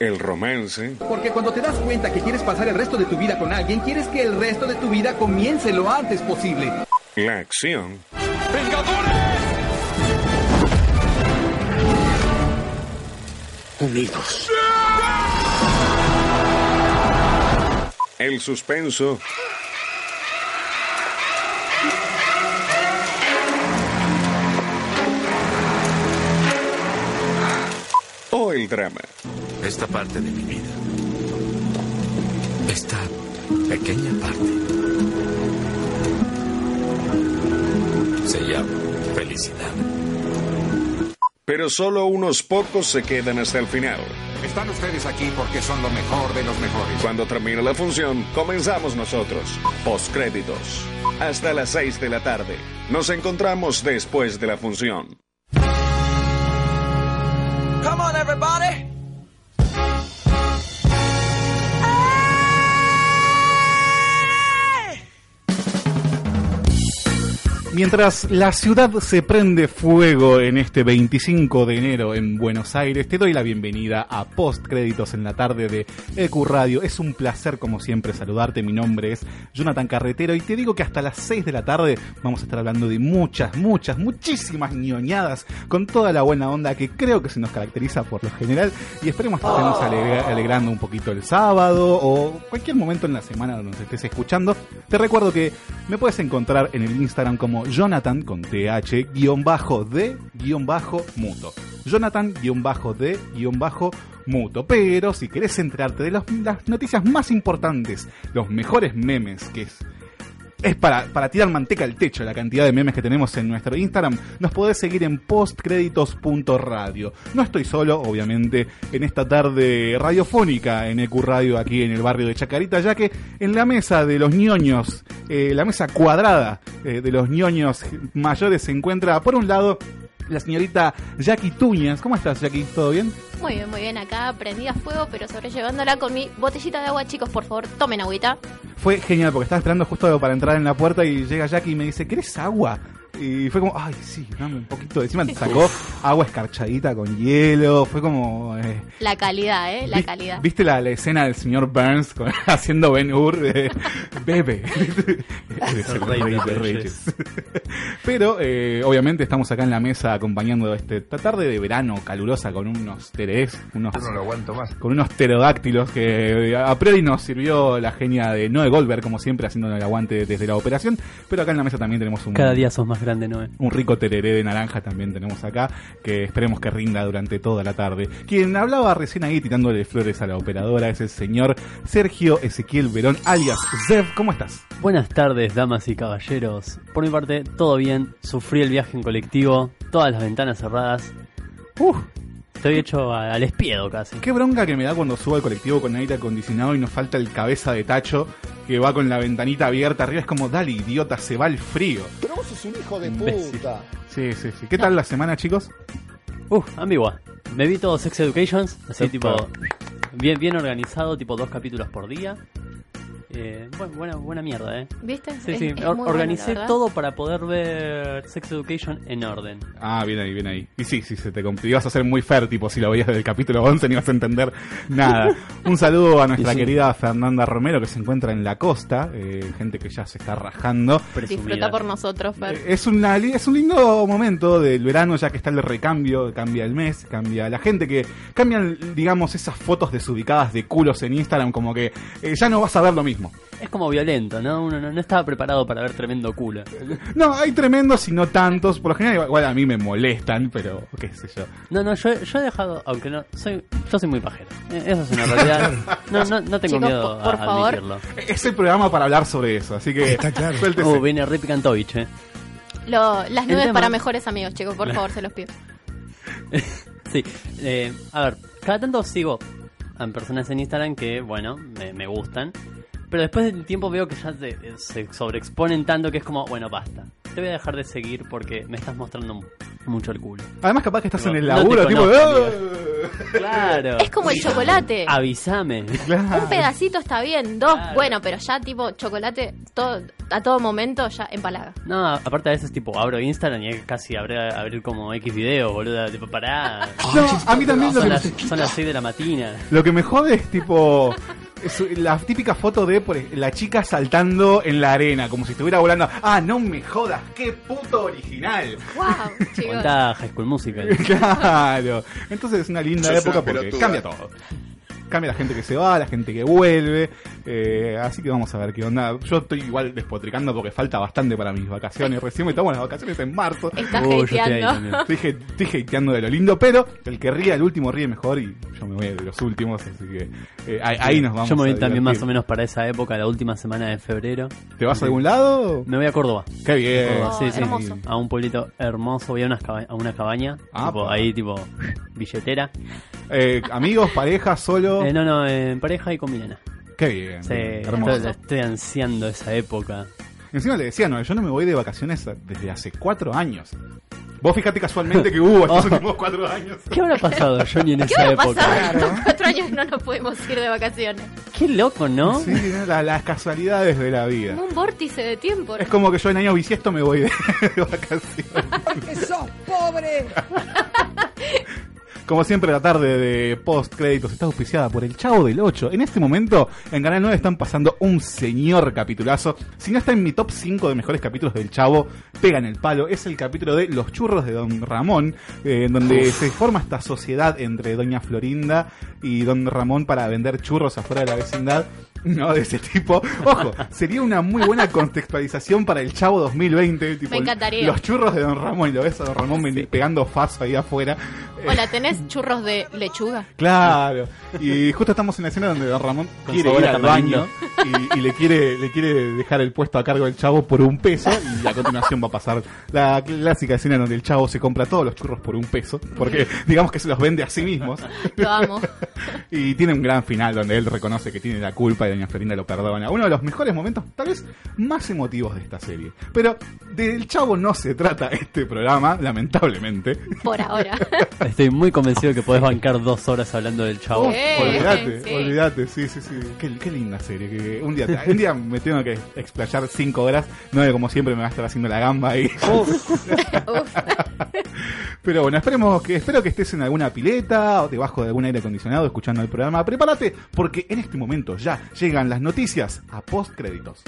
el romance, Porque cuando te das cuenta que quieres pasar el resto de tu vida con alguien, quieres que el resto de tu vida comience lo antes posible. la acción, Unidos. el suspenso o el drama. Esta parte de mi vida. Esta pequeña parte. Se llama felicidad. Pero solo unos pocos se quedan hasta el final. Están ustedes aquí porque son lo mejor de los mejores. Cuando termine la función, comenzamos nosotros. Postcréditos. Hasta las 6 de la tarde. Nos encontramos después de la función. Come on, everybody. Mientras la ciudad se prende fuego en este 25 de enero en Buenos Aires, te doy la bienvenida a Post Créditos en la tarde de EQ Radio. Es un placer, como siempre, saludarte. Mi nombre es Jonathan Carretero y te digo que hasta las 6 de la tarde vamos a estar hablando de muchas, muchas, muchísimas ñoñadas con toda la buena onda que creo que se nos caracteriza por lo general y esperemos que estemos aleg- alegrando un poquito el sábado o cualquier momento en la semana donde nos estés escuchando. Te recuerdo que me puedes encontrar en el Instagram como Jonathan con TH guion bajo de guion bajo muto. Jonathan guion bajo de guion bajo muto. Pero si querés enterarte de las noticias más importantes, los mejores memes que es es para, para tirar manteca al techo la cantidad de memes que tenemos en nuestro Instagram. Nos podés seguir en postcréditos.radio. No estoy solo, obviamente, en esta tarde radiofónica en EQ Radio aquí en el barrio de Chacarita, ya que en la mesa de los ñoños, eh, la mesa cuadrada eh, de los ñoños mayores se encuentra, por un lado, la señorita Jackie Tuñas. ¿Cómo estás, Jackie? ¿Todo bien? Muy bien, muy bien. Acá prendí a fuego, pero sobrellevándola con mi botellita de agua. Chicos, por favor, tomen agüita. Fue genial porque estaba esperando justo para entrar en la puerta y llega Jackie y me dice, ¿querés agua? Y fue como, ay, sí, dame un poquito. Encima te sacó agua escarchadita con hielo. Fue como... eh, La calidad, ¿eh? La vi- calidad. ¿Viste la, la escena del señor Burns con- haciendo Ben Hur de Bebe? Eres el Rey de reyes. Pero, eh, obviamente, estamos acá en la mesa acompañando este, esta tarde de verano calurosa con unos terés, unos Yo no lo aguanto más. con unos pterodáctilos que eh, a priori nos sirvió la genia de Noé Goldberg, como siempre, haciéndonos el aguante desde la operación. Pero acá en la mesa también tenemos un, Cada día sos más grande, Noé. un rico tereré de naranja también tenemos acá, que esperemos que rinda durante toda la tarde. Quien hablaba recién ahí tirándole flores a la operadora es el señor Sergio Ezequiel Verón, alias Zev. ¿Cómo estás? Buenas tardes, damas y caballeros. Por mi parte, todo bien. Sufrí el viaje en colectivo, todas las ventanas cerradas. Uf, estoy hecho al espiedo casi. Qué bronca que me da cuando subo al colectivo con aire acondicionado y nos falta el cabeza de tacho que va con la ventanita abierta arriba. Es como, dale, idiota, se va el frío. Pero vos sos un hijo de Imbécil. puta. Sí, sí, sí. ¿Qué tal la semana, chicos? Uf, ambigua. Me vi todo Sex Educations, así Epa. tipo bien bien organizado, tipo dos capítulos por día. Eh, bueno, buena, buena mierda, ¿eh? ¿Viste? Sí, Es- sí. es Or- organicé todo para poder ver Sex Education en orden. Ah, bien ahí, bien ahí. Y sí, sí, se te ibas a ser muy fair, tipo, si lo veías desde el capítulo 11 no ibas a entender nada. Un saludo a nuestra sí. querida Fernanda Romero que se encuentra en la costa, eh, gente que ya se está rajando. Disfruta por nosotros, Fer. Eh, Es, una, es un lindo momento del verano, ya que está el recambio, cambia el mes, cambia la gente, que cambian, digamos, esas fotos desubicadas de culos en Instagram, como que eh, ya no vas a ver lo mismo. Es como violento, ¿no? Uno no, no estaba preparado para ver tremendo culo. No, hay tremendos y no tantos, por lo general igual a mí me molestan, pero qué sé yo. No, no, yo, yo he dejado, aunque no, soy, yo soy muy pajero. Eh, Eso es una realidad. No, no, no tengo Chicos, miedo por- por a favor. admitirlo. Es el programa para hablar sobre eso, así que suéltese. Uh, viene Rip Kantovich, eh. Lo- las El tema- para mejores amigos, chicos, por favor, se los pido. Sí, eh, a ver, cada tanto sigo a personas en Instagram que, bueno, me, me gustan. Pero después del tiempo veo que ya se, se sobreexponen tanto que es como, bueno, basta. Te voy a dejar de seguir porque me estás mostrando mucho el culo. Además, capaz que estás en el no laburo, tipo. conozco, "Ah". Claro. Es como el chocolate. Avísame. Un pedacito está bien, dos, bueno, pero ya tipo chocolate todo, a todo momento ya empalaga. No, aparte a veces tipo abro Instagram y casi abrir, abrir como X videos, boluda, tipo pará. No, a mí también lo son que, las, son las 6 de la mañana. lo que me jode es tipo. Es la típica foto de por la chica saltando en la arena, como si estuviera volando. Ah, no me jodas, qué puto original. Wow, chicos. High School Musical. Claro. Entonces es una linda época porque pelotuda. cambia todo. Cambia la gente que se va, la gente que vuelve. eh, así que vamos a ver qué onda. Yo estoy igual despotricando porque falta bastante para mis vacaciones. Recién me tomo las vacaciones en marzo. Estás yo estoy ahí hateando. también. Estoy, hate- estoy hateando de lo lindo, pero el que ríe el último ríe mejor y yo me voy de los últimos, así que eh, ahí, ahí nos vamos. Yo me voy a también más o menos para esa época, la última semana de febrero. ¿Te vas a algún lado? Me voy a Córdoba. Qué bien. Córdoba, Oh, sí, sí, hermoso. A un pueblito hermoso, voy a, unas a una cabaña. Ah, tipo, ahí, tipo, billetera. Eh, amigos, pareja, solo. Eh, no, no, en pareja y con mi nena. Qué bien. Sí, hermoso. estoy, estoy ansiando esa época. Encima le decía, no, yo no me voy de vacaciones desde hace cuatro años. Vos fíjate casualmente que hubo estos Oh. últimos cuatro años. ¿Qué habrá pasado, Johnny, en ¿Qué esa época? pasar? En cuatro años no nos podemos ir de vacaciones. Qué loco, ¿no? Sí, la- las casualidades de la vida. Como un vórtice de tiempo. ¿no? Es como que yo en año bisiesto me voy de, de vacaciones. ¡Porque sos pobre! Como siempre, la tarde de post créditos está auspiciada por el Chavo del 8. En este momento, en Canal 9 están pasando un señor capitulazo. Si no está en mi top 5 de mejores capítulos del Chavo, pegan el palo. Es el capítulo de Los churros de Don Ramón, eh, en donde se forma esta sociedad entre Doña Florinda y Don Ramón para vender churros afuera de la vecindad. No, de ese tipo. Ojo, sería una muy buena contextualización para el Chavo 2020. Tipo, Me encantaría. Los churros de Don Ramón. Y lo ves a Don Ramón pegando faso ahí afuera. Hola, ¿tenés churros de lechuga? Claro. Y justo estamos en la escena donde Don Ramón Con quiere ir al baño y le quiere le quiere dejar el puesto a cargo del chavo por un peso y a continuación va a pasar la clásica escena donde el chavo se compra todos los churros por un peso porque digamos que se los vende a sí mismos Lo amo. y tiene un gran final donde él reconoce que tiene la culpa y doña Florinda lo perdona. Uno de los mejores momentos, tal vez más emotivos de esta serie. Pero del chavo no se trata este programa, lamentablemente. Por ahora. Estoy muy convencido que podés bancar dos horas hablando del chavo. Eh, olvídate, sí. olvídate, sí, sí, sí. Qué, qué linda serie. Que un día, un día me tengo que explayar cinco horas, no de como siempre me va a estar haciendo la gamba ahí. Pero bueno, esperemos que, espero que estés en alguna pileta o debajo de algún aire acondicionado escuchando el programa. Prepárate, porque en este momento ya llegan las noticias a post créditos.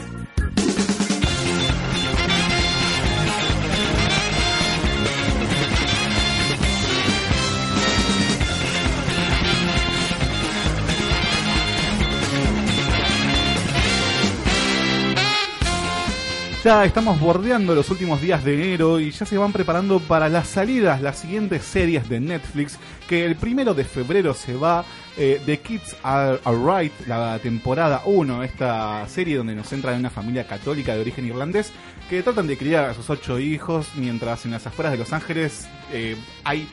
Ya estamos bordeando los últimos días de enero y ya se van preparando para las salidas, las siguientes series de Netflix, que el primero de febrero se va eh, The Kids Are Alright, la temporada 1, esta serie donde nos centra en una familia católica de origen irlandés que tratan de criar a sus ocho hijos mientras en las afueras de Los Ángeles eh, hay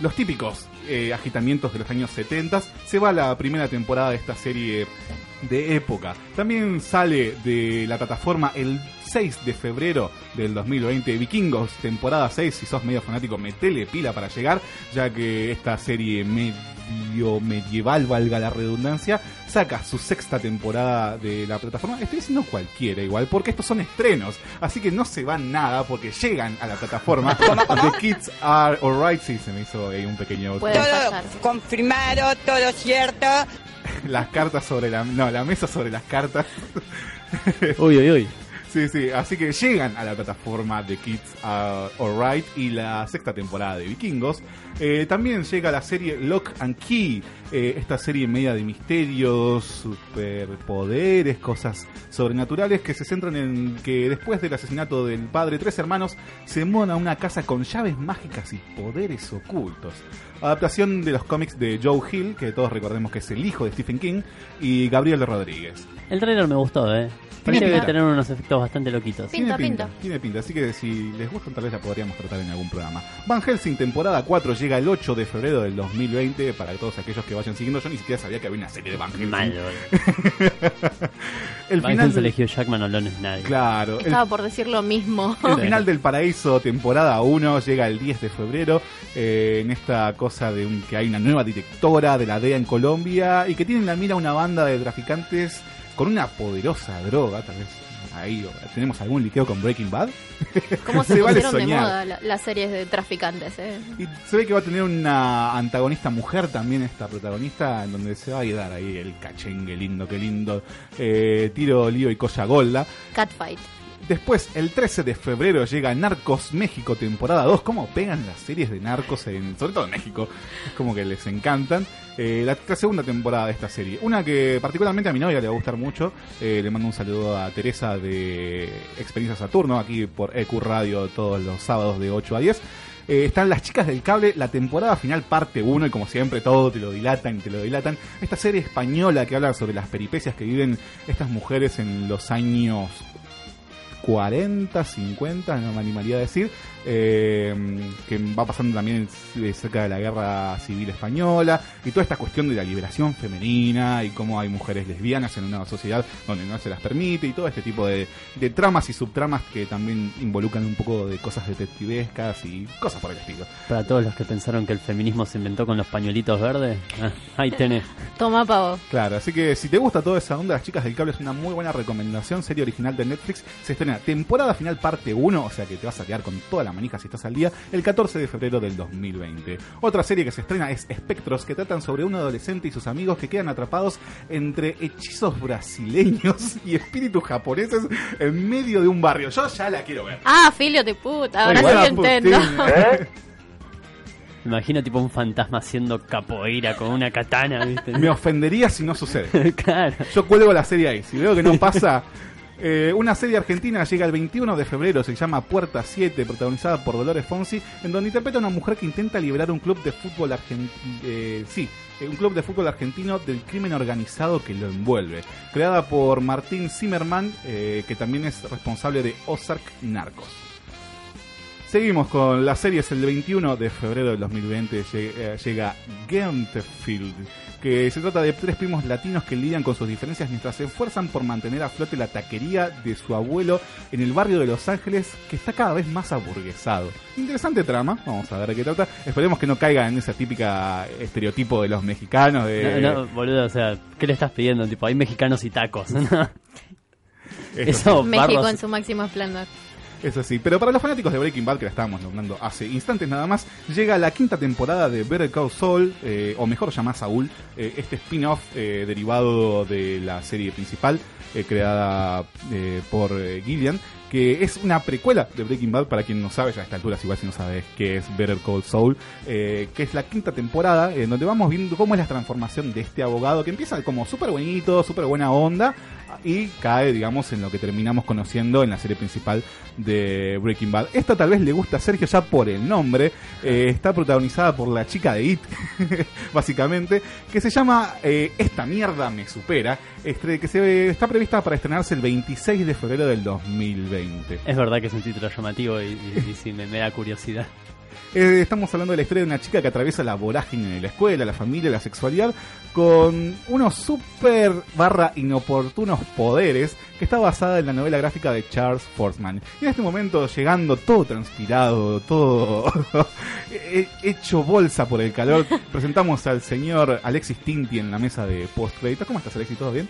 los típicos eh, agitamientos de los años 70. Se va la primera temporada de esta serie de época. También sale de la plataforma el 6 de febrero del 2020 Vikingos, temporada 6. Si sos medio fanático, metele pila para llegar, ya que esta serie medio medieval, valga la redundancia, saca su sexta temporada de la plataforma. Estoy diciendo cualquiera igual, porque estos son estrenos, así que no se van nada porque llegan a la plataforma. The Kids Are Alright, sí, se me hizo ahí un pequeño... Puede fallar. confirmado, todo cierto. las cartas sobre la... No, la mesa sobre las cartas. Uy, uy, uy. Sí, sí, así que llegan a la plataforma de Kids Are Alright y la sexta temporada de Vikingos. Eh, también llega la serie Lock and Key, eh, esta serie media de misterios, superpoderes, cosas sobrenaturales que se centran en que después del asesinato del padre, tres hermanos se mudan a una casa con llaves mágicas y poderes ocultos. Adaptación de los cómics de Joe Hill, que todos recordemos que es el hijo de Stephen King, y Gabriel Rodríguez. El trailer me gustó, eh. Parecía Tiene que tener unos efectos bastante loquitos. Pinta, tiene pinta, pinta. tiene pinta, así que si les gusta tal vez la podríamos tratar en algún programa. Van Helsing temporada 4 llega el 8 de febrero del 2020 para todos aquellos que vayan siguiendo. Yo ni siquiera sabía que había una serie de Van Helsing. Malo. el Van final Helsing elegió Jackman o no es nadie. Claro, el Estaba por decir lo mismo. El final del paraíso, temporada 1, llega el 10 de febrero. eh, en esta cosa de un- que hay una nueva directora de la DEA en Colombia y que tiene en la mira una banda de traficantes con una poderosa droga. Tal vez ahí tenemos algún liqueo con Breaking Bad. ¿Cómo se, Se vale pusieron de soñar. moda la- las series de traficantes? Eh? Y se ve que va a tener una antagonista mujer también, esta protagonista, en donde se va a dar ahí el cachengue lindo, qué lindo. eh, tiro, lío y cosa golda. Catfight. Después, el 13 de febrero llega Narcos México temporada 2. ¿Cómo pegan las series de Narcos, en, sobre todo en México? Es como que les encantan. Eh, la, segunda temporada de esta serie. Una que particularmente a mi novia le va a gustar mucho. Eh, le mando un saludo a Teresa de Experiencia Saturno, aquí por EQ Radio todos los sábados de 8 a 10. Eh, están Las Chicas del Cable, la temporada final parte 1 y como siempre todo te lo dilatan y te lo dilatan. Esta serie española que habla sobre las peripecias que viven estas mujeres en los años 40, 50, no me animaría a decir, eh, que va pasando también cerca de la guerra civil española y toda esta cuestión de la liberación femenina y cómo hay mujeres lesbianas en una sociedad donde no se las permite y todo este tipo de, de tramas y subtramas que también involucran un poco de cosas detectivescas y cosas por el estilo. Para todos los que pensaron que el feminismo se inventó con los pañuelitos verdes, ah, ahí tenés. Toma pavo. Claro, así que si te gusta toda esa onda, Las Chicas del Cable es una muy buena recomendación, serie original de Netflix. Se estrena temporada final parte 1, o sea que te vas a quedar con toda la manija si estás al día, el 14 de febrero del 2020. Otra serie que se estrena es Espectros, que tratan sobre un adolescente y sus amigos que quedan atrapados entre hechizos brasileños y espíritus japoneses en medio de un barrio. Yo ya la quiero ver. Ah, filio de puta. Ahora sí entiendo. Me imagino tipo un fantasma haciendo capoeira con una katana, ¿viste? Me ofendería si no sucede. claro. Yo cuelgo la serie ahí. Si veo que no pasa. Eh, una serie argentina llega el 21 de febrero, se llama Puerta 7, protagonizada por Dolores Fonsi, en donde interpreta a una mujer que intenta liberar un club de fútbol argentino. sí, eh, un club de fútbol argentino del crimen organizado que lo envuelve. Creada por Martín Zimmerman, eh, que también es responsable de Ozark Narcos. Seguimos con las series. El 21 de febrero del 2020 lle- eh, llega Gentfield, que se trata de tres primos latinos que lidian con sus diferencias mientras se esfuerzan por mantener a flote la taquería de su abuelo en el barrio de Los Ángeles, que está cada vez más aburguesado. Interesante trama, vamos a ver de qué trata. Esperemos que no caiga en esa típica estereotipo de los mexicanos. De... No, no, boludo, o sea, ¿qué le estás pidiendo? Tipo, hay mexicanos y tacos. Eso Eso, México barros- en su máximo esplendor. Eso sí, pero para los fanáticos de Breaking Bad, que la estábamos nombrando hace instantes nada más, llega la quinta temporada de Better Call Saul, eh, o mejor llamada Saúl, eh, este spin-off eh, derivado de la serie principal, eh, creada por Gillian, que es una precuela de Breaking Bad, para quien no sabe, ya a esta altura, igual si no sabes qué es Better Call Saul, que es la quinta temporada, en donde vamos viendo cómo es la transformación de este abogado, que empieza como súper bonito, súper buena onda, y cae, digamos, en lo que terminamos conociendo en la serie principal de Breaking Bad. Esta tal vez le gusta a Sergio ya por el nombre. Eh, está protagonizada por la chica de It, básicamente, que se llama eh, Esta mierda me supera, este, que se, está prevista para estrenarse el 26 de febrero del 2020. Es verdad que es un título llamativo y, y- y sí, me, me da curiosidad. Eh, estamos hablando de la historia de una chica que atraviesa la vorágine de la escuela, la familia, la sexualidad, con unos super barra inoportunos poderes que está basada en la novela gráfica de Charles Forsman. Y en este momento, llegando todo transpirado, todo he- hecho bolsa por el calor, presentamos al señor Alexis Tinti en la mesa de post ¿Cómo estás, Alexis? ¿Todo bien?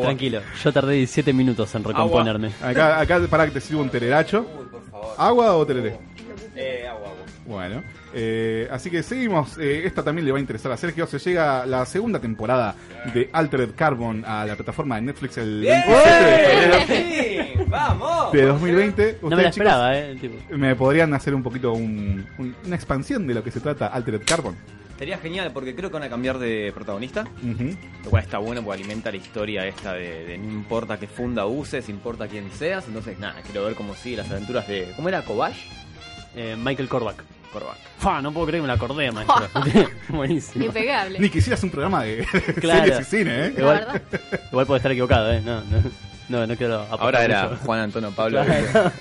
Tranquilo, yo tardé 17 minutos en recomponerme. Acá, acá para que te sirva un tereracho. ¿Agua o tereré? Eh, agua, agua. Bueno, eh, así que seguimos. Eh, esta también le va a interesar a Sergio. Se llega la segunda temporada de Altered Carbon a la plataforma de Netflix el 27 de febrero ¡Sí! ¡Vamos! de 2020. No me la Ustedes, esperaba, chicos, eh. tipo. ¿Me podrían hacer un poquito un- un- una expansión de lo que se trata Altered Carbon? Sería genial porque creo que van a cambiar de protagonista. Ujú. Lo cual está bueno porque alimenta la historia esta de, de no importa qué funda uses, importa quién seas. Entonces, nada, quiero ver cómo sigue las aventuras de. ¿Cómo era? ¿Kobash? Eh, Michael Korvac. Corback. Fa, no puedo creer que me la acordé, maestro. Buenísimo. Impecable. Ni que hicieras un programa de Claro. series y cine, ¿eh? Igual, igual puede estar equivocado, ¿eh? No, no, no, no quiero Ahora era mucho. Juan Antonio Pablo. Claro.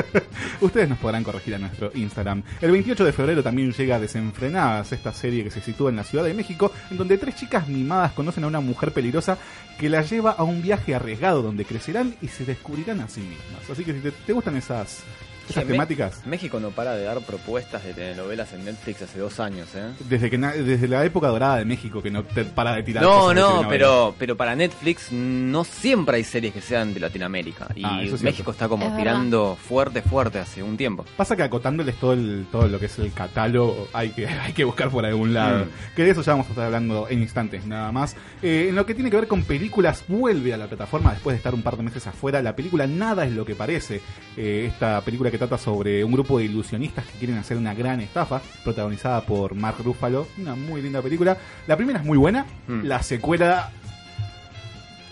Ustedes nos podrán corregir a nuestro Instagram. El 28 de febrero también llega Desenfrenadas, esta serie que se sitúa en la Ciudad de México, en donde tres chicas mimadas conocen a una mujer peligrosa que la lleva a un viaje arriesgado donde crecerán y se descubrirán a sí mismas. Así que si te, te gustan esas, esas Sí, temáticas, México no para de dar propuestas de telenovelas en Netflix hace dos años, ¿eh? desde que desde la época dorada de México que no te para de tirar No, no, pero, pero para Netflix no siempre hay series que sean de Latinoamérica. Y Ah, eso es México cierto. está como Es tirando fuerte, fuerte hace un tiempo. Pasa que acotándoles todo el, todo lo que es el catálogo hay que, hay que buscar por algún lado. Mm. Que de eso ya vamos a estar hablando en instantes nada más. Eh, en lo que tiene que ver con películas, vuelve a la plataforma después de estar un par de meses afuera. La película Nada es lo que parece. Eh, esta película que trata sobre un grupo de ilusionistas que quieren hacer una gran estafa, protagonizada por Mark Ruffalo. Una muy linda película. La primera es muy buena. Mm. La secuela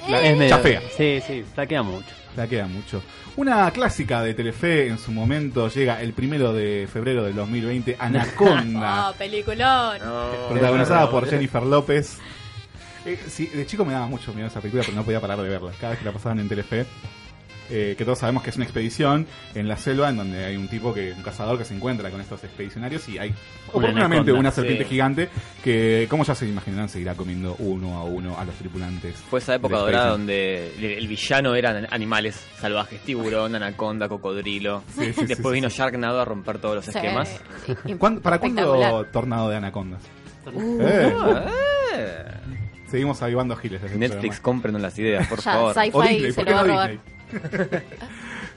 la, Es medio- chafea. Sí, sí, flaquea mucho. La queda mucho. Una clásica de Telefe en su momento llega el primero de febrero del 2020, Anaconda, Oh, peliculón. protagonizada por Jennifer López. Eh, sí, de chico me daba mucho miedo esa película, pero no podía parar de verla. Cada vez que la pasaban en Telefe, eh, que todos sabemos que es una expedición en la selva en donde hay un tipo que, un cazador que se encuentra con estos expedicionarios y hay oportunamente una serpiente sí. gigante que, como ya se imaginarán, seguirá comiendo uno a uno a los tripulantes. Fue esa época dorada donde el, villano eran animales salvajes, tiburón, anaconda, cocodrilo. Sí, sí, Después sí, vino sí. Sharknado a romper todos los Sí. esquemas. ¿Cuándo- ¿Para cuándo. Tornado de Anacondas? Uh. Eh, Eh. Seguimos avivando giles. desde el Netflix, cómprenos las ideas, por Ya, favor. sci-fi O Disney, se ¿por lo qué va a no robar. Disney?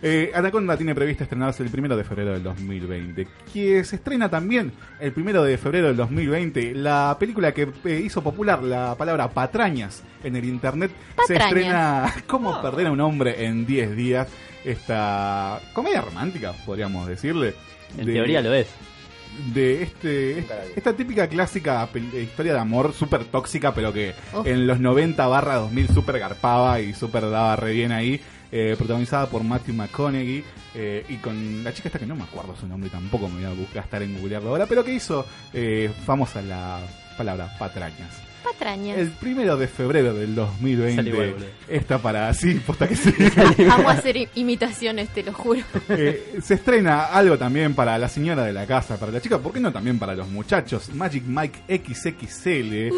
Eh, Anaconda tiene prevista estrenarse el primero de febrero del 2020. Que se estrena también el primero de febrero del 2020. La película que eh, hizo popular la palabra patrañas en el internet. Se Patrañas. estrena ¿Cómo perder a un hombre en 10 días? Esta comedia romántica, podríamos decirle. En de- teoría lo es. de este esta típica clásica eh, historia de amor súper tóxica pero que Uf. en los 90 barra 2000 súper garpaba y súper daba re bien ahí eh, protagonizada por Matthew McConaughey eh, y con la chica esta que no me acuerdo su nombre tampoco me voy a buscar gastar en googlearlo ahora pero que hizo eh, famosa la palabra patrañas Patrañas. el primero de febrero del 2020 Sale igual, está para sí posta que sí Amo hacer i- imitaciones, te lo juro. Eh, se estrena algo también para la señora de la casa, para la chica, ¿por qué no también para los muchachos? Magic Mike XXL.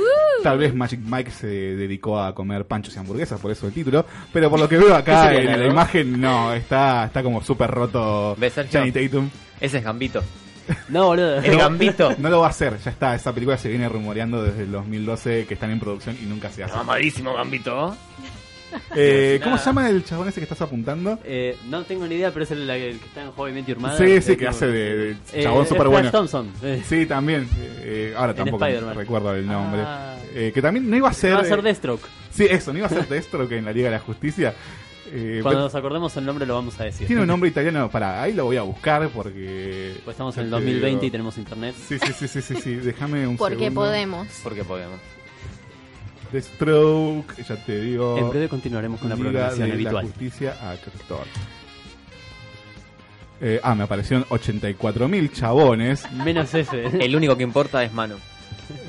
Tal vez Magic Mike se dedicó a comer panchos y hamburguesas, por eso el título. Pero por lo que veo acá en la imagen, no, está, está como súper roto. Channing Tatum. Ese es Gambito. No, boludo. El Gambito. No lo va a hacer, ya está. Esa película se viene rumoreando desde el 2012 que están en producción y nunca se hace. Mamadísimo Gambito. Eh, ¿Cómo se llama el chabón ese que estás apuntando? Eh, no tengo ni idea, pero es el, el que está en Joven Met Your Mother. Sí, sí, Eh, que hace de, de eh, chabón es súper bueno. Thompson. eh. Sí, también. Eh, ahora tampoco Spider-Man. recuerdo el nombre. Ah. Eh, que también no iba a ser. Va a ser eh, Deathstroke. Sí, eso, no iba a ser Destro que en la Liga de la Justicia. Eh, Cuando nos acordemos el nombre lo vamos a decir. tiene un nombre italiano. Para, ahí lo voy a buscar porque. Pues estamos en el ya te 2020 y digo. tenemos internet. Sí, sí, sí, sí, sí, sí. Déjame un Porque segundo. podemos. Porque podemos. Deathstroke, ya te digo. En breve continuaremos con la programación de habitual. la Justicia actor. Eh, ah, me aparecieron 84.000 chabones. Menos ese. El único que importa es Mano.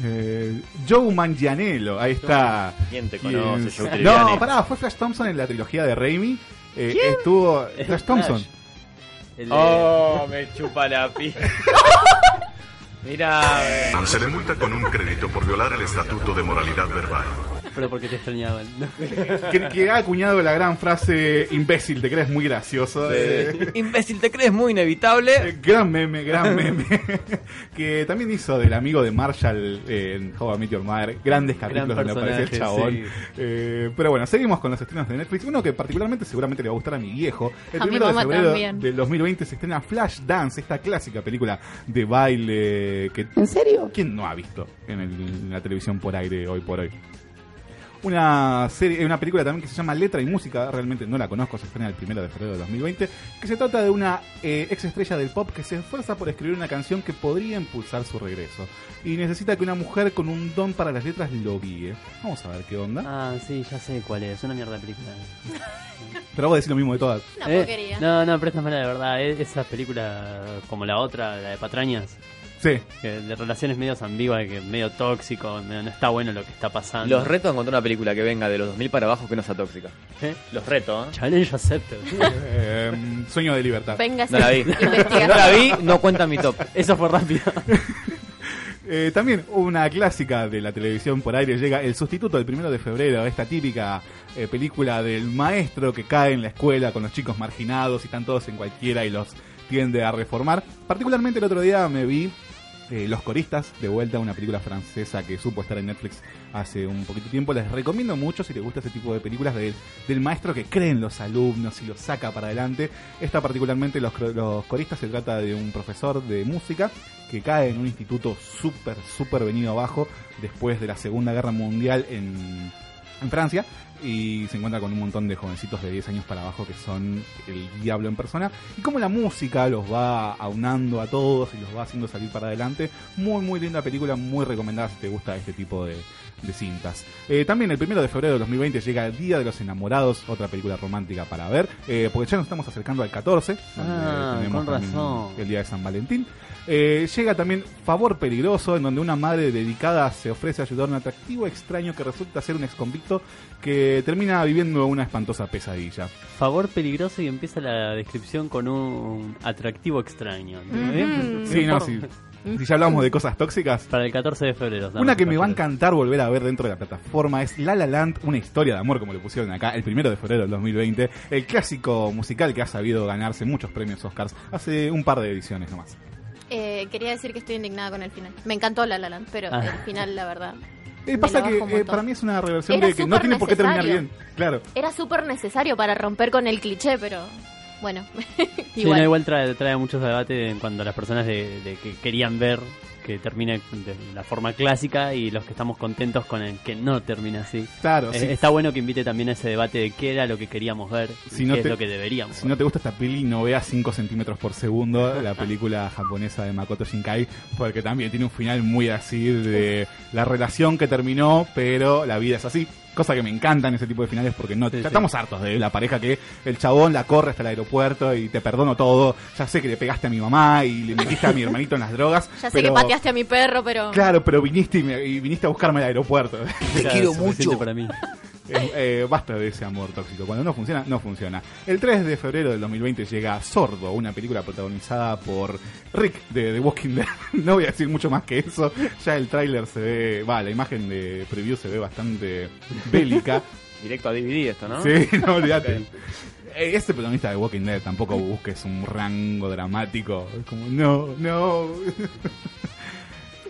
Eh, Joe Manganiello, ahí está. ¿Quién te ¿Quién conoce, Joe Tribbiani? No, pará, fue Flash Thompson en la trilogía de Raimi. Eh, estuvo Es Flash Thompson. El de- Oh, me chupa la pi. Mira, Se le multa con un crédito por violar el estatuto de moralidad verbal. Pero porque te extrañaban. Que, que ha acuñado la gran frase imbécil, te crees muy gracioso. Eh, imbécil, ¿te crees muy inevitable? eh, gran meme, gran meme. que también hizo del amigo de Marshall eh, en How I Met Your Mother. Grandes capítulos donde aparece el chabón. sí. Eh, pero bueno, seguimos con los estrenos de Netflix. Uno que particularmente seguramente le va a gustar a mi viejo. El A mi primero de febrero también. del 2020 se estrena Flash Dance, esta clásica película de baile que... ¿En serio? ¿Quién no ha visto en, el- en la televisión por aire hoy por hoy? Una serie, una película también que se llama Letra y Música, realmente no la conozco, se estrena el primero de febrero de 2020, que se trata de una eh, ex estrella del pop que se esfuerza por escribir una canción que podría impulsar su regreso. Y necesita que una mujer con un don para las letras lo guíe. Vamos a ver qué onda. Ah, sí, ya sé cuál es. Una mierda de película. Pero vos decís lo mismo de todas. Una Eh, porquería. No, no, pero esta es mala de verdad. Eh, Esa película, como la otra, la de Patrañas, Sí. Que de relaciones medio ambiguas, que medio tóxico, medio no está bueno lo que está pasando. Los reto a encontrar una película que venga de los 2000 para abajo que no sea tóxica. ¿Eh? Los reto, ¿eh? Challenge accepted. Eh, sueño de libertad. Venga, No la vi. No la vi, no cuenta mi top. Eso fue rápido. Eh, también una clásica de la televisión por aire llega El sustituto del primero de febrero, esta típica eh, película del maestro que cae en la escuela con los chicos marginados y están todos en cualquiera y los tiende a reformar. Particularmente el otro día me vi eh, Los Coristas, de vuelta, una película francesa que supo estar en Netflix hace un poquito de tiempo. Les recomiendo mucho si les gusta ese tipo de películas de- del maestro que cree en los alumnos y los saca para adelante. Esta particularmente, Los, los Coristas, se trata de un profesor de música que cae en un instituto súper, súper venido abajo después de la Segunda Guerra Mundial en, en Francia y se encuentra con un montón de jovencitos de 10 años para abajo que son el diablo en persona. Y como la música los va aunando a todos y los va haciendo salir para adelante muy muy linda película muy recomendada si te gusta este tipo de, de cintas. Eh, también el primero de febrero de 2020 llega el Día de los Enamorados otra película romántica para ver eh, porque ya nos estamos acercando al 14 donde Ah, con razón. el día de San Valentín eh, llega también Favor Peligroso, en donde una madre dedicada se ofrece a ayudar a un atractivo extraño que resulta ser un exconvicto que termina viviendo una espantosa pesadilla. Favor peligroso y empieza la descripción con un atractivo extraño. Sí, no, sí. Si ya hablamos de cosas tóxicas. Para el 14 de febrero. Una que me va a encantar volver a ver dentro de la plataforma es La La Land, una historia de amor, como le pusieron acá, el primero de febrero del 2020. El clásico musical que ha sabido ganarse muchos premios Oscars hace un par de ediciones nomás. Eh, quería decir que estoy indignada con el final. Me encantó La La Land, pero Ah. el final, la verdad. Eh, pasa que eh, para mí es una reversión Era de que no tiene por qué terminar bien. Claro. Era súper necesario para romper con el cliché, pero bueno. Sí, igual. no, igual trae, trae muchos debates en cuanto a las personas de, de que querían ver que termine de la forma clásica y los que estamos contentos con el que no termina así. Claro, Eh, sí. Está bueno que invite también a ese debate de qué era lo que queríamos ver y Si no qué te- es lo que deberíamos Si no te gusta esta peli, no veas 5 centímetros por segundo, la película japonesa de Makoto Shinkai, porque también tiene un final muy así de la relación que terminó, pero la vida es así. Cosa que me encantan ese tipo de finales porque no Sí, ya sí. estamos hartos de la pareja que el chabón la corre hasta el aeropuerto y te perdono todo. Ya sé que le pegaste a mi mamá y le metiste a mi hermanito en las drogas. Ya sé que pateaste a mi perro, pero... Claro, pero viniste y, me- y viniste a buscarme al aeropuerto. Te quiero mucho. para mí. Eh, eh, basta de ese amor tóxico. Cuando no funciona, no funciona. El 3 de febrero del 2020 llega Sordo, una película protagonizada por Rick de The Walking Dead. no voy a decir mucho más que eso. Ya el tráiler se ve, va, la imagen de preview se ve bastante bélica. Directo a DVD esto, ¿no? Sí, no olvídate. Eh, Este protagonista de Walking Dead tampoco busques un rango dramático. Es como, no, no.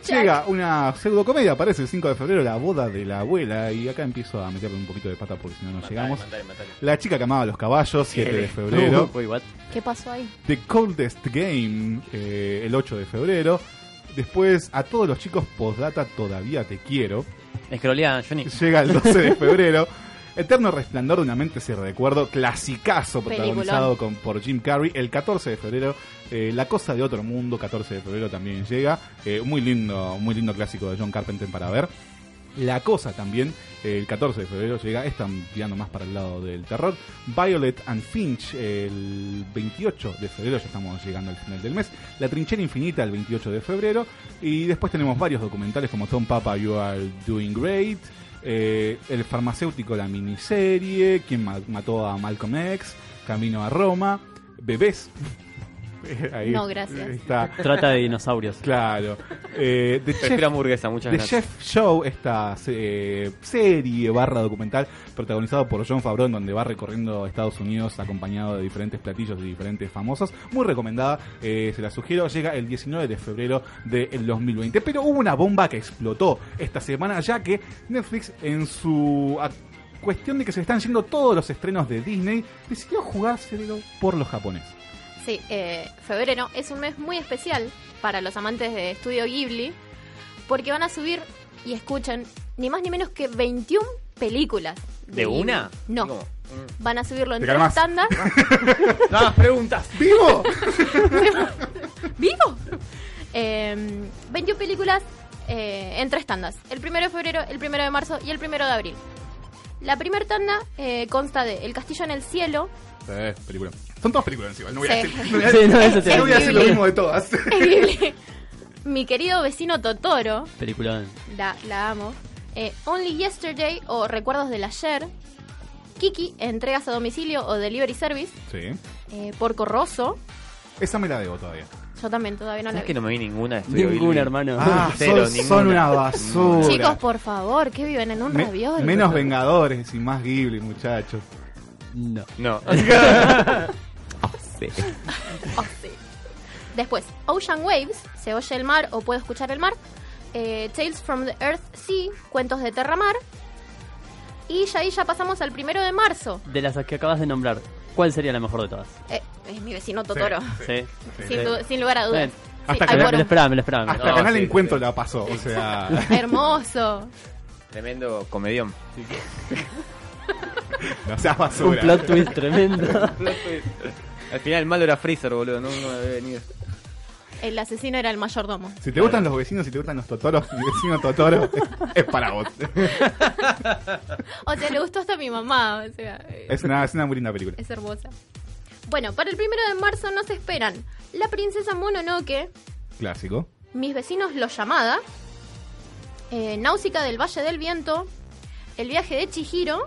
Llega una pseudocomedia, parece el 5 de febrero, la boda de la abuela. Y acá empiezo a meterle un poquito de pata porque si no, no llegamos. La chica que amaba los caballos, 7 de febrero. Uy, what? ¿Qué pasó ahí? The Coldest Game, eh, el 8 de febrero. Después, a todos los chicos, postdata, todavía te quiero. Escrolea, Johnny. Llega el 12 de febrero. Eterno Resplandor de una mente sin recuerdo, clasicazo protagonizado con, por Jim Carrey. El 14 de febrero, eh, La Cosa de Otro Mundo, 14 de febrero también llega. Eh, muy lindo, muy lindo clásico de John Carpenter para ver. La Cosa también, eh, el 14 de febrero llega, están tirando más para el lado del terror. Violet and Finch, el 28 de febrero, ya estamos llegando al final del mes. La Trinchera Infinita, el 28 de febrero. Y después tenemos varios documentales como Tom Papa, You Are Doing Great. Eh, el farmacéutico, la miniserie, quien ma- mató a Malcolm X, Camino a Roma, Bebés. Ahí No, gracias. Está. Trata de dinosaurios. Claro. Eh, The Chef- hamburguesa, muchas The gracias. Chef Show, esta eh, serie barra documental protagonizado por John Favreau, en donde va recorriendo Estados Unidos acompañado de diferentes platillos de diferentes famosos. Muy recomendada, eh, se la sugiero. Llega el 19 de febrero del 2020. Pero hubo una bomba que explotó esta semana, ya que Netflix, en su cuestión de que se están yendo todos los estrenos de Disney, decidió jugárselo por los japoneses. Sí, eh, febrero es un mes muy especial para los amantes de Estudio Ghibli porque van a subir y escuchan ni más ni menos que 21 películas. ¿De una? No. ¿Cómo? Van a subirlo en tres tandas. No, más preguntas. ¡Vivo! ¡Vivo! Eh, 21 películas eh, en tres tandas. El primero de febrero, el primero de marzo y el primero de abril. La primera tanda eh, consta de El Castillo en el Cielo, Eh, película. Son todas películas encima, no voy a decir, no voy a, Sí, no, eso te no voy a decir lo mismo de todas. Mi querido vecino Totoro, Película. la, la amo. Eh, Only Yesterday o Recuerdos del Ayer. Kiki, entregas a domicilio o delivery service. Sí. Eh, Porco Rosso. Esa me la debo todavía. Yo también todavía no la ¿Sabes vi. que no me vi ninguna Estudio Ninguna, hermano. Ah, Cero, son, ninguna. son una basura. Chicos, por favor, que viven en un Me- raviol. menos Vengadores y más Ghibli, muchachos. No. No. Sí. Oh, sí. Después, Ocean Waves, se oye el mar o puedo escuchar el mar. Eh, Tales from the Earth Sea, cuentos de Terramar. Y ya ahí ya pasamos al primero de marzo. De las que acabas de nombrar, ¿cuál sería la mejor de todas? Eh, es mi vecino Totoro. Sí. Sin, du- sin lugar a dudas. Hasta que Me no- lo por- esperaba, me lo esperaba. Hasta No, Canal sí, Encuentro sí. la pasó, o sea... Hermoso. Tremendo comedión. no seas Un basura. plot twist tremendo. Al final el malo era Freezer, boludo. No, no debe venir. El asesino era el mayordomo. Si te gustan los vecinos, si te gustan los Totoros, mi vecino Totoro es para vos. O sea, le gustó hasta a mi mamá. O sea, eh, Es una, es una muy linda película. es hermosa. Bueno, para el primero de marzo nos esperan La Princesa Mononoke, Clásico. Mis vecinos Los Llamada, eh, Náusica del Valle del Viento, El viaje de Chihiro.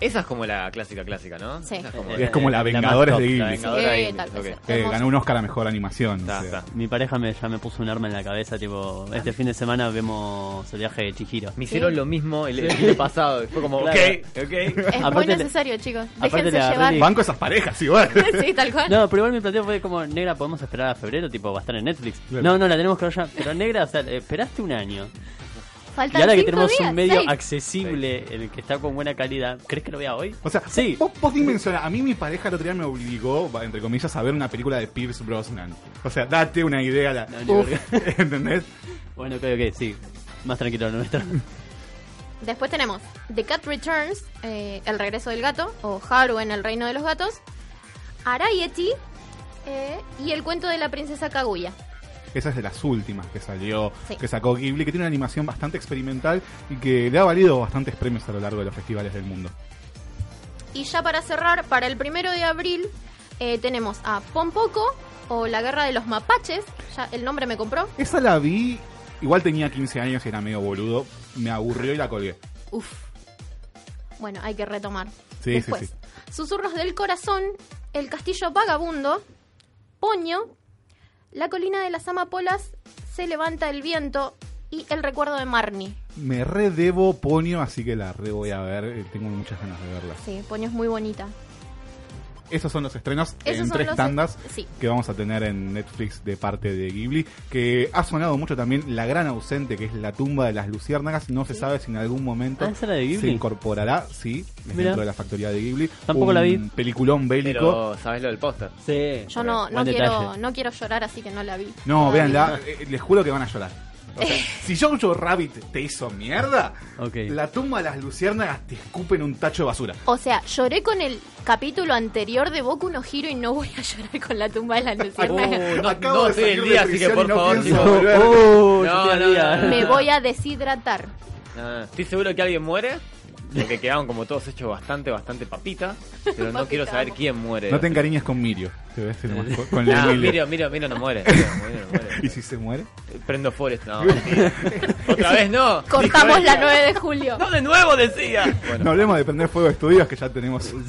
Esa es como la clásica clásica, ¿no? Sí. Esa es como Es como la la Vengadores de Ghibli. la Vengadora Ghibli, tal ok. Eh, ganó un Oscar a Mejor Animación. O sea. Mi pareja me, ya me puso un arma en la cabeza, tipo, este fin de semana vemos el viaje de Chihiro. Me hicieron lo mismo el, el año pasado. Fue como, Claro. ok, ok. Es muy Aparte necesario, chicos. aparte Déjense llevar. Banco esas parejas, igual. sí, tal cual. No, pero igual mi planteo fue como, negra, ¿podemos esperar a febrero? Tipo, va a estar en Netflix. Claro. No, no, la tenemos que ver ya. Pero negra, o sea, esperaste un año. Faltan y ahora que tenemos días, un medio seis. accesible, el que está con buena calidad, ¿crees que lo vea hoy? O sea, Sí. vos, vos dimensiona, a mí mi pareja el otro día me obligó, entre comillas, a ver una película de Pierce Brosnan. O sea, date una idea. La, No, Uf. ¿Entendés? Bueno, ok, ok, sí. Más tranquilo lo nuestro. Después tenemos The Cat Returns, eh, El regreso del gato, o Haru en el reino de los gatos, Arayeti eh, y El cuento de la princesa Kaguya. Esa es de las últimas que salió, Sí. que sacó Ghibli, que tiene una animación bastante experimental y que le ha valido bastantes premios a lo largo de los festivales del mundo. Y ya para cerrar, para el primero de abril eh, tenemos a Pompoco o La guerra de los mapaches, ya el nombre me compró. Esa la vi, igual tenía 15 años y era medio boludo, me aburrió y la colgué. Uf. Bueno, hay que retomar. Sí, Después, sí, sí. Susurros del Corazón, El Castillo Vagabundo, Poño, La Colina de las Amapolas, Se Levanta el Viento y El Recuerdo de Marnie. Me redebo Ponio, así que la re voy a ver, tengo muchas ganas de verla. Sí, Poño es muy bonita. Esos son los estrenos Esos en tres tandas sí. que vamos a tener en Netflix de parte de Ghibli, que ha sonado mucho también la gran ausente que es la tumba de las luciérnagas, no se sabe si en algún momento Ah, se incorporará, sí, dentro de la factoría de Ghibli. Tampoco un la vi. peliculón bélico. Pero, ¿sabes lo del póster? Sí. Yo no, no, quiero, no quiero llorar, así que no la vi. No, Todavía. véanla, eh, les juro que van a llorar. O sea, si Jojo Rabbit te hizo mierda, Ok. la tumba de las luciérnagas te escupen un tacho de basura. O sea, lloré con el capítulo anterior de Boku no Hiro y no voy a llorar con la tumba de las luciérnagas. Oh, no, Acabo no de estoy salir el día, así que por no favor. Oh, No, Me voy a deshidratar. Ah, Estoy seguro que alguien muere. Porque quedaron como todos hechos bastante, bastante papita. Pero no quiero saber quién muere. No te encariñes con Mirio, te ves nomás con- no muere. Miro, Miro no muere. ¿Y si se muere? Prendo Forest, no. mentira. Otra vez no. Cortamos la ella. 9 de julio. No, de nuevo decía. No Bueno, hablemos de prender fuego de estudios, que ya tenemos un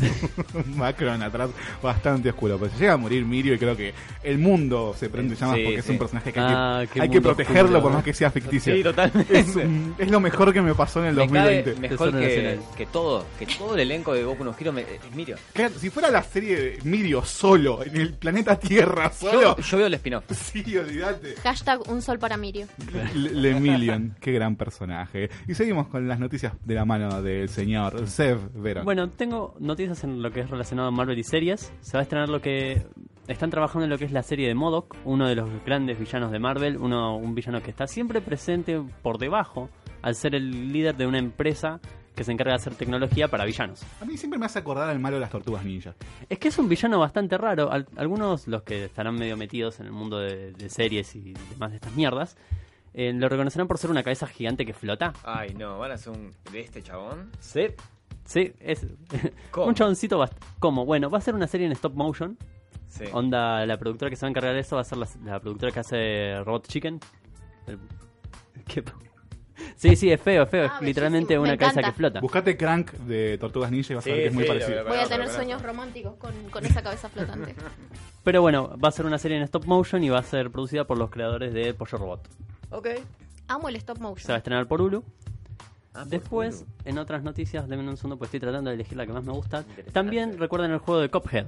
Macron atrás bastante oscuro. Pues llega a morir Mirio y creo que el mundo se prende llamas Sí, porque es un personaje que hay Ah, que, hay que mundo protegerlo oscuro. por más que sea ficticio. sí, totalmente. es, un- es lo mejor que me pasó en el me cae 2020. mejor Tesoro que, todo. Que todo el elenco de Boku no Hero me, es Mirio. Claro, si fuera la serie de Mirio solo, en el planeta Tierra solo. yo veo el spin-off. Sí, olvídate. Hashtag un sol para Mirio. Le Le Million, qué gran personaje. Y seguimos con las noticias de la mano del señor Zev Verón. Bueno, tengo noticias en lo que es relacionado a Marvel y series. Se va a estrenar lo que... Están trabajando en lo que es la serie de Modok, uno de los grandes villanos de Marvel, uno un villano que está siempre presente por debajo, al ser el líder de una empresa que se encarga de hacer tecnología para villanos. A mí siempre me hace acordar al malo de las tortugas ninja. Es que es un villano bastante raro. Al- algunos, los que estarán medio metidos en el mundo de, de series y demás de estas mierdas, eh, lo reconocerán por ser una cabeza gigante que flota. Ay, no, van a hacer un. de este chabón. Sí. Sí, es ¿Cómo? un chaboncito bast- ¿Cómo? Bueno, va a ser una serie en stop motion. Sí. Onda, la productora que se va a encargar de eso va a ser la, la productora que hace Robot Chicken. El- ¿Qué? Sí, sí, es feo, es feo. Ah, es literalmente bellísimo. una cabeza encanta. que flota. Buscate Crank de Tortugas Ninja y vas Sí, a ver que es muy parecido. Voy a tener sueños románticos con, con esa cabeza flotante. Pero bueno, va a ser una serie en stop motion y va a ser producida por los creadores de Pollo Robot. Ok. Amo el stop Se va a motion. estrenar por Hulu. Ah, por Después, Hulu. en otras noticias, denme un segundo, pues estoy tratando de elegir la que más me gusta. También recuerden el juego de Cuphead.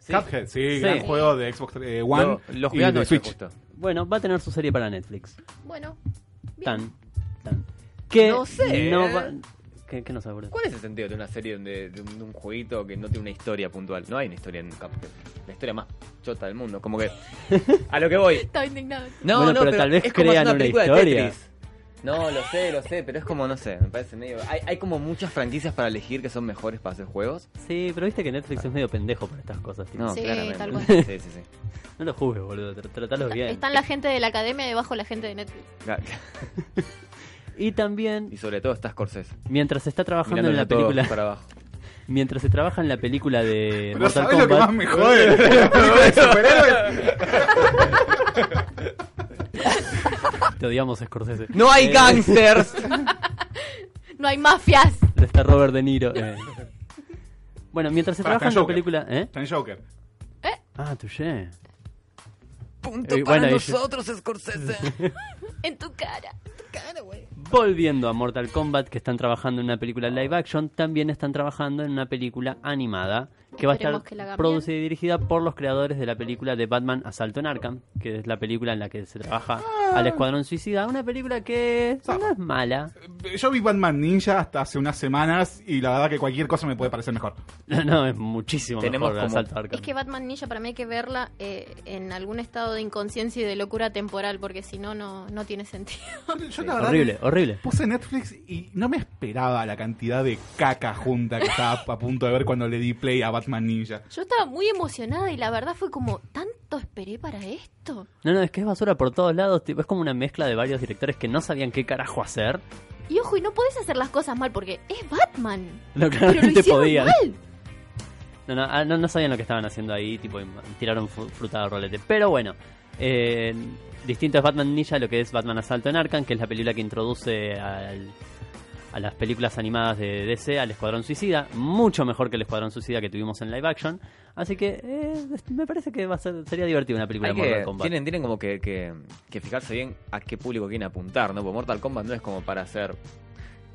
Sí. Cuphead, sí, Sí. gran juego de Xbox eh, One Lo- los y de Switch. justo. Bueno, va a tener su serie para Netflix. Bueno, bien. Tan, Que No sé. no va- ¿Qué, qué no sé, boludo? ¿Cuál es el sentido de una serie donde, de, un, de un jueguito que no tiene una historia puntual? No hay una historia en Cuphead. La historia más chota del mundo. Como que. A lo que voy. Estaba indignado. No, Bueno, no, pero tal vez es crean una una película de historia. Tetris. No, lo sé, lo sé, pero es como, no sé, me parece medio... Hay, hay como muchas franquicias para elegir que son mejores para hacer juegos. Sí, pero viste que Netflix es medio pendejo para estas cosas, tío. No, Sí, claramente. tal cual. Sí, sí, sí. No lo juzgues, boludo. tr- Tratalo bien. Están la gente de la academia debajo la gente de Netflix. Y también, Y sobre todo está Scorsese. mientras se está trabajando en la película... para abajo. Mientras se trabaja en la película de Pero Mortal ¿sabes lo que Kombat... más me jode? La película de superhéroes. Te odiamos, Scorsese. ¡No hay Eh, gangsters! No hay mafias. Está Robert De Niro. eh. Bueno, mientras se Pará, trabaja en la Joker. película... ¿Eh? Está en Joker. Ah, touché. Punto Eh, para bueno, nosotros, Scorsese. En tu cara. Volviendo a Mortal Kombat, que están trabajando en una película live action, también están trabajando en una película animada que va a estar producida y dirigida por los creadores de la película de Batman Asalto en Arkham, que es la película en la que se trabaja al Escuadrón Suicida, una película que no es mala. Yo vi Batman Ninja hasta hace unas semanas y la verdad que cualquier cosa me puede parecer mejor. No, no, es muchísimo Tenemos mejor como- Asalto Arkham. Es que Batman Ninja para mí hay que verla eh, en algún estado de inconsciencia y de locura temporal, porque si no, no no tiene sentido. Yo la verdad Horrible, que horrible. Puse Netflix y no me esperaba la cantidad de caca junta que estaba a punto de ver cuando le di play a Batman Ninja. Yo estaba muy emocionada y la verdad fue como, ¿tanto esperé para esto? No, no, es que es basura por todos lados. tipo, es como una mezcla de varios directores que no sabían qué carajo hacer. Y ojo, y no podés hacer las cosas mal porque es Batman. No, Pero lo podían. mal. No, no, ah, no, no sabían lo que estaban haciendo ahí, tipo, y tiraron fru- fruta de rolete. Pero bueno, eh, distinto es Batman Ninja, lo que es Batman Asalto en Arkham, que es la película que introduce al- a las películas animadas de DC al Escuadrón Suicida. Mucho mejor que el Escuadrón Suicida que tuvimos en live action. Así que eh, me parece que va a ser, sería divertido una película Hay de Mortal que, Kombat. tienen, tienen como que, que, que fijarse bien a qué público quieren apuntar, ¿no? Porque Mortal Kombat no es como para hacer...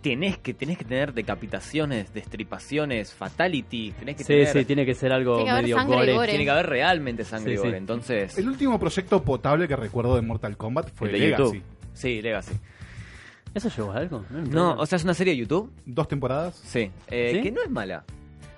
Tenés que, tenés que tener decapitaciones, destripaciones, fatality, tenés que Sí, tener... sí, tiene que ser algo Tiene medio gore. gore. Tiene que haber realmente sangre Sí, y gore. sí. Entonces, El último proyecto potable que recuerdo de Mortal Kombat fue Legacy. YouTube. Sí, Legacy. ¿Eso llevó a algo? No, No, o sea, es una serie de YouTube. Dos temporadas. Sí, eh, ¿Sí? que no es mala.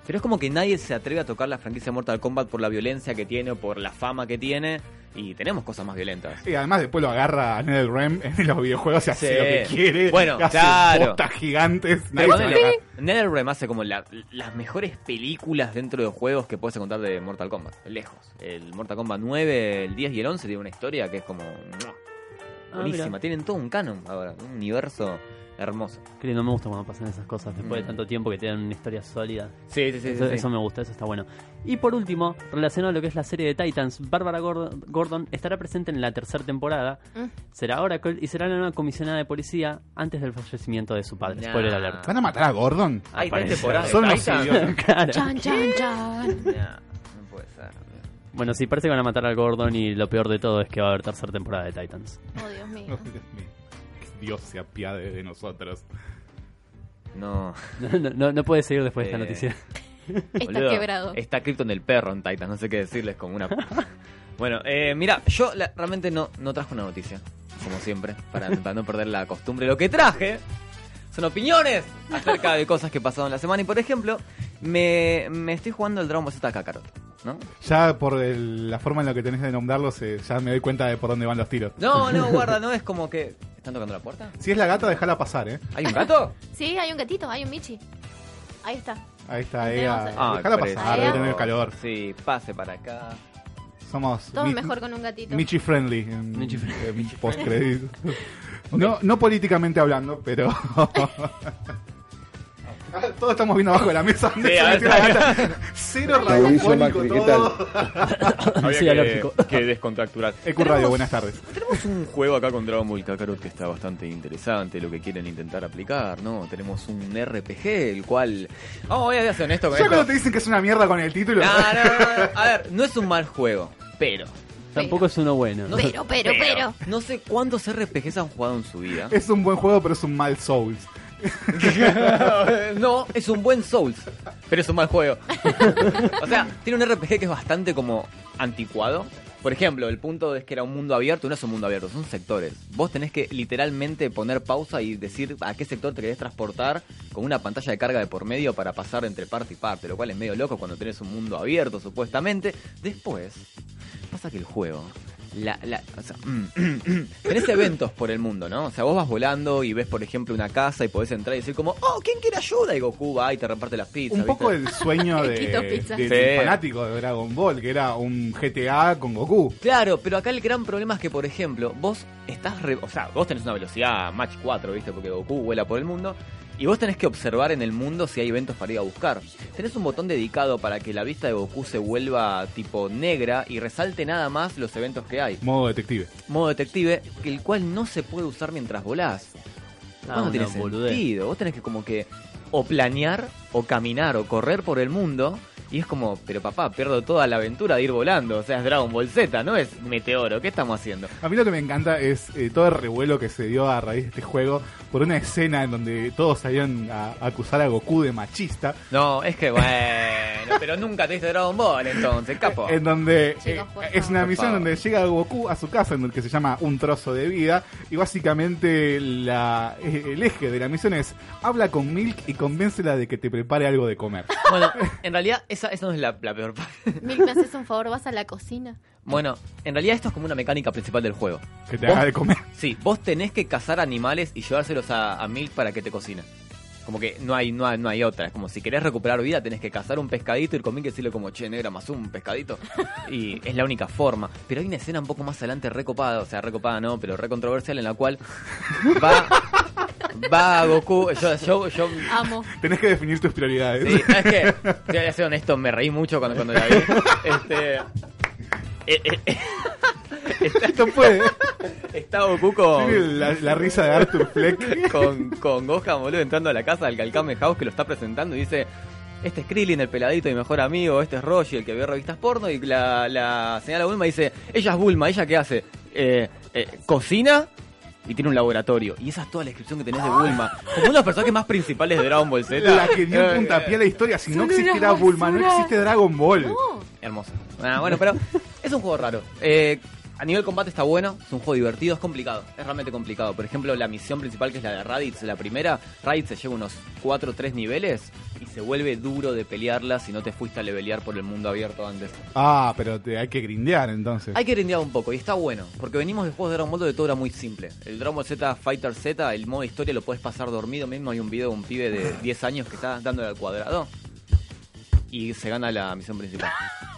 Pero es como que nadie se atreve a tocar la franquicia Mortal Kombat por la violencia que tiene o por la fama que tiene. Y tenemos cosas más violentas. Y además después lo agarra a NetherRealm en los videojuegos y hace Sí. lo que quiere. Bueno, hace claro. botas gigantes. Pero Nadie se. NetherRealm hace como la- las mejores películas dentro de juegos que puedes encontrar de Mortal Kombat. Lejos. El Mortal Kombat 9, el 10 y el 11 tiene una historia que es como... Ah, Buenísima. mira. Tienen todo un canon ahora. Un universo hermoso. Que no me gusta cuando pasan esas cosas después Mm. de tanto tiempo que te dan una historia sólida. Sí, sí, sí. eso, sí, sí. eso me gusta, eso está bueno. Y por último, relacionado a lo que es la serie de Titans, Bárbara Gordon, estará presente en la tercera temporada. Mm. Será Oracle y será la nueva comisionada de policía antes del fallecimiento de su padre. Nah. Spoiler alert. ¿Van a matar a Gordon? Hay temporadas. Son. Claro. Chan, chan, chan. Nah, no puede ser. Bueno, sí, parece que van a matar a Gordon y lo peor de todo es que va a haber tercera temporada de Titans. Oh, Dios mío. Dios mío. Dios se apiade de nosotros. No. No, no, no, no puede seguir después de esta Eh, noticia. Está Boludo, quebrado. Está Krypton del perro en Titan, no sé qué decirles, como una... bueno, eh, mira, yo la- realmente no, no trajo una noticia, como siempre, para, para no perder la costumbre. Lo que traje son opiniones acerca de cosas que pasaron la semana. Y por ejemplo, me, me estoy jugando el Dragon Ball Z Kakarot, ¿no? Ya por el- la forma en la que tenés de nombrarlos, eh, ya me doy cuenta de por dónde van los tiros. No, no, guarda, no es como que... ¿Están tocando la puerta? Si es la gata, déjala pasar, ¿eh? ¿Hay un gato? Sí, hay un gatito, hay un Michi. Ahí está. Ahí está, ella. a- Déjala pasar, debe tener calor. Sí, pase para acá. Somos Todo mi- mejor con un gatito. Michi friendly en, Michi en No, no políticamente hablando, pero. Todos estamos viendo abajo de la mesa. Sí, Se metió la gata. Cero radiofónico Macri, ¿qué todo. Había Sí, que, lógico. que descontracturar. Ecu Radio, buenas tardes. Tenemos un juego acá con Dragon Ball Kakarot que está bastante interesante, lo que quieren intentar aplicar, ¿no? Tenemos un RPG, el cual... Vamos, voy a ser honesto con Ya esto. cuando te dicen que es una mierda con el título. No, no, no, no. A ver, no es un mal juego, pero... Tampoco es uno bueno. No Pero, pero, pero. No sé cuántos RPGs han jugado en su vida. Es un buen juego, pero es un mal Souls. no, es un buen Souls, pero es un mal juego. o sea, tiene un RPG que es bastante como anticuado. Por ejemplo, el punto es que era un mundo abierto, no es un mundo abierto, son sectores. Vos tenés que literalmente poner pausa y decir a qué sector te querés transportar con una pantalla de carga de por medio para pasar entre parte y parte, lo cual es medio loco cuando tenés un mundo abierto, supuestamente. Después, pasa que el juego la, la, o sea, tenés eventos por el mundo, ¿no? O sea, vos vas volando y ves, por ejemplo, una casa y podés entrar y decir como, oh, ¿quién quiere ayuda? Y Goku va y te reparte las pizzas. Un poco el sueño de, de- Sí. fanático de Dragon Ball, que era un GTA con Goku. Claro, pero acá el gran problema es que, por ejemplo, vos estás, re- o sea, vos tenés una velocidad Mach 4, ¿viste? Porque Goku vuela por el mundo. Y vos tenés que observar en el mundo si hay eventos para ir a buscar. Tenés un botón dedicado para que la vista de Goku se vuelva tipo negra y resalte nada más los eventos que hay. Modo detective. Modo detective, el cual no se puede usar mientras volás. Ah, no tiene boludez. sentido. Vos tenés que como que o planear, o caminar, o correr por el mundo. Y es como, pero papá, pierdo toda la aventura de ir volando. O sea, es Dragon Ball Z, no es Meteoro. ¿Qué estamos haciendo? A mí lo que me encanta es eh, todo el revuelo que se dio a raíz de este juego por una escena en donde todos salían a, a acusar a Goku de machista. No, es que bueno, pero nunca te diste Dragon Ball entonces, capo. En donde Chicos, eh, es una misión donde llega Goku a su casa, en donde que se llama Un trozo de vida, y básicamente la, eh, el eje de la misión es habla con Milk y convéncela de que te prepare algo de comer. Bueno, en realidad esa, esa no es la, la peor parte. Milk, ¿me haces un favor? ¿Vas a la cocina? Bueno, en realidad esto es como una mecánica principal del juego. Que te Vos- haga de comer. Sí, vos tenés que cazar animales y llevárselos a, a Milk para que te cocine. Como que no hay, no hay, no hay otra. Es como si querés recuperar vida, tenés que cazar un pescadito y con Milk decirle como, che, negra, más un pescadito. Y es la única forma. Pero hay una escena un poco más adelante recopada, o sea, recopada no, pero recontroversial en la cual va, va Goku. Yo, yo, yo Amo. Tenés que definir tus prioridades. Sí, es que, te voy a ser honesto, me reí mucho cuando, cuando la vi. Este. eh, eh, eh, Esto puede. está Goku con. La, la risa de Arthur Fleck. con, con Gohan, boludo, entrando a la casa del Calcame House que lo está presentando y dice. Este es Krillin, el peladito y mejor amigo. Este es Roshi, el que ve revistas porno. Y la, la señora Bulma dice: Ella es Bulma, ¿ella qué hace? Eh, eh, ¿Cocina? Y tiene un laboratorio. Y esa es toda la descripción que tenés de Bulma. Como uno de los personajes más principales de Dragon Ball Z. La que dio un puntapié a la historia. Si no existiera Bulma, no existe Dragon Ball. No. Hermoso. Ah, bueno, pero es un juego raro. Eh, a nivel combate está bueno, es un juego divertido, es complicado, es realmente complicado. Por ejemplo, la misión principal que es la de Raditz, la primera, Raditz se lleva unos 4 o 3 niveles y se vuelve duro de pelearla si no te fuiste a levelear por el mundo abierto antes. Ah, pero te, hay que grindear entonces. Hay que grindear un poco y está bueno, porque venimos de juegos de Dragon Ball donde todo era muy simple. El Dragon Ball Z Fighter Z, el modo historia lo puedes pasar dormido mismo. Hay un video de un pibe de 10 años que está dándole al cuadrado y se gana la misión principal.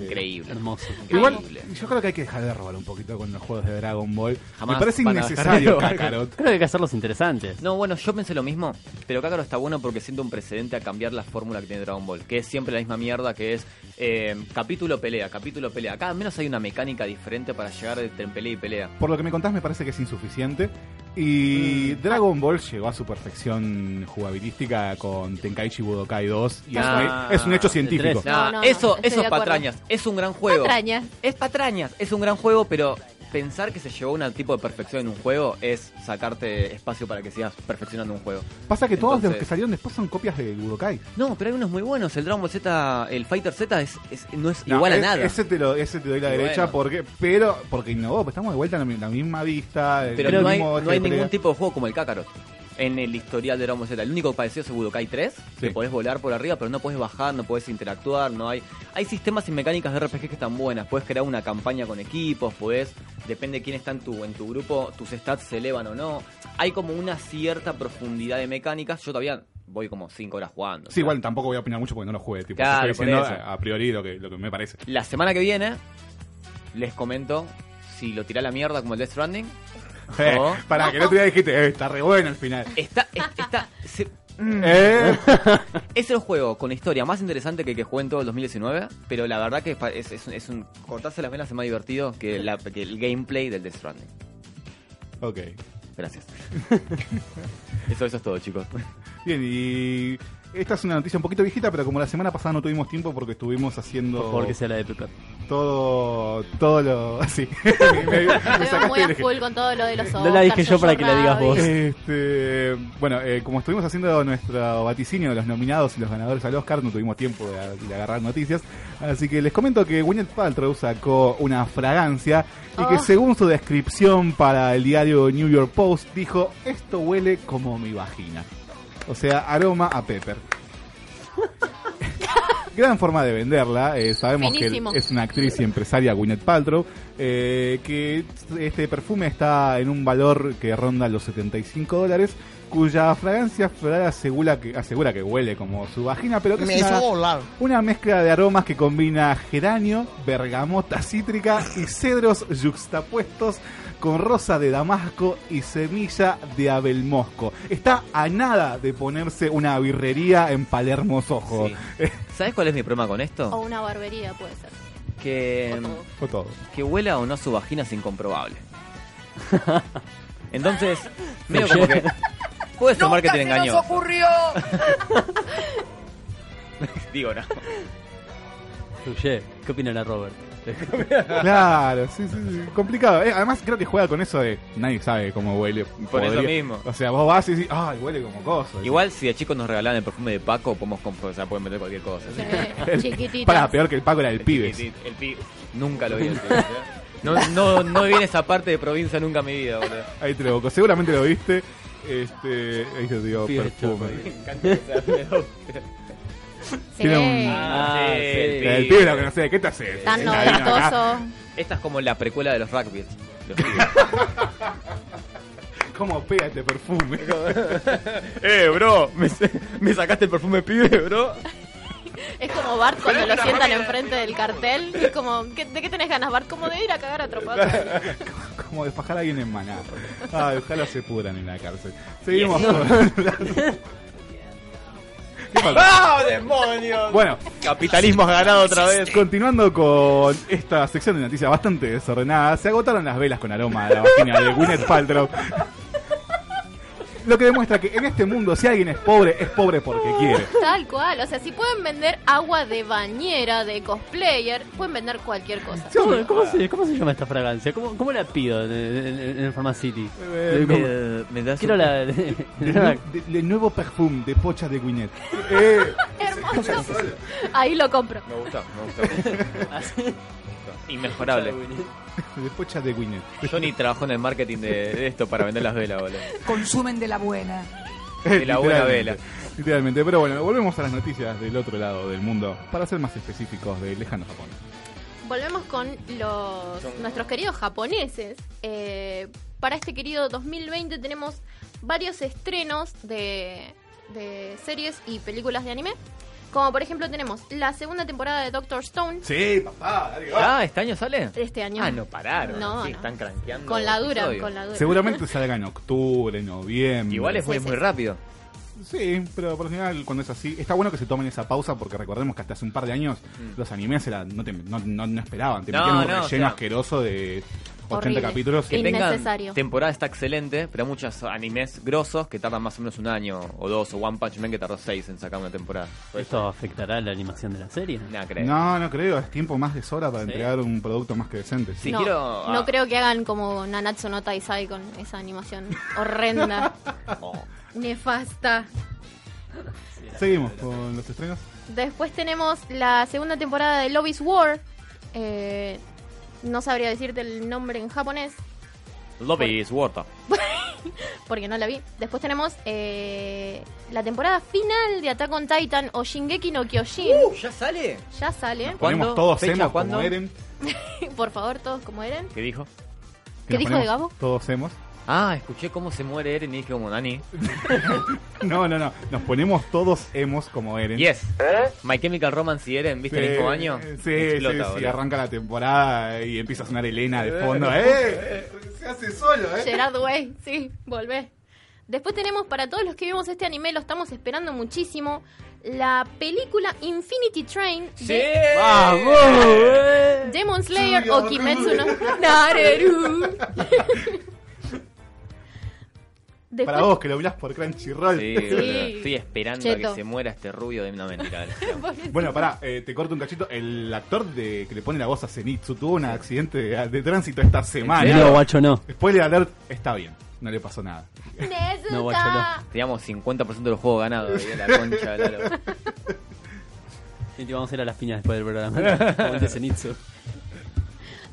Increíble. Hermoso. Igual, Increíble. yo creo que hay que dejar de robar un poquito con los juegos de Dragon Ball. Jamás Me parece innecesario. Kakarot. Creo que hay que hacerlos interesantes. No, bueno, yo pensé lo mismo, pero Kakarot está bueno porque siento un precedente a cambiar la fórmula que tiene Dragon Ball, que es siempre la misma mierda, que es eh, capítulo pelea, capítulo pelea. Acá al menos hay una mecánica diferente para llegar entre pelea y pelea. Por lo que me contás, me parece que es insuficiente. Y Mm. Dragon Ball llegó a su perfección jugabilística con Tenkaichi Budokai 2. Y es Ah, un- es, un hecho científico. No, No, no, eso, eso es patrañas, es un gran juego. Patrañas. Es patrañas, es un gran juego, pero pensar que se llevó un tipo de perfección en un juego es sacarte espacio para que sigas perfeccionando un juego. Pasa que todos los que salieron después son copias de Budokai. No, pero hay unos muy buenos. El Dragon Ball Z, el Fighter Z es, es- no es No, igual a es- nada. Ese te, lo, ese te doy la Y derecha bueno. porque, pero porque innovó, pues estamos de vuelta en la, mi- la misma vista. Pero no hay, no hay ningún tipo de juego como el Kakarot en el historial de Dragon Ball Z. El único parecido es el Budokai 3, que Sí. podés volar por arriba, pero no podés bajar, no podés interactuar, no hay... Hay sistemas y mecánicas de RPG que están buenas. Puedes crear una campaña con equipos, podés... Depende de quién está en tu, en tu grupo, tus stats se elevan o no. Hay como una cierta profundidad de mecánicas. Yo todavía voy como 5 horas jugando. Sí, igual tampoco voy a opinar mucho porque no lo jugué. Tipo, Claro, estoy diciendo a, a priori lo que, lo que me parece. La semana que viene les comento si lo tiré a la mierda como el Death Stranding. Para que el otro día dijiste, eh, está re bueno al final. Está, es- está, se- ¿Eh? Es el juego con historia más interesante que el que jugué en todo el 2019, pero la verdad que es, es, un, es un- cortarse las venas es más divertido que, la- que el gameplay del Death Stranding. Ok. Gracias. eso, eso es todo, chicos. Bien, y esta es una noticia un poquito viejita, pero como la semana pasada no tuvimos tiempo porque estuvimos haciendo Por favor, que sea la de Pepper. todo todo lo sí. Me- me- me Estuvimos sacaste muy a full con todo lo de los No la dije yo para que la digas vos. Este, bueno, eh, como estuvimos haciendo nuestro vaticinio de los nominados y los ganadores al Oscar, no tuvimos tiempo de, de agarrar noticias. Así que les comento que Gwyneth Paltrow sacó una fragancia y que Oh. según su descripción para el diario New York Post, dijo, esto huele como mi vagina. O sea, aroma a pepper. Gran forma de venderla. eh, sabemos Finísimo. que es una actriz y empresaria, Gwyneth Paltrow, eh, que este perfume está en un valor que ronda los 75 dólares, cuya fragancia floral asegura que, asegura que huele como su vagina, pero que Me es una, una mezcla de aromas que combina geranio, bergamota cítrica y cedros yuxtapuestos con rosa de damasco y semilla de abelmosco. Está a nada de ponerse una birrería en Palermo Sojo. Sí. ¿Sabes cuál es mi problema con esto? O una barbería puede ser. Que, Fue todo. que huela o no su vagina es incomprobable. Entonces, medio como que puede ser marketing se nos engañoso. ocurrió! Digo, no. ¿Qué opinará Robert? Claro, sí, sí, sí, complicado. Eh, además creo que juega con eso de nadie sabe cómo huele. Por eso mismo. O sea, vos vas y decís, ay, huele como cosa. Igual si de chicos nos regalaban el perfume de Paco, podemos comprar, o sea, pueden meter cualquier cosa. Sí, chiquititas. Para, peor que el Paco era el pibe. El, el pi- nunca lo vi. el pibe, ¿eh? No, no, no viene esa parte de provincia nunca en mi vida, boludo. Ahí te lo evoco. Seguramente lo viste. Este, ahí te Pibe perfume. Me Tiene un- Ah, sí, el El pibe. pibe lo que no sé, ¿qué te haces? Tan acá. noventoso. Esta es como la precuela de los rugby. Los pibes. ¿Cómo pega este perfume? eh, bro, me, me sacaste el perfume pibe, bro. Es como Bart cuando lo sientan enfrente del cartel. Es como, ¿qué- ¿de qué tenés ganas, Bart? Como de ir a cagar a trompadas. Como de fajar a alguien en maná. Ay, ojalá se pudran en la cárcel. Seguimos. Con- ¿Qué falta? ¡Ah, demonios! Bueno, Capitalismo ha ganado otra vez. Continuando con esta sección de noticias bastante desordenada, se agotaron las velas con aroma a la vagina de Gwyneth Paltrow. Lo que demuestra que en este mundo, si alguien es pobre, es pobre porque quiere. Tal cual. O sea, si pueden vender agua de bañera, de cosplayer, pueden vender cualquier cosa. ¿Cómo, cómo se, cómo se llama esta fragancia? ¿Cómo, cómo la pido en, en- en el Pharmacity? Eh, ¿Cómo? Me, me das Quiero un- la... De, de- de nuevo perfume de pocha de Gwyneth. Eh, Hermoso. Ahí lo compro. Me gusta, me gusta. Inmejorable. de pocha de Gwyneth. Johnny trabajó en el marketing de, de esto para vender las velas, boludo. Consumen de la buena. De la buena vela. Literalmente, pero bueno, volvemos a las noticias del otro lado del mundo, para ser más específicos del lejano Japón. Volvemos con los nuestros queridos japoneses. Eh, para este querido 2020 tenemos varios estrenos de, de series y películas de anime. Como por ejemplo tenemos la segunda temporada de Doctor Stone Sí, papá, dale. Ah, ¿este año sale? este año. Ah, no pararon. No, sí, no. están cranqueando. Con la dura, con la dura. Seguramente salga en octubre, noviembre. Igual es muy, Sí, muy sí. rápido. Sí, pero por lo general cuando es así, está bueno que se tomen esa pausa porque recordemos que hasta hace un par de años los animes era, no, te- no, no- no esperaban, te Mm. No, metían un no, o relleno sea, asqueroso de 80 Horrible. capítulos. Que Innecesario. tengan temporada está excelente, pero hay muchos animes grosos que tardan más o menos un año o dos, o One Punch Man que tardó seis en sacar una temporada. ¿Esto afectará la animación de la serie? creo. No, no creo, es tiempo más de sobra para Sí. entregar un producto más que decente. Sí, no, quiero- no ah. creo que hagan como Nanatsu no Taisai con esa animación horrenda, Oh. nefasta. Seguimos con los estrenos. Después tenemos la segunda temporada de Love is War. Eh, no sabría decirte el nombre en japonés Love is Water. porque no la vi. Después tenemos eh, la temporada final de Attack on Titan o Shingeki no Kyojin. Uh, ¿Ya sale? Ya sale. ¿Cuándo? Ponemos todos ¿Fecha? hemos ¿Cuándo? como Eren. Por favor, todos como Eren. ¿Qué dijo? ¿Qué Nos dijo de Gabo? Todos hemos. Ah, escuché cómo se muere Eren y dije como Nani. No, no, no. Nos ponemos todos hemos como Eren. Yes. My Chemical Romance y Eren, ¿viste el mismo año? Sí, Explota, sí, sí, arranca la temporada y empieza a sonar Elena de fondo. ¡Eh! Se hace solo, ¿eh? Gerard Way, sí, volvé. Después tenemos, para todos los que vimos este anime, lo estamos esperando muchísimo, la película Infinity Train de ¡Vamos! Demon Slayer o Kimetsu no Nareru. Después- Para vos que lo mirás por Crunchyroll. Sí, boludo. Estoy esperando a que se muera este rubio de no mentira. Bueno, pará, eh, te corto un cachito. El actor de que le pone la voz a Zenitsu tuvo un accidente de, de tránsito esta semana. serio, guacho, no? Spoiler alert, está bien. No le pasó nada. No, guacho, no. Teníamos 50% del juego ganado. ahí, la concha de vamos a ir a las piñas después del programa. De Zenitsu.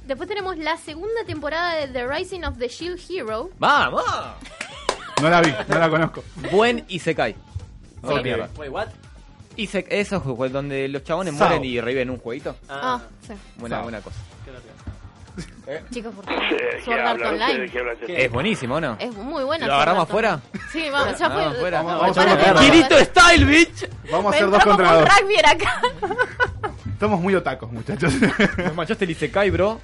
Después tenemos la segunda temporada de The Rising of the Shield Hero. ¡Vamos! No la vi, no la conozco. Buen Isekai. Oh, mierda. Wait, what? Ise esos juegos donde los chabones Sao. mueren y reviven en un jueguito. Ah, sí. Buena, Sao. buena cosa. Chicos, por favor. Sword Art Online. Es buenísimo, ¿no? Es muy buena. ¿Lo agarramos afuera? Sí, vamos, ya Vamos fue. afuera. Vamos, Vamos, vamos a vamos. ver. ¡Kirito Style, bitch! Vamos a hacer dos contra con dos. rugby acá. Estamos muy otacos, muchachos. Me manchaste el Isekai, bro.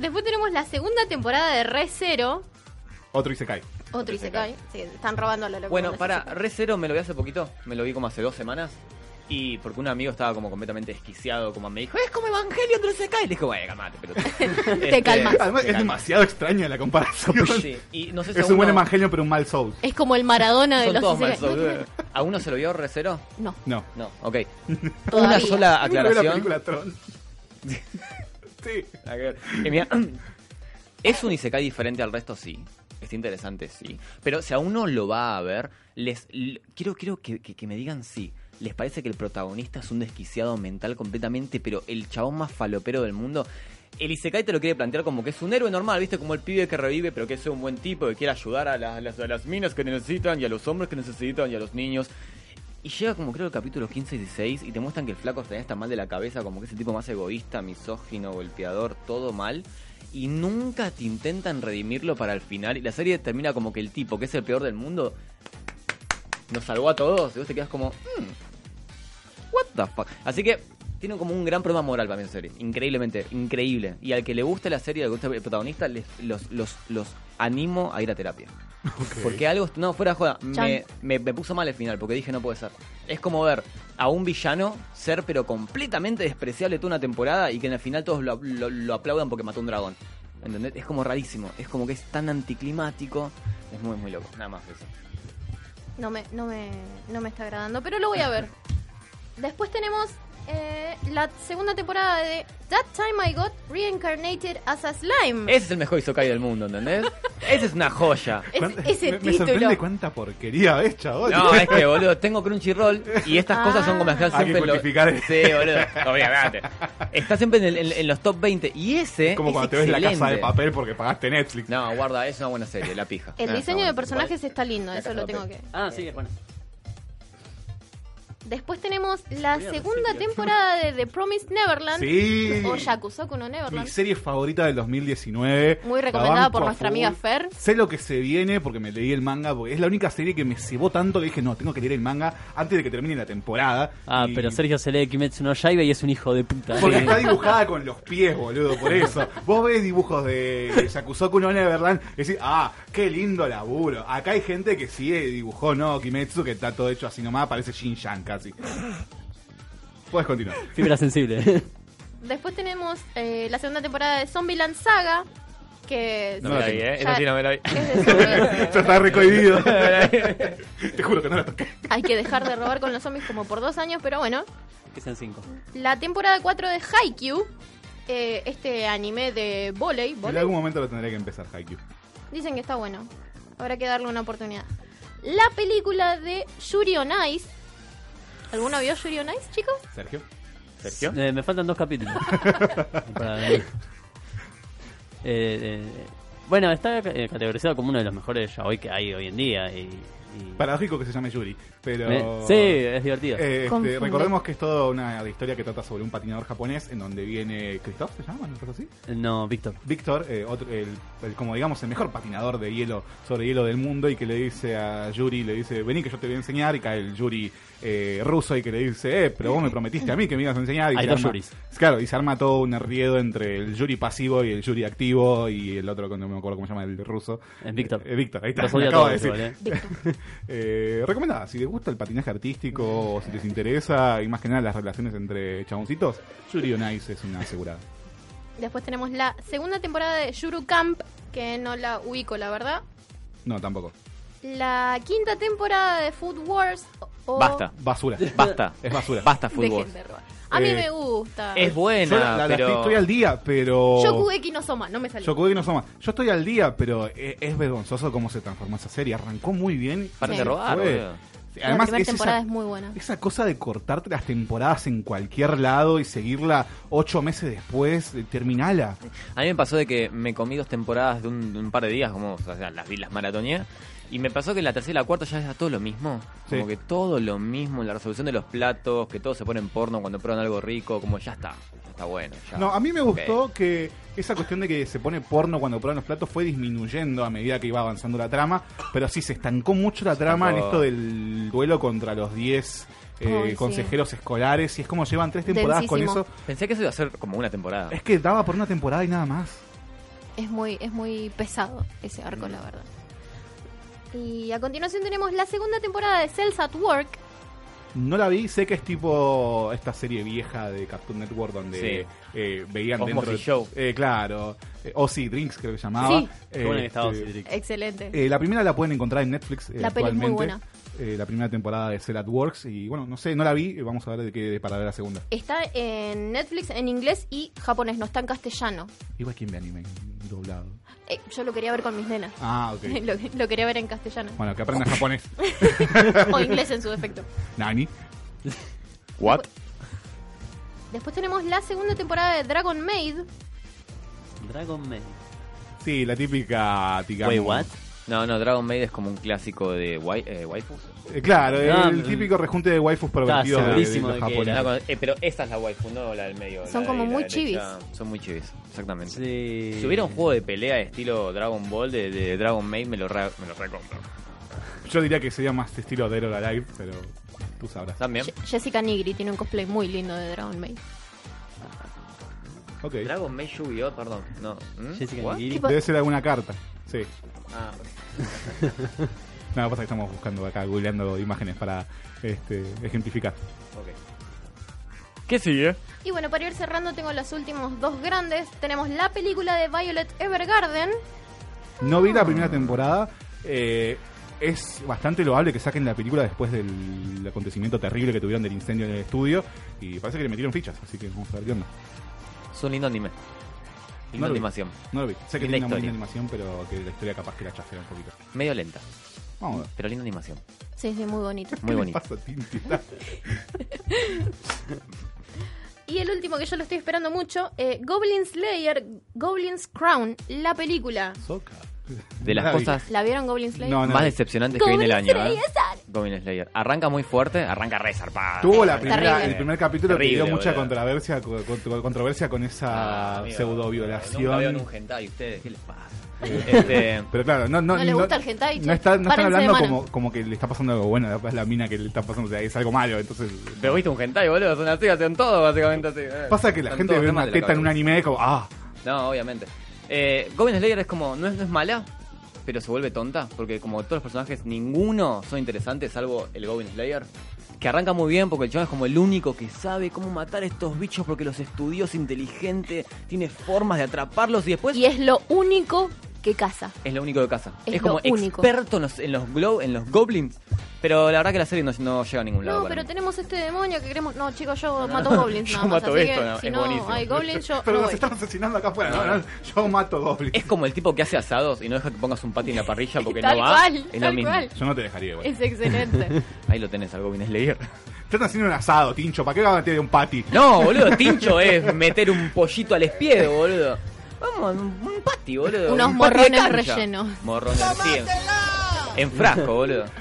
Después tenemos la segunda temporada de Re Zero. Otro Isekai. Otro Isekai. Sí, están robando la locura. Bueno, para Re Zero me lo vi hace poquito. Me lo vi como hace dos semanas. Y porque un amigo estaba como completamente desquiciado, como me dijo, es como Evangelion del Isekai. Le dije, bueno, calmate, pero Te calmas. Además, es demasiado extraña la comparación. Sí, y no sé si es un buen Evangelio, pero un mal Soul. Es como el Maradona de Son los todos mal. Souls. ¿A uno se lo vio Re Zero? No. No. No, ok. Todavía. Una sola vi la aclaración. película Tron. sí. Eh, mira, es un Isekai diferente al resto, sí. Es interesante, sí. Pero si a uno lo va a ver, les quiero, quiero que, me digan sí. ¿Les parece que el protagonista es un desquiciado mental completamente, pero el chabón más falopero del mundo? El Isekai te lo quiere plantear como que es un héroe normal, ¿viste? Como el pibe que revive, pero que es un buen tipo, que quiere ayudar a las minas que necesitan, y a los hombres que necesitan, y a los niños. Y llega como creo el capítulo 15 y 16 y te muestran que el flaco está está mal de la cabeza, como que es el tipo más egoísta, misógino, golpeador, todo mal. Y nunca te intentan redimirlo para el final. Y la serie termina como que el tipo, que es el peor del mundo, nos salvó a todos. Y vos te quedas como, "Hmm, what the fuck. Así que tiene como un gran problema moral para mí esa serie. Increíblemente, increíble. Y al que le guste la serie, al que le guste el protagonista, les- los, los, los animo a ir a terapia. Porque algo, no, fuera de joda, me, me, me puso mal el final, porque dije no puede ser. Es como ver a un villano ser pero completamente despreciable toda una temporada y que en el final todos lo, lo- lo aplaudan porque mató un dragón. ¿Entendés? Es como rarísimo, es como que es tan anticlimático, es muy muy loco, nada más eso. No me, no me, no me está agradando, pero lo voy a ver. Después tenemos eh, la segunda temporada de That Time I Got Reincarnated as a Slime. Ese es el mejor Isokai del mundo, ¿entendés? Esa es una joya. Es- ¿Cuánta- ese me, me título. sorprende cuánta porquería ves, chabón. No, es que, boludo, tengo Crunchyroll y estas Ah. cosas son como las que Hay que siempre en los- justificar. Sí, boludo, obviamente. Está siempre en, el- en- en los top 20 y ese como es cuando te ves la casa de excelente. papel porque pagaste Netflix. No, guarda, es una buena serie, La Pija. El Ah, diseño está de bueno. personajes está lindo, La eso Casa lo de tengo Papel. que. Ah, sí, bueno. Después tenemos la segunda temporada de The Promised Neverland. Sí. O Yakusoku no Mi Neverland. serie favorita del 2019. Muy recomendada por nuestra full. amiga Fer. Sé lo que se viene porque me leí el manga, porque es la única serie que me cebó tanto que dije, no, tengo que leer el manga antes de que termine la temporada. Ah, Y- pero Sergio se lee Kimetsu no Yaiba y es un hijo de puta. Porque Sí. está dibujada con los pies, boludo, por eso. Vos ves dibujos de, Yakusoku no Neverland y decís, ah, qué lindo laburo. Acá hay gente que sí dibujó, no, Kimetsu, que está todo hecho así nomás, parece Shin-Chan Puedes continuar. Fibra sensible. Después tenemos eh, la segunda temporada de Zombieland Saga. Que No me la vi, ¿eh? ya Eso sí no me la vi. es de zombies. Esto está recohibido. Te juro que no la toqué. Hay que dejar de robar con los zombies como por dos años, pero bueno. que sean cinco. La temporada 4 de Haikyuu, eh, este anime de volei, En volei, algún momento lo tendré que empezar, Haikyuu. dicen que está bueno. Habrá que darle una oportunidad. La película de Yuri on Ice. ¿Alguno vio Yuri on Ice, chicos? Sergio. ¿Sergio? Eh, me faltan dos capítulos. Para. Eh, eh, bueno, está eh, categorizado como uno de los mejores yaoi que hay hoy en día. Y Y- Paradójico que se llame Yuri, pero... Me- sí, es divertido. Eh, este, recordemos que es toda una historia que trata sobre un patinador japonés en donde viene Christoph, ¿se llama? ¿No es así? No, Víctor. Víctor, eh, otro- el, el- como digamos el mejor patinador de hielo sobre hielo del mundo y que le dice a Yuri, le dice, vení que yo te voy a enseñar y cae el Yuri eh, ruso y que le dice, eh, pero vos me prometiste a mí que me ibas a enseñar y Hay dos arma- Yuris. Claro, y se arma todo un enriedo entre el Yuri pasivo y el Yuri activo y el otro, que no me acuerdo cómo se llama, el ruso. Es Víctor. Eh, Víctor, ahí está, acabo de decir. igual, ¿eh? Recomendada, si les gusta el patinaje artístico o si les interesa y más que nada las relaciones entre chaboncitos, Yuri on Ice es una asegurada. Después tenemos la segunda temporada de Yuru Camp, que no la ubico, la verdad. No, tampoco. La quinta temporada de Food Wars. o- Basta. Basura. Basta. Es basura. Basta fútbol. Dejen de robar. A mí Eh, me gusta. Es buena, Yo la, la- la pero... estoy al día, pero... Shokugeki no Soma, no me salió. Shokugeki no Soma. Yo estoy al día, pero es, es vergonzoso cómo se transformó esa serie. Arrancó muy bien. Sí. de robar, Fue- boludo. la Además, primera es temporada esa, es muy buena. esa cosa de cortarte las temporadas en cualquier lado y seguirla ocho meses después, eh, terminala. A mí me pasó de que me comí dos temporadas de un, de un par de días, como, o sea, las vi, las maratoneé. Y me pasó que en la tercera y la cuarta ya era todo lo mismo. Como Sí. que todo lo mismo, la resolución de los platos, que todos se ponen porno cuando prueban algo rico, como ya está, ya está bueno. Ya. No, a mí me gustó que esa cuestión de que se pone porno cuando prueban los platos fue disminuyendo a medida que iba avanzando la trama, pero sí se estancó mucho la trama en esto del duelo contra los 10 eh, Ay, sí. consejeros escolares y es como llevan tres temporadas con eso. Pensé que eso iba a ser como una temporada. Es que daba por una temporada y nada más. Es muy, es muy pesado ese arco, Mm. la verdad. Y a continuación tenemos la segunda temporada de Cells at Work. No la vi, sé que es tipo esta serie vieja de Cartoon Network donde Sí. eh, veían Osmosis dentro de- Show. Eh, claro, eh, Ozzy Drinks creo que se llamaba. Sí. Qué buena que estaba Este, Ozzy Drinks. Excelente. Eh, la primera la pueden encontrar en Netflix. eh, La peli es muy buena. Eh, la primera temporada de Cell at Works. Y bueno, no sé, no la vi. eh, Vamos a ver de qué para ver la segunda. Está en Netflix en inglés y japonés, no está en castellano. Igual quien ve anime doblado. Eh, yo lo quería ver con mis nenas. Ah, ok. lo, lo quería ver en castellano. Bueno, que aprendan japonés. o inglés en su defecto. Nani. ¿What? Después tenemos la segunda temporada de Dragon Maid. Dragon Maid. Sí, la típica, digamos. Wait, what? No, no, Dragon Maid es como un clásico de wai eh, waifus. Eh, claro, el mm. típico rejunte de waifus pervertidos de, de de con- eh, pero esa es la waifu, no la del medio. Son como de muy derecha. Son muy chivis, exactamente. Sí. Si hubiera un juego de pelea de estilo Dragon Ball de, de Dragon Maid, me lo, re- me lo recompro. Yo diría que sería más estilo Dead or Alive, pero tú sabrás. También. Je- Jessica Nigri tiene un cosplay muy lindo de Dragon Maid. Ok. Dragon Maid Yu-Gi-Oh, perdón. No. ¿Mm? Jessica? Nigiri. Debe ser alguna carta. Sí. Ah, No, pasa que estamos buscando acá, googleando imágenes para este, ejemplificar. ok. ¿Qué sigue? Y bueno, para ir cerrando tengo los últimos dos grandes. Tenemos la película de Violet Evergarden. No vi la primera temporada. eh, es bastante loable que saquen la película después del acontecimiento terrible que tuvieron del incendio en el estudio. Y parece que le metieron fichas, así que vamos a ver qué onda. Es un lindo anime. Linda No lo vi. animación. No lo vi. Sé que Linda tiene una animación, pero que la historia capaz que la chafea un poquito. Medio lenta, Vamos a ver. pero linda animación. Sí, sí, muy bonito. Muy ¿Qué bonito. Y el último que yo lo estoy esperando mucho, eh, Goblin Slayer, Goblin's Crown, la película. Soca. De las la vi. cosas ¿La vieron Goblin Slayer? No, no. más decepcionantes que viene el Goblin año. ¿eh? Goblin Slayer. Arranca muy fuerte, arranca re zarpada. Tuvo la Terrible. primera, el primer capítulo que Terrible, dio mucha boludo. controversia, co- con- controversia con esa Ah, pseudo Nunca vieron violación. un hentai ustedes, ¿qué les pasa? Este, Pero claro, no, no, ¿No les gusta el hentai? No, está- no están hablando como, como que le está pasando algo bueno, es la mina que le está pasando, o sea, es algo malo, entonces... pero viste un hentai, boludo, son así, hacen todo básicamente así. eh. Pasa que la gente ve una teta en un anime y como, ah, No, obviamente. Eh, Goblin Slayer es como, no es, no es mala, pero se vuelve tonta, porque como todos los personajes, ninguno son interesantes, salvo el Goblin Slayer, que arranca muy bien porque el chabón es como el único que sabe cómo matar a estos bichos porque los estudió, es inteligente, tiene formas de atraparlos y después Y es lo único que caza. es lo único que caza. Es Es, como único. experto en los, en los, glow- en los goblins, pero la verdad que la serie no, no llega a ningún lado. No, pero mí. tenemos este demonio que queremos... No, chicos, yo mato goblins Yo nada más. mato así esto, que no, si es no buenísimo. hay goblins, yo pero no nos están asesinando acá afuera, no, No, no, yo mato goblins. Es como el tipo que hace asados y no deja que pongas un patty en la parrilla porque Tal no va. cual, es lo tal mismo. cual. Yo no te dejaría igual. Es excelente. Ahí lo tenés al Goblin Slayer. Están haciendo un asado, Tincho, ¿para qué va a meter un patty? No, boludo, tincho es meter un pollito al espiedo, boludo. Vamos, un, un patty, boludo. Unos un morrones rellenos. Morrones, sí. En frasco, boludo.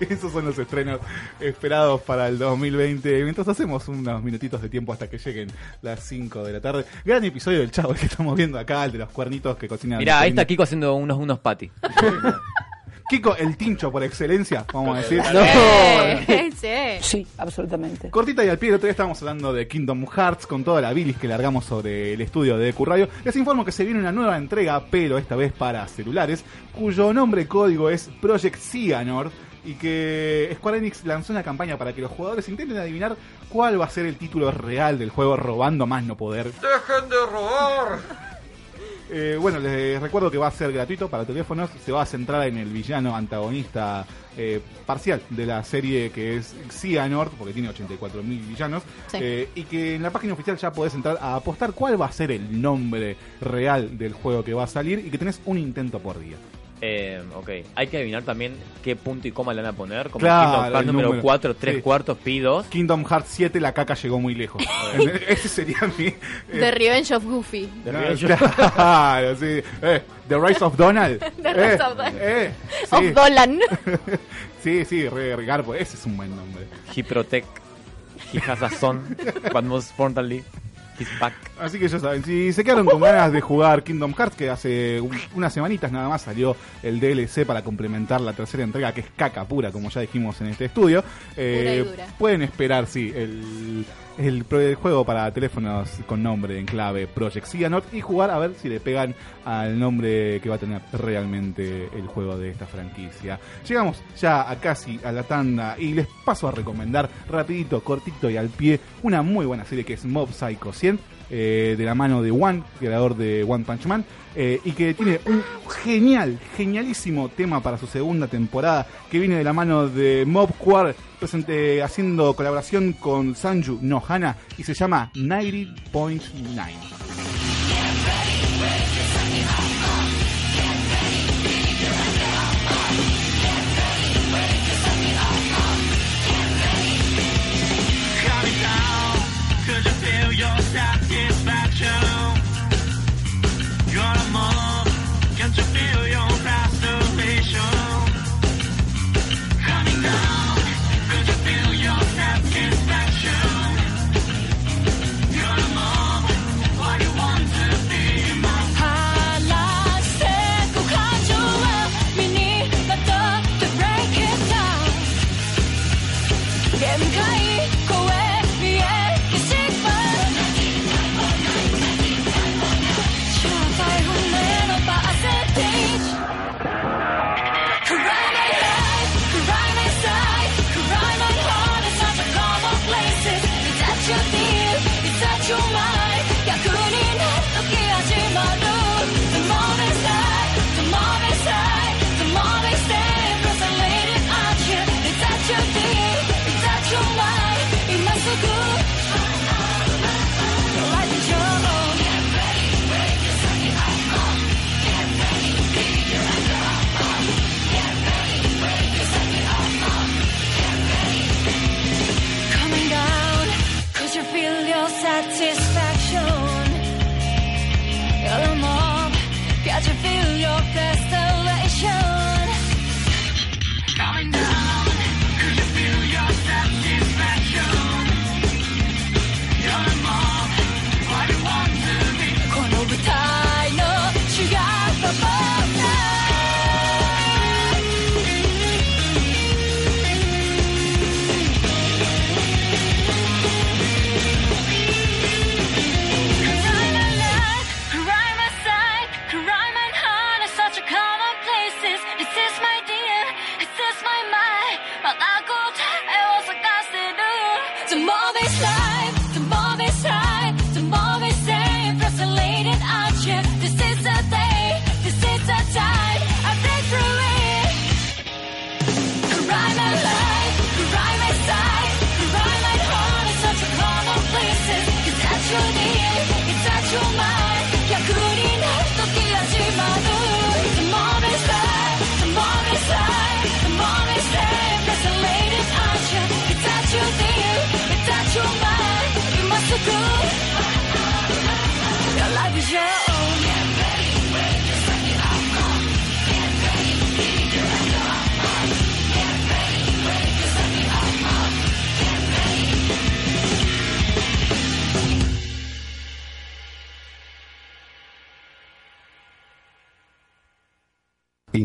Esos son los estrenos esperados para el 2020. Mientras hacemos unos minutitos de tiempo hasta que lleguen las 5 de la tarde. Gran episodio del chavo el que estamos viendo acá, el de los cuernitos que cocinan. Mirá, ahí está Kiko haciendo unos, unos patty. Kiko, el tincho por excelencia, vamos a decir. Eh, sí. Sí, absolutamente. Cortita y al pie, el otro día estábamos hablando de Kingdom Hearts con toda la bilis que largamos sobre el estudio de Q-Radio. Les informo que se viene una nueva entrega, pero esta vez para celulares, cuyo nombre código es Project Cyanor y que Square Enix lanzó una campaña para que los jugadores intenten adivinar cuál va a ser el título real del juego robando más no poder. ¡Dejen de robar! Eh, bueno, les recuerdo que va a ser gratuito para teléfonos. Se va a centrar en el villano antagonista eh, parcial de la serie que es Xehanort, porque tiene 84.000 villanos. Sí. eh, y que en la página oficial ya podés entrar a apostar cuál va a ser el nombre real del juego que va a salir y que tenés un intento por día. Eh, ok, hay que adivinar también qué punto y coma le van a poner. Como Claro, Kingdom Hearts el número número. 4, 3 Sí. cuartos, Pi 2. Kingdom Hearts 7, la caca llegó muy lejos. Ese sería mi. eh, The Revenge of Goofy. The no, Revenge of- claro, sí. Eh, The Rise of Donald. The Eh, Rise of Donald. eh, sí. Of Dolan. Sí, sí, re, re garbo. Ese es un buen nombre. He protect. He has a son. But most importantly, he's back. Así que ya saben, si se quedaron con ganas de jugar Kingdom Hearts, que hace un- unas semanitas nada más salió el DLC para complementar la tercera entrega, que es caca pura, como ya dijimos en este estudio, eh, dura. pueden esperar, sí, el, el, el juego para teléfonos con nombre en clave Project Cyanot y jugar a ver si le pegan al nombre que va a tener realmente el juego de esta franquicia. Llegamos ya a casi a la tanda y les paso a recomendar rapidito, cortito y al pie una muy buena serie que es Mob Psycho 100 eh, de la mano de One, creador de One Punch Man, eh, y que tiene un genial, genialísimo tema para su segunda temporada, que viene de la mano de Mob Quar, presente, haciendo colaboración con Sanju Nohana, y se llama 90.9.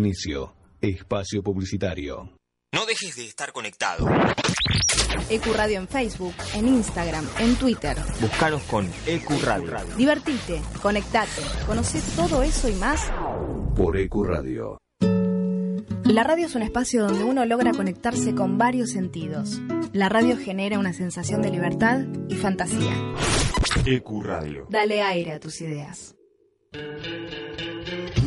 Inicio. Espacio publicitario. No dejes de estar conectado. Ecuradio en Facebook, en Instagram, en Twitter. Búscanos con Ecuradio. Divertite, conectate, conoce todo eso y más. Por Ecuradio. La radio es un espacio donde uno logra conectarse con varios sentidos. La radio genera una sensación de libertad y fantasía. Ecuradio. Dale aire a tus ideas.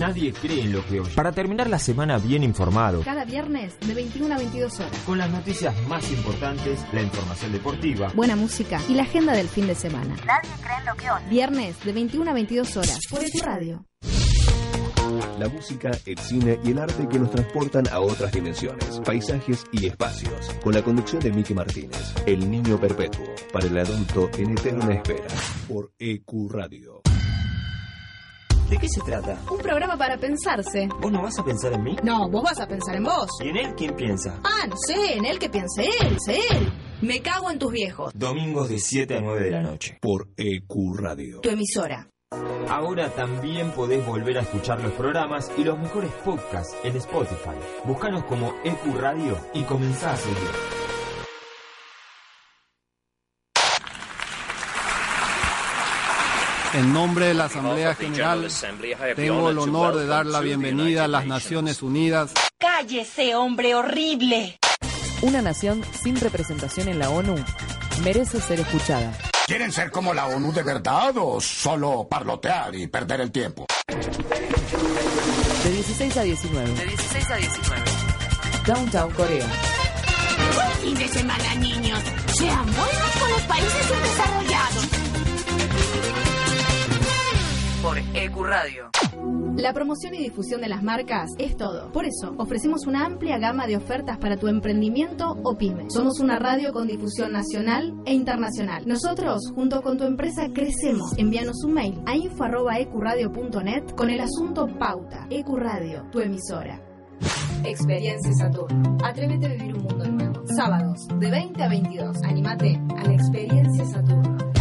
Nadie cree en lo que oye. Para terminar la semana bien informado, Cada viernes de 21 a 22 horas. con las noticias más importantes, la información deportiva, Buena música y la agenda del fin de semana. Nadie cree en lo que oye. Viernes de 21 a 22 horas por Ecuradio. La música, el cine y el arte que nos transportan a otras dimensiones, paisajes y espacios. Con la conducción de Miki Martínez, El Niño Perpetuo, para el adulto en eterna espera. Por Ecuradio. ¿De qué se trata? Un programa para pensarse. ¿Vos no vas a pensar en mí? No, vos vas a pensar en vos. ¿Y en él quién piensa? Ah, no sé, en él que piense él, sé él. Me cago en tus viejos. Domingos de 7 a 9 de la noche. Por Ecuradio. Tu emisora. ahora también podés volver a escuchar los programas y los mejores podcasts en Spotify. Búscanos como Ecuradio y comenzá a seguir. En nombre de la Asamblea General, tengo el honor de dar la bienvenida a las Naciones Unidas. Cállese, hombre horrible. Una nación sin representación en la ONU merece ser escuchada. ¿Quieren ser como la ONU de verdad o solo parlotear y perder el tiempo? De 16 a 19. De 16 a 19. Downtown Corea. Buen fin de semana, niños. Sean buenos con los países subdesarrollados. Por Ecuradio. La promoción y difusión de las marcas es todo. Por eso, ofrecemos una amplia gama de ofertas para tu emprendimiento o pyme. Somos una radio con difusión nacional e internacional. Nosotros, junto con tu empresa, crecemos. Envíanos un mail a info.ecuradio.net con el asunto Pauta. Ecuradio, tu emisora. Experiencia Saturno. Atrévete a vivir un mundo nuevo. Sábados, de 20 a 22. Anímate a la Experiencia Saturno.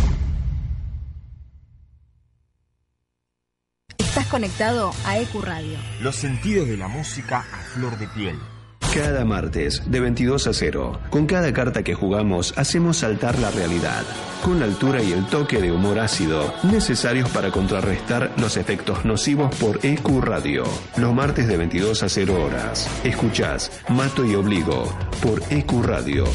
Conectado a Ecuradio. Los sentidos de la música a flor de piel. Cada martes, de 22 a 0, con cada carta que jugamos, hacemos saltar la realidad, con la altura y el toque de humor ácido necesarios para contrarrestar los efectos nocivos por EQ Radio. Los martes de 22 a 0 horas. Escuchás Mato y Obligo por EQ Radio.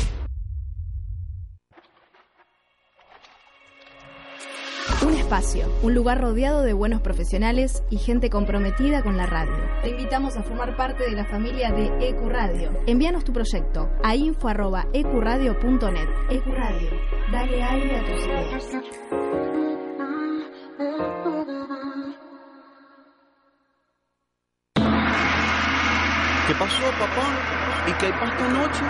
Espacio, un lugar rodeado de buenos profesionales y gente comprometida con la radio. Te invitamos a formar parte de la familia de Ecuradio. Envíanos tu proyecto a info.ecuradio.net. Ecuradio, dale aire a tus ideas. ¿Qué pasó, papá? ¿Y qué hay para esta noche?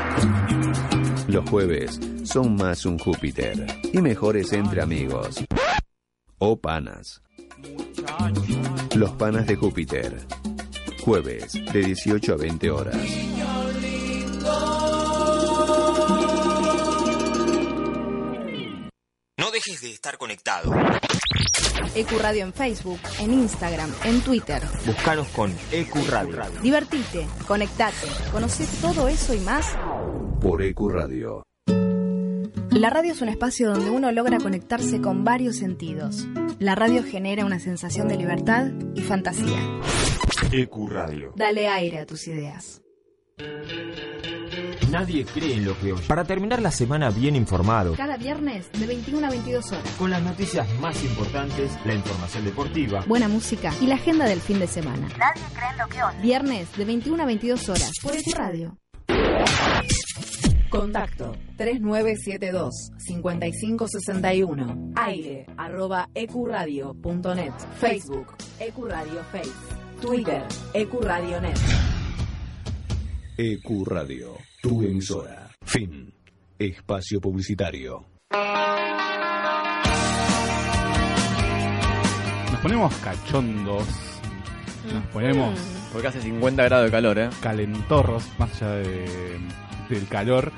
Los jueves son más un Júpiter y mejores entre amigos. O panas. Los panas de Júpiter. Jueves de 18 a 20 horas. No dejes de estar conectado. Ecuradio en Facebook, en Instagram, en Twitter. Búscanos con Ecuradio. Divertite, conectate, conoce todo eso y más. Por Ecuradio. La radio es un espacio donde uno logra conectarse con varios sentidos. La radio genera una sensación de libertad y fantasía. Ecuradio. Dale aire a tus ideas. Nadie cree en lo que oye. Para terminar la semana bien informado, Cada viernes de 21 a 22 horas. con las noticias más importantes, la información deportiva, Buena música y la agenda del fin de semana. Nadie cree en lo que oye. Viernes de 21 a 22 horas por Ecuradio. Contacto 3972-5561. Aire arroba ecuradio.net. Facebook Ecuradio Face. Twitter Ecuradio.net. Ecuradio, tu emisora. Fin. Espacio publicitario. Nos ponemos cachondos. Nos ponemos. Porque hace 50 grados de calor, ¿eh? Calentorros, más allá de- del calor.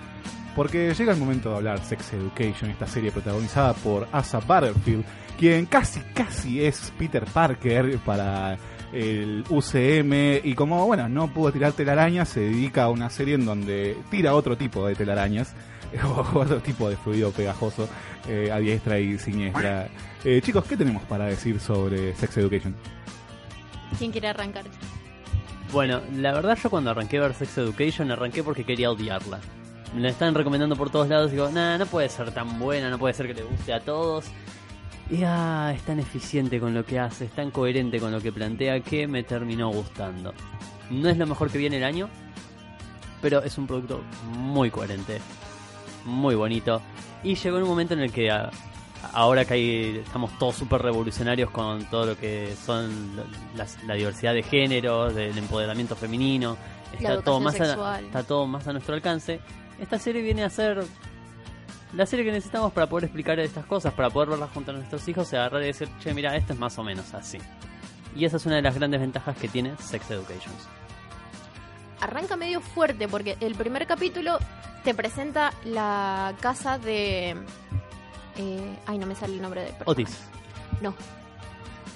Porque llega el momento de hablar Sex Education, esta serie protagonizada por Asa Butterfield, quien casi, casi es Peter Parker para el UCM y como, bueno, no pudo tirar telarañas, se dedica a una serie en donde tira otro tipo de telarañas o otro tipo de fluido pegajoso eh, a diestra y siniestra. Eh, chicos, ¿qué tenemos para decir sobre Sex Education? ¿Quién quiere arrancar? Bueno, la verdad yo cuando arranqué ver Sex Education arranqué porque quería odiarla. Me la están recomendando por todos lados y digo, nah, no puede ser tan buena, no puede ser que le guste a todos. Y ah, es tan eficiente con lo que hace, es tan coherente con lo que plantea que me terminó gustando. No es lo mejor que viene el año, pero es un producto muy coherente, muy bonito. Y llegó un momento en el que ah, ahora que hay- estamos todos súper revolucionarios con todo lo que son la, diversidad de géneros, del empoderamiento femenino, está todo, más a, está todo más a nuestro alcance. Esta serie viene a ser la serie que necesitamos para poder explicar estas cosas, para poder verlas junto a nuestros hijos y agarrar y decir, che, mira, esto es más o menos así. Y esa es una de las grandes ventajas que tiene Sex Education. Arranca medio fuerte porque el primer capítulo te presenta la casa de... eh, ay, no me sale el nombre del personaje. Otis. No.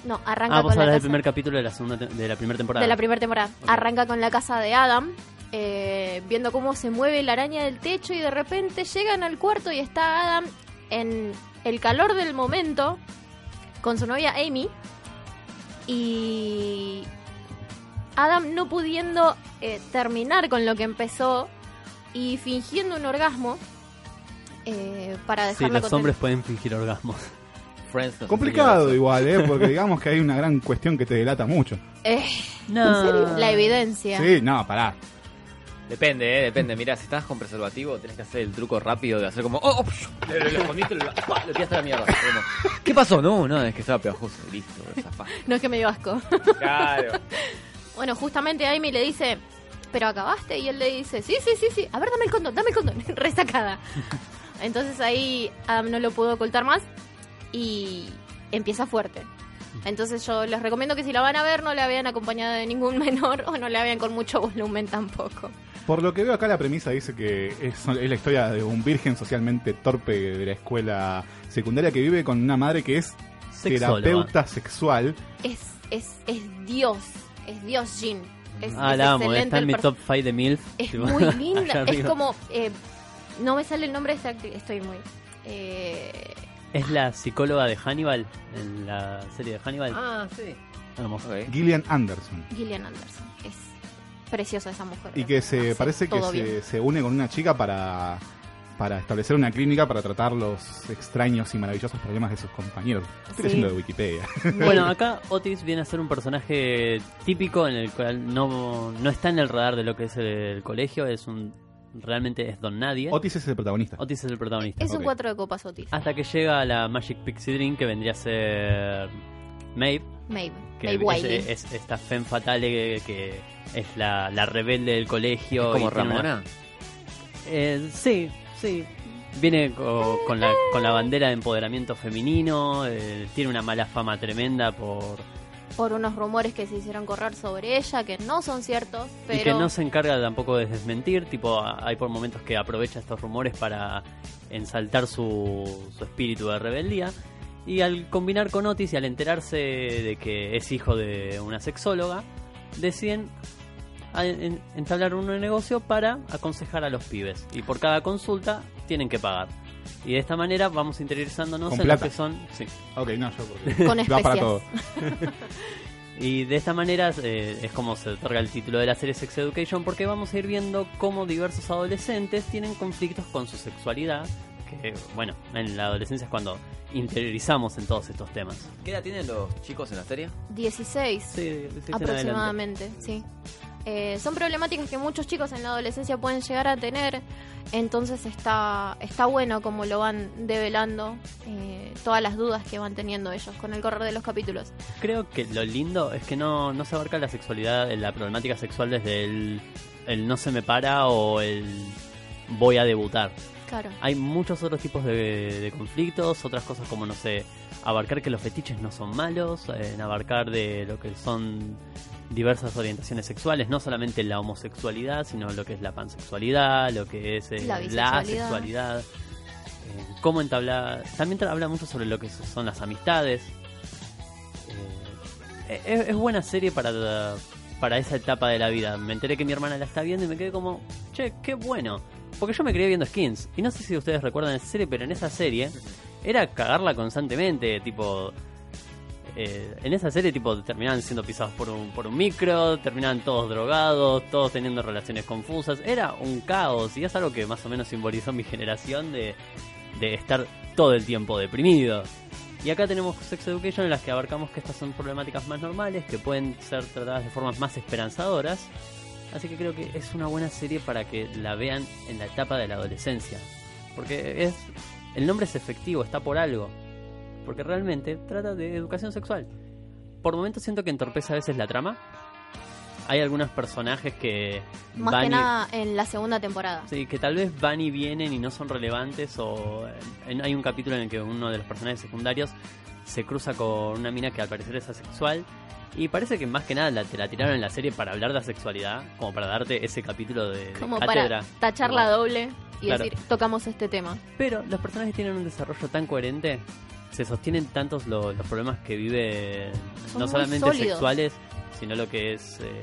No, arranca Ah, vos con la hablas del casa primer capítulo de la, segunda de la primera temporada. de la primera temporada. Arranca con la casa de Adam, eh, viendo cómo se mueve la araña del techo y de repente llegan al cuarto y está Adam en el calor del momento con su novia Amy y Adam no pudiendo eh, terminar con lo que empezó y fingiendo un orgasmo eh, para Sí, dejarla los contenta. hombres pueden fingir orgasmos. Complicado igual, ¿eh? Porque digamos que hay una gran cuestión que te delata mucho. Eh, No. ¿En serio? La evidencia. Sí, no, pará. Depende, eh, depende. Mira, si estás con preservativo, tenés que hacer el truco rápido de hacer como. ¡Oh! oh psh! le, le- le escondiste, le, ¡pah! le tiraste a la mierda. ¿Qué pasó? No, no, es que estaba pegajoso. Listo, zafá. No es que me dio asco. Claro. Bueno, justamente Amy le dice, ¿pero acabaste? Y él le dice, sí, sí, sí, sí, a ver, dame el condón, dame el condón, resacada. Entonces ahí Adam no lo pudo ocultar más y empieza fuerte. Entonces yo les recomiendo que si la van a ver no la vean acompañada de ningún menor o no la vean con mucho volumen tampoco. Por lo que veo acá la premisa dice que es, es la historia de un virgen socialmente torpe de la escuela secundaria que vive con una madre que es Sexóloga. terapeuta sexual. Es, es, es Dios, es Dios Jean. Es, ah, es la amo, excelente está en mi top 5 de MILF. Es tipo, muy linda, es como... eh, no me sale el nombre de esta actriz, estoy muy... eh, Es la psicóloga de Hannibal, en la serie de Hannibal. Ah, sí. Hermoso. Gillian Anderson. Gillian Anderson. Es preciosa esa mujer. Y que se Hace parece que se, une con una chica para, para establecer una clínica para tratar los extraños y maravillosos problemas de sus compañeros. Estoy Sí. leyendo de Wikipedia. Bueno, acá Otis viene a ser un personaje típico en el cual no, no está en el radar de lo que es el colegio, es un realmente es don nadie. Otis es el protagonista. Otis es el protagonista. Es un cuatro de copas Otis. Hasta que llega a la Magic Pixie Dream que vendría a ser Maeve. Maeve. Que Maeve es, Wiley. es esta femme fatale que, que es la, la rebelde del colegio. ¿Es como y tiene una- Ramona? Eh, sí, sí. Viene co- con, la, con la bandera de empoderamiento femenino, eh, tiene una mala fama tremenda por... Por unos rumores que se hicieron correr sobre ella, que no son ciertos, pero... Y que no se encarga tampoco de desmentir, tipo, hay por momentos que aprovecha estos rumores para ensaltar su, su espíritu de rebeldía. Y al combinar con Otis y al enterarse de que es hijo de una sexóloga, deciden entablar un negocio para aconsejar a los pibes. Y por cada consulta tienen que pagar. Y de esta manera vamos interiorizándonos en lo que son... Sí. Ok, no, yo porque Con va para especias. todo. Y de esta manera eh, es como se otorga el título de la serie Sex Education porque vamos a ir viendo cómo diversos adolescentes tienen conflictos con su sexualidad, que bueno, en la adolescencia es cuando interiorizamos en todos estos temas. ¿Qué edad tienen los chicos en la serie? 16 Sí, 16 en aproximadamente, sí. Eh, son problemáticas que muchos chicos en la adolescencia pueden llegar a tener, entonces está, está bueno como lo van develando eh, todas las dudas que van teniendo ellos con el correr de los capítulos. Creo que lo lindo es que no, no se abarca la sexualidad, la problemática sexual desde el, el no se me para o el voy a debutar. Claro. Hay muchos otros tipos de, de conflictos, otras cosas como, no sé, abarcar que los fetiches no son malos, en abarcar de lo que son diversas orientaciones sexuales, no solamente la homosexualidad, sino lo que es la pansexualidad, lo que es eh, La la, sexualidad, eh, cómo entablar... También habla mucho sobre lo que son las amistades. Eh, es, es buena serie para, para esa etapa de la vida. Me enteré que mi hermana la está viendo y me quedé como, che, qué bueno. Porque yo me crié viendo skins. Y no sé si ustedes recuerdan esa serie, pero en esa serie era cagarla constantemente. Tipo, eh, en esa serie tipo terminaban siendo pisados por un, por un micro, terminaban todos drogados, todos teniendo relaciones confusas. Era un caos y es algo que más o menos simbolizó mi generación de, de estar todo el tiempo deprimido. Y acá tenemos Sex Education en las que abarcamos que estas son problemáticas más normales, que pueden ser tratadas de formas más esperanzadoras. Así que creo que es una buena serie para que la vean en la etapa de la adolescencia. Porque es el nombre es efectivo, está por algo. Porque realmente trata de educación sexual. Por momentos siento que entorpece a veces la trama. Hay algunos personajes que Más van que y- nada en la segunda temporada. Sí, que tal vez van y vienen y no son relevantes o en- hay un capítulo en el que uno de los personajes secundarios se cruza con una mina que al parecer es asexual y parece que más que nada la, te la tiraron en la serie para hablar de asexualidad, como para darte ese capítulo de, de Como cátedra. para tachar la doble y Claro. decir, tocamos este tema. Pero los personajes tienen un desarrollo tan coherente, se sostienen tantos lo- los problemas que vive, Son no solamente sólidos. sexuales, sino lo que es eh,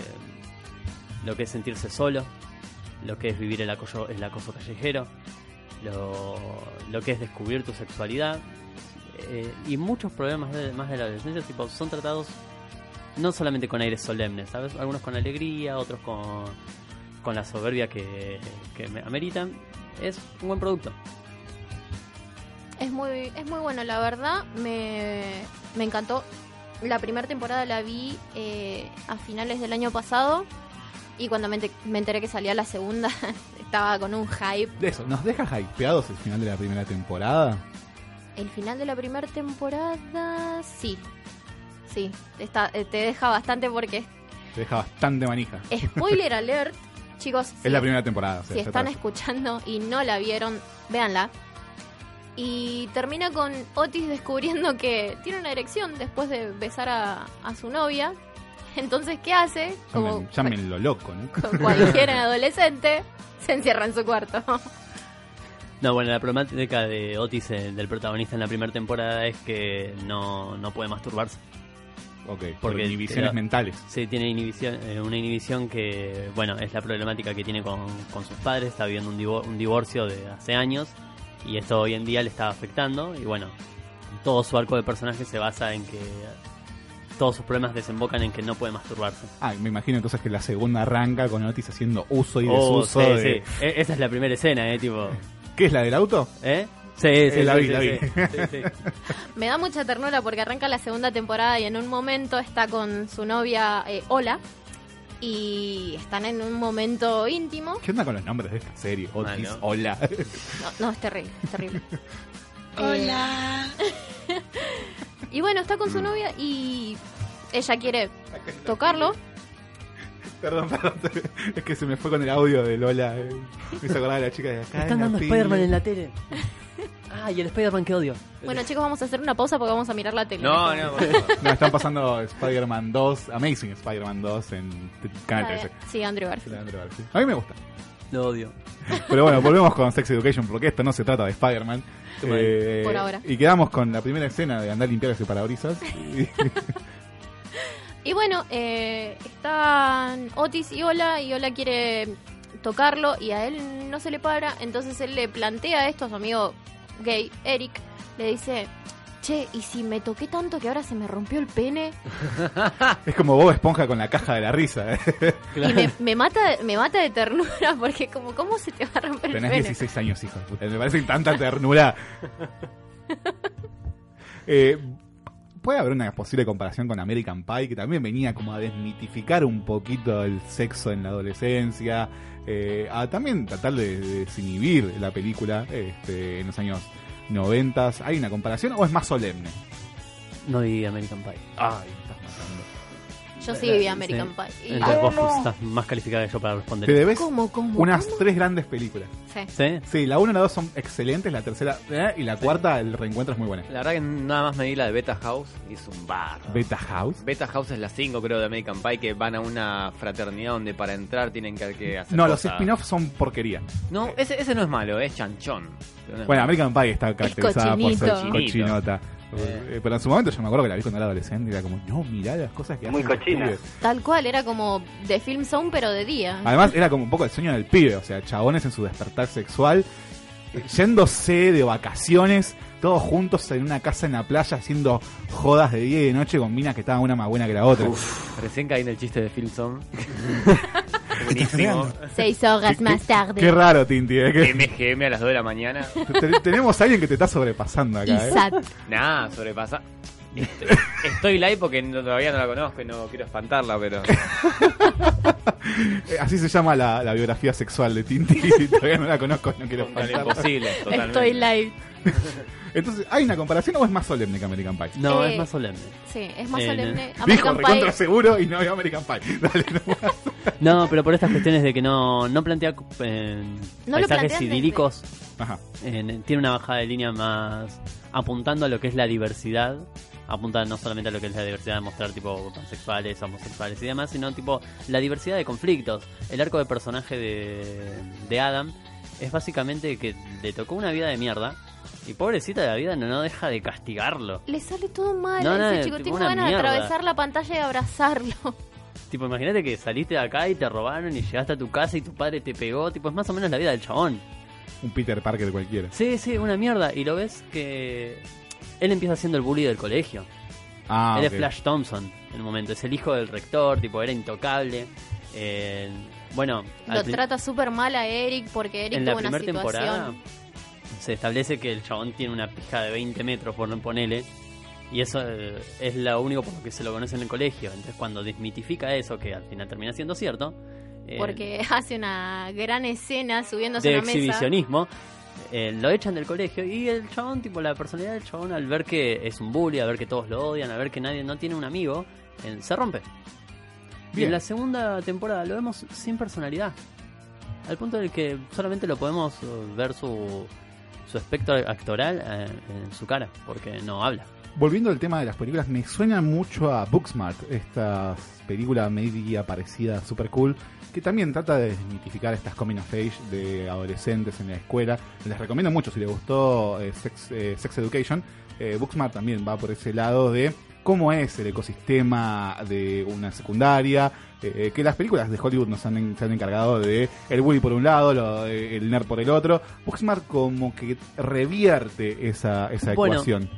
lo que es sentirse solo, lo que es vivir el acoso, el acoso callejero, lo, lo que es descubrir tu sexualidad eh, y muchos problemas de- más de la adolescencia tipo son tratados no solamente con aires solemnes, ¿sabes? Algunos con alegría, otros con, con la soberbia que, que me ameritan. Es un buen producto. Es muy, es muy bueno, la verdad, me, me encantó. La primera temporada la vi eh, a finales del año pasado y cuando me, ente- me enteré que salía la segunda estaba con un hype. De eso, ¿nos deja hypeados el final de la primera temporada? El final de la primera temporada, sí. Sí, está, eh, te deja bastante porque Te deja bastante manija. Spoiler alert, chicos. Es la primera temporada. o sea, Si están está. escuchando y no la vieron, véanla. Y termina con Otis descubriendo que tiene una erección después de besar a, a su novia. Entonces, ¿qué hace? Como Llamen- Llámenlo loco, ¿no? con cualquier adolescente, se encierra en su cuarto. No, bueno, la problemática de Otis, eh, del protagonista en la primera temporada, es que no, no puede masturbarse. Ok, por inhibiciones mentales. Sí, tiene inhibición, eh, una inhibición que, bueno, es la problemática que tiene con, con sus padres. Está viviendo un, divor- un divorcio de hace años y esto hoy en día le está afectando. Y bueno, todo su arco de personaje se basa en que todos sus problemas desembocan en que no puede masturbarse. Ah, me imagino entonces que la segunda arranca con Otis haciendo uso y Oh, desuso sí, de... sí. E- Esa es la primera escena, ¿eh? Tipo... ¿Qué es la del auto? ¿Eh? Sí, sí, Eh, la vi, la vi. Me da mucha ternura porque arranca la segunda temporada y en un momento está con su novia eh, Ola. Y están en un momento íntimo. ¿Qué onda con los nombres de esta serie? Otis, Malo. hola. No, no, es terrible, es terrible. Hola. Y bueno, está Mm. con su novia y ella quiere tocarlo. Perdón, perdón. Es que se me fue con el audio de Lola. eh. Me hizo acordar de la chica de acá. Están dando. Spider-Man en la tele. Ah, y el Spider-Man que odio. Bueno, chicos, vamos a hacer una pausa porque vamos a mirar la tele. No, no, por favor. No, están pasando Spider-Man 2, Amazing Spider-Man 2 en Canal 13. Sí, Andrew Garfield. De Andrew Garfield. A mí me gusta. Lo odio. Pero bueno, volvemos con Sex Education porque esto no se trata de Spider-Man. Eh, Por ahora. Y quedamos con la primera escena de andar a limpiar ese parabrisas. Y- Y bueno, eh, están Otis y Ola y Ola quiere tocarlo y a él no se le para. Entonces él le plantea esto a su amigo gay, Eric. Le dice, che, ¿y si me toqué tanto que ahora se me rompió el pene? es como Bob Esponja con la caja de la risa. ¿eh? Y me, me mata me mata de ternura porque como, ¿cómo se te va a romper el Tenés pene? 16 años, hijo. Me parece tanta ternura. Eh, puede haber una posible comparación con American Pie, que también venía como a desmitificar un poquito el sexo en la adolescencia, eh, a también tratar de, de desinhibir la película este, en los años 90. ¿Hay una comparación o es más solemne? No vi American Pie. Ay. Yo sí vi American Sí. Pie. Y- Entonces vos estás más calificada que yo para responder. Te debes ¿Cómo, cómo, unas cómo? tres grandes películas. Sí. ¿Sí? Sí, la 1 y la 2 son excelentes, la tercera eh, y la cuarta, el reencuentro es muy buena. La verdad que nada más me di la de Beta House y es un bar. Beta House. Beta House es la 5 creo de American Pie que van a una fraternidad donde para entrar tienen que, que hacer No, los spin-offs son porquería. No, ese, ese no es malo, es chanchón. Pero no es Bueno, malo. American Pie está caracterizada por ser cochinito. cochinota. Eh, pero en su momento yo me acuerdo que la vi cuando era adolescente y era como, no, mirá las cosas que Muy hacen los cochina. pibes". Tal cual, era como de Film Zone, pero de día. Además era como un poco el sueño del pibe, o sea, chabones en su despertar sexual, eh, yéndose de vacaciones, todos juntos en una casa en la playa haciendo jodas de día y de noche con minas que estaban una más buena que la otra. Recién caí en el chiste de Filson. Buenísimo. Seis horas más tarde. Qué raro, Tinti, eh, que- MGM a las 2 de la mañana. Te- tenemos a alguien que te está sobrepasando acá, ¿eh? Nada, sobrepasa. Estoy, estoy live porque no- todavía no la conozco y no quiero espantarla, pero. Eh, Así se llama la, la biografía sexual de Tinti. Todavía no la conozco, no quiero Total, espantarla. imposible, Estoy live. Entonces, ¿hay una comparación o es más solemne que American Pie? No, Eh, es más solemne. Sí, es más Eh, solemne. Dijo American recontra Pie. seguro y no había American Pie. Dale, nomás. No, pero por estas cuestiones de que no, no plantea eh, No paisajes idílicos, Ajá. eh, tiene una bajada de línea más apuntando a lo que es la diversidad, apunta no solamente a lo que es la diversidad de mostrar tipo pansexuales, homosexuales y demás, sino tipo la diversidad de conflictos. El arco de personaje de, de Adam es básicamente que le tocó una vida de mierda y pobrecita de la vida no, no deja de castigarlo. Le sale todo mal No, a no, ese chico. tipo de mierda. atravesar la pantalla y abrazarlo. Tipo, imagínate que saliste de acá y te robaron y llegaste a tu casa y tu padre te pegó. Tipo, es más o menos la vida del chabón. Un Peter Parker cualquiera. Sí, sí, una mierda. Y lo ves que él empieza siendo el bully del colegio. Ah, él es Flash Thompson en el momento. Es el hijo del rector, tipo, era intocable. Eh, bueno, Lo trata súper mal a Eric porque Eric en la tuvo una primera temporada situación. Se establece que el chabón tiene una pija de 20 metros, por no ponele. Y eso eh, es lo único por lo que se lo conoce en el colegio. Entonces, cuando desmitifica eso, que al final termina siendo cierto. eh, Porque hace una gran escena subiéndose de a una mesa. exhibicionismo. eh, lo echan del colegio y el chabón, tipo la personalidad del chabón al ver que es un bully, al ver que todos lo odian, al ver que nadie no tiene un amigo, eh, se rompe. Y en la segunda temporada lo vemos sin personalidad. Al punto en el que solamente lo podemos ver su, su aspecto actoral eh, en su cara, porque no habla. Volviendo al tema de las películas, me suena mucho a Booksmart, esta película media parecida, super cool, que también trata de desmitificar estas coming of age de adolescentes en la escuela. Les recomiendo mucho si les gustó eh, Sex, eh, Sex Education. Booksmart también va por ese lado de cómo es el ecosistema de una secundaria, eh, que las películas de Hollywood nos han, se han encargado de el bully por un lado, lo- eh, el nerd por el otro. Booksmart como que revierte esa, esa Bueno, ecuación.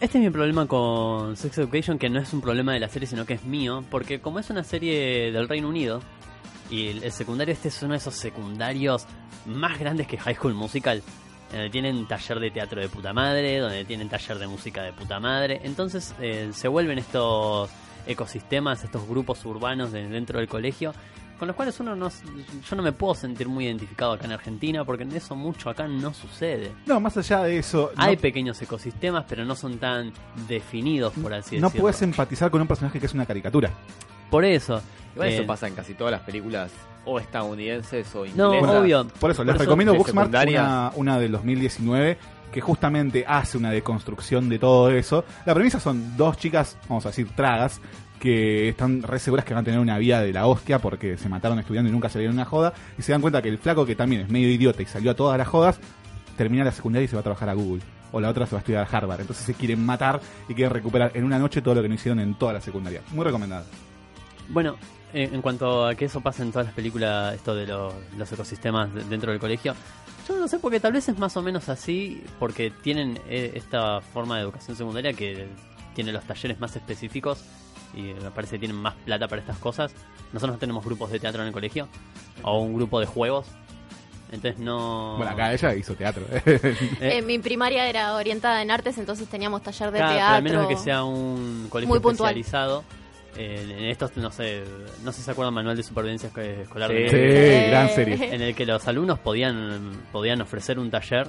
Este es mi problema con Sex Education, que no es un problema de la serie, sino que es mío, porque como es una serie del Reino Unido, y el, el secundario este es uno de esos secundarios más grandes que High School Musical, donde tienen taller de teatro de puta madre, donde tienen taller de música de puta madre, entonces eh, se vuelven estos ecosistemas, estos grupos urbanos de- dentro del colegio, con los cuales uno no, yo no me puedo sentir muy identificado acá en Argentina, porque eso mucho acá no sucede. No, más allá de eso, Hay no, pequeños ecosistemas, pero no son tan definidos, por así no decirlo. puedes empatizar con un personaje que es una caricatura. Por eso. Igual eh, eso pasa en casi todas las películas o estadounidenses o No, inglesas. obvio. Por eso, les Por eso, recomiendo de Booksmart, una, una del 2019, que justamente hace una deconstrucción de todo eso. La premisa son dos chicas, vamos a decir, tragas, que están re seguras que van a tener una vida de la hostia porque se mataron estudiando y nunca salieron una joda. Y se dan cuenta que el flaco, que también es medio idiota y salió a todas las jodas, termina la secundaria y se va a trabajar a Google. O la otra se va a estudiar a Harvard. Entonces se quieren matar y quieren recuperar en una noche todo lo que no hicieron en toda la secundaria. Muy recomendada. Bueno, eh, en cuanto a que eso pasa en todas las películas, esto de los, ecosistemas de- dentro del colegio, yo no sé porque tal vez es más o menos así, porque tienen eh, esta forma de educación secundaria que tiene los talleres más específicos y me parece que tienen más plata para estas cosas. Nosotros no tenemos grupos de teatro en el colegio o un grupo de juegos. Entonces no... Bueno, acá ella hizo teatro. Eh, Eh, mi primaria era orientada en artes, entonces teníamos taller de Claro, pero teatro. al menos que sea un colegio Muy especializado. En estos, no sé, no sé si se acuerdan manual de supervivencia esco- escolar. Sí. de- Sí, gran serie. En el que los alumnos podían, podían ofrecer un taller.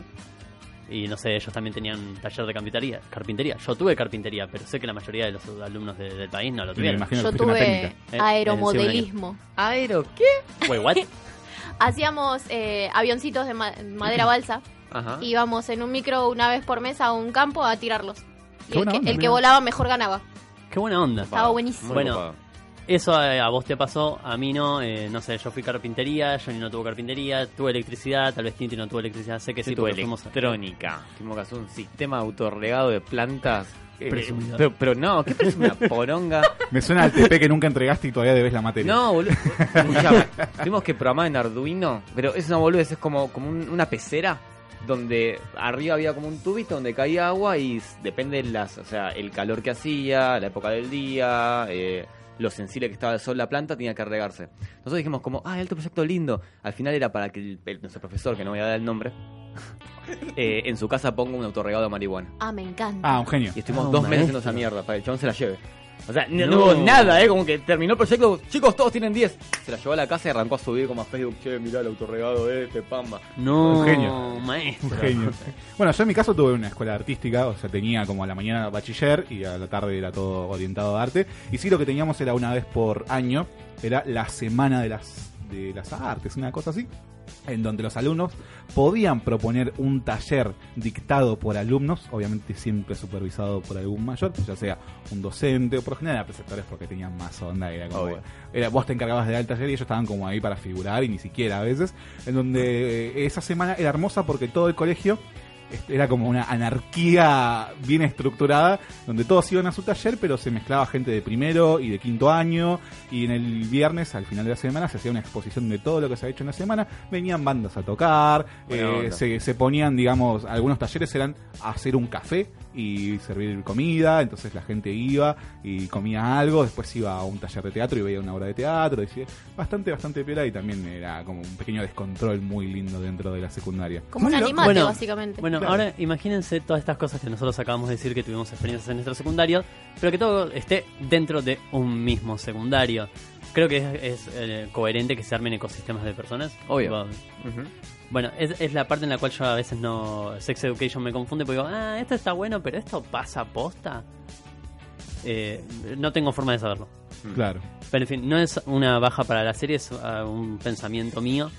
Y no sé, ellos también tenían taller de carpintería. carpintería. Yo tuve carpintería, pero sé que la mayoría de los alumnos de- del país no lo me tuvieron. imagino Yo tuve técnica. Eh, aeromodelismo. ¿Aero qué? Wait, what? Hacíamos eh, avioncitos de ma- madera balsa. Ajá. Íbamos en un micro una vez por mes a un campo a tirarlos. Y el que, el que volaba mejor ganaba. Qué buena onda. Estaba buenísimo. Muy Bueno. Eso eh, a vos te pasó, a mí no, eh, no sé, yo fui carpintería, Johnny no tuvo carpintería, tuve electricidad, tal vez Tinti no tuvo electricidad, sé que sí, tuve a- electrónica. Tuvimos que hacer un sistema autorregado de plantas Eh, Presumidor. pero, pero no, ¿qué presumida poronga? Me suena al TP que nunca entregaste y todavía debes la materia. No, boludo. Tuvimos que programar en Arduino, pero es una boludez, es como, como un- una pecera donde arriba había como un tubito donde caía agua y depende de las, o sea, el calor que hacía, la época del día, eh, lo sensible que estaba el sol la planta, tenía que regarse. Nosotros dijimos como, ah, alto proyecto lindo. Al final era para que el, el- nuestro profesor, que no voy a dar el nombre, eh, en su casa ponga un autorregado de marihuana. Ah, me encanta. Ah, un genio. Y estuvimos Ah, dos meses haciendo maestro. esa mierda para que el chabón se la lleve. O sea, no, hubo nada, ¿eh? Como que terminó el proyecto, chicos, todos tienen 10. Se la llevó a la casa y arrancó a subir como a Facebook, che, mirá el autorregado este, pamba. No, Un genio. maestro. Un genio. Bueno, yo en mi caso tuve una escuela artística, o sea, tenía como a la mañana bachiller y a la tarde era todo orientado a arte. Y sí, lo que teníamos era una vez por año, era la semana de las, de las artes, una cosa así, en donde los alumnos podían proponer un taller dictado por alumnos, obviamente siempre supervisado por algún mayor, pues ya sea un docente o por general eran preceptores porque tenían más onda, era como era, vos te encargabas de dar el taller y ellos estaban como ahí para figurar y ni siquiera a veces, en donde eh, esa semana era hermosa porque todo el colegio era como una anarquía bien estructurada, donde todos iban a su taller, pero se mezclaba gente de primero y de quinto año, y en el viernes, al final de la semana, se hacía una exposición de todo lo que se había hecho en la semana, venían bandas a tocar, eh, se, se ponían, digamos, algunos talleres eran hacer un café y servir comida, entonces la gente iba y comía algo, después iba a un taller de teatro y veía una obra de teatro, y bastante, bastante piola y también era como un pequeño descontrol muy lindo dentro de la secundaria. Como un animate, Bueno, básicamente. Bueno, Claro. ahora imagínense todas estas cosas que nosotros acabamos de decir que tuvimos experiencias en nuestro secundario, pero que todo esté dentro de un mismo secundario. Creo que es, es, eh, coherente que se armen ecosistemas de personas. Obvio. Bueno, es, es la parte en la cual yo a veces no. Sex Education me confunde porque digo, ah, esto está bueno, pero esto pasa posta. Eh, no tengo forma de saberlo. Claro. Pero en fin, no es una baja para la serie, es ah, un pensamiento mío.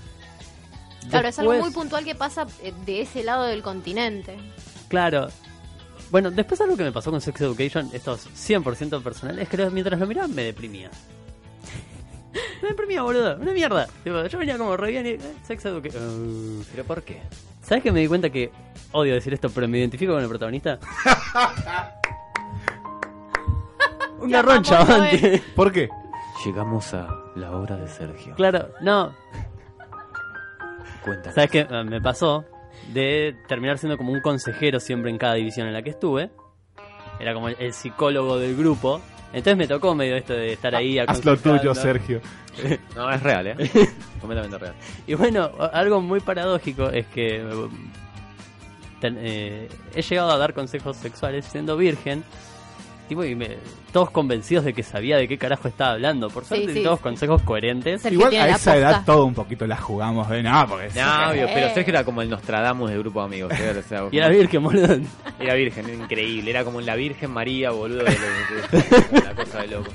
Claro, es algo muy puntual que pasa eh, de ese lado del continente. Claro. Bueno, después algo que me pasó con Sex Education, esto es 100% personal, es que mientras lo miraba me deprimía. me deprimía, boludo, una mierda. Tipo, yo venía como re bien y... eh, Sex Education... ¿Pero por qué? ¿Sabes que me di cuenta que odio decir esto, pero me identifico con el protagonista? Un garrón, chabón. ¿Por qué? Llegamos a la hora de Sergio. Claro, no. Cuéntanos. ¿Sabes qué? Ah, Me pasó de terminar siendo como un consejero siempre en cada división en la que estuve. Era como el, psicólogo del grupo. Entonces me tocó medio esto de estar ahí Haz lo tuyo, Sergio. No, es real, ¿eh? Completamente real. Y bueno, algo muy paradójico es que ten- eh, he llegado a dar consejos sexuales siendo virgen. Tipo, y me- todos convencidos de que sabía de qué carajo estaba hablando. Por suerte, sí. y todos consejos coherentes. Sergio Igual a esa edad todo un poquito la jugamos de no, porque No, obvio, pero Eh. Sergio era como el Nostradamus del grupo de amigos. ¿eh? O sea, Y era virgen, boludo. Era virgen, increíble. Era como la Virgen María, boludo. de lo- de- una cosa de loco.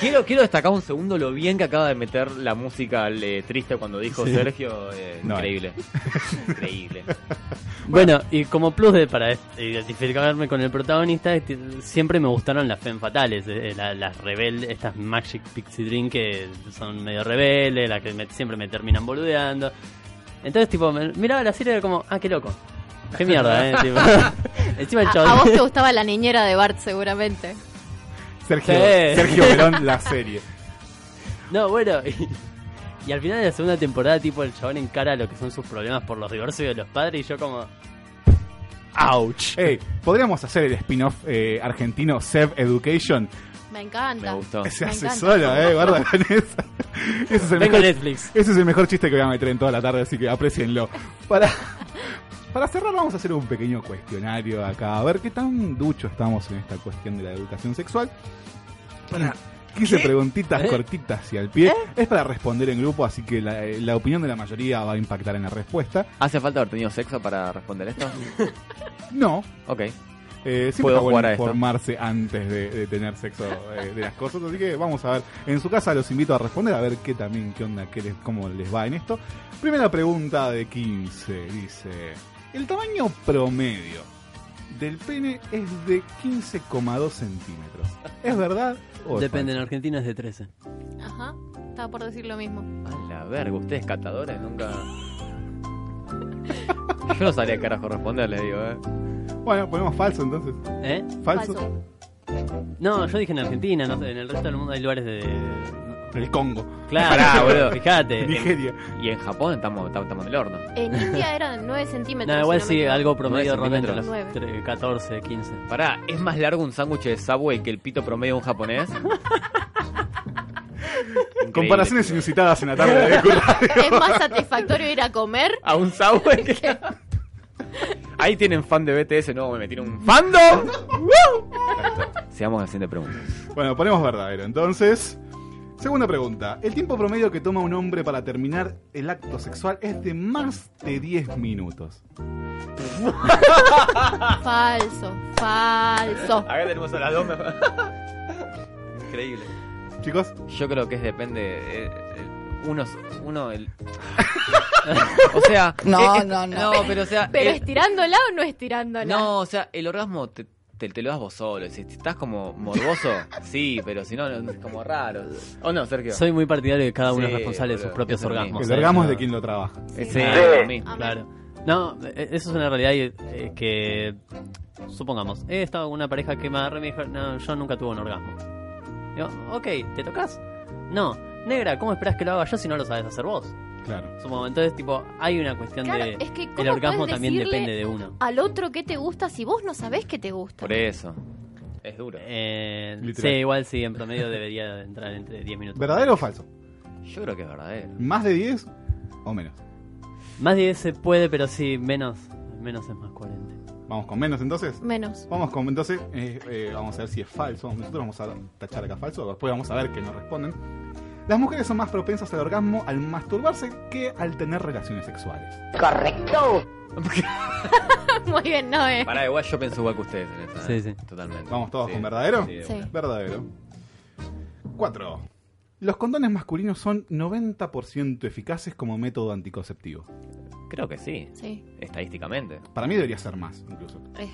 Quiero, quiero destacar un segundo lo bien que acaba de meter la música eh, triste cuando dijo Sí. Sergio. eh, No. increíble. increíble. Bueno, y como plus de para identificarme con el protagonista, este, siempre me gustaron las femme fatales, eh, la- las rebeldes, estas Magic Pixie Dream que son medio rebeldes, las que me- siempre me terminan boludeando. Entonces, tipo, me- miraba la serie y era como, ah, qué loco. Qué mierda, eh. Encima el A, chabón. a vos te gustaba la niñera de Bart, seguramente. Sergio, Sí. Sergio Verón, la serie. No, bueno, y, y al final de la segunda temporada, tipo, el chabón encara lo que son sus problemas por los divorcios de los padres y yo como... ¡Ouch! Ey, podríamos hacer el spin-off eh, argentino Sev Education. Me encanta. Me gustó. Se Me hace encanta. solo, eh, guarda con esa. Ese es, el mejor, Netflix. ese es el mejor chiste que voy a meter en toda la tarde, así que aprecienlo. Para, para cerrar, vamos a hacer un pequeño cuestionario acá. A ver qué tan ducho estamos en esta cuestión de la educación sexual. Para 15 preguntitas ¿Eh? cortitas y al pie. Es para responder en grupo, así que la, la opinión de la mayoría va a impactar en la respuesta. ¿Hace falta haber tenido sexo para responder esto? No, Ok. Eh, siempre Puedo jugar a esto. informarse antes de, de tener sexo eh, de las cosas, así que vamos a ver. En su casa los invito a responder a ver qué también, qué onda, qué les, cómo les va en esto. Primera pregunta de 15, dice, el tamaño promedio del pene es de 15,2 centímetros. ¿Es verdad o es Depende, en falso? Argentina es de 13. Ajá. Estaba por decir lo mismo. A la verga, ustedes catadores nunca. Yo no sabría qué carajo responderle, digo, eh. Bueno, ponemos falso entonces. ¿Eh? ¿Falso? No, yo dije en Argentina, no sé, en el resto del mundo hay lugares de... El Congo. Claro, Pará, boludo. fíjate. Nigeria. Y en Japón estamos, estamos, en el horno. En India eran 9 centímetros. No, igual si no sí, algo promedio Nueve ronda entre los centímetros. tre- 14, 15. Pará, ¿es más largo un sándwich de Subway que el pito promedio de un japonés? Increíble. Comparaciones inusitadas en la tarde de. Es más satisfactorio ir a comer. A un Subway que... Ahí tienen fan de BTS, no, me metieron un fandom. ¡Woo! Sigamos haciendo preguntas. Bueno, ponemos verdadero. Entonces, segunda pregunta. El tiempo promedio que toma un hombre para terminar el acto sexual es de más de 10 minutos. Falso, falso. Acá tenemos a las dos. Increíble. Chicos, Yo creo que es depende. eh, eh, uno, uno, el. o sea. No, eh, no, no. No, pero o sea. ¿Pero eh, estirándola o no estirándola? no, o sea, el orgasmo te, te, te lo das vos solo. Si estás como morboso, sí, pero si no, no, es como raro. ¿O no, Sergio? Soy muy partidario de que cada uno es Sí, responsable de sus propios orgasmos. el orgasmo es de quien lo trabaja. Sí, Sí, a mí. Amén. claro. No, eh, eso es una realidad y, eh, que, supongamos, he estado con una pareja que me agarró y me dijo, no, yo nunca tuve un orgasmo. Digo, ok, ¿te tocas? No, negra, ¿cómo esperas que lo haga yo si no lo sabes hacer vos? Claro. Supongo, entonces, tipo, hay una cuestión Claro, de... es que el ¿cómo orgasmo también depende de uno. Al otro que te gusta si vos no sabés que te gusta. Por eso. Es duro. Eh, sí, Literal. igual sí, en promedio debería entrar entre 10 minutos. ¿Verdadero o falso? Yo creo que es verdadero. ¿Más de 10 o menos? Más de 10 se puede, pero sí, menos, menos es más coherente. Vamos con menos entonces. Menos. Vamos con entonces, eh, eh, vamos a ver si es falso. Nosotros vamos a tachar acá falso, después vamos a ver que nos responden. Las mujeres son más propensas al orgasmo al masturbarse que al tener relaciones sexuales. Correcto. Muy bien, no eh. Pará, igual yo pienso igual que ustedes en esa. Sí, sí. Totalmente. Vamos todos Sí. con verdadero. Sí, Sí. Verdadero. 4. Los condones masculinos son 90% eficaces como método anticonceptivo. Creo que sí. Sí. Estadísticamente. Para mí debería ser más, incluso. Eh,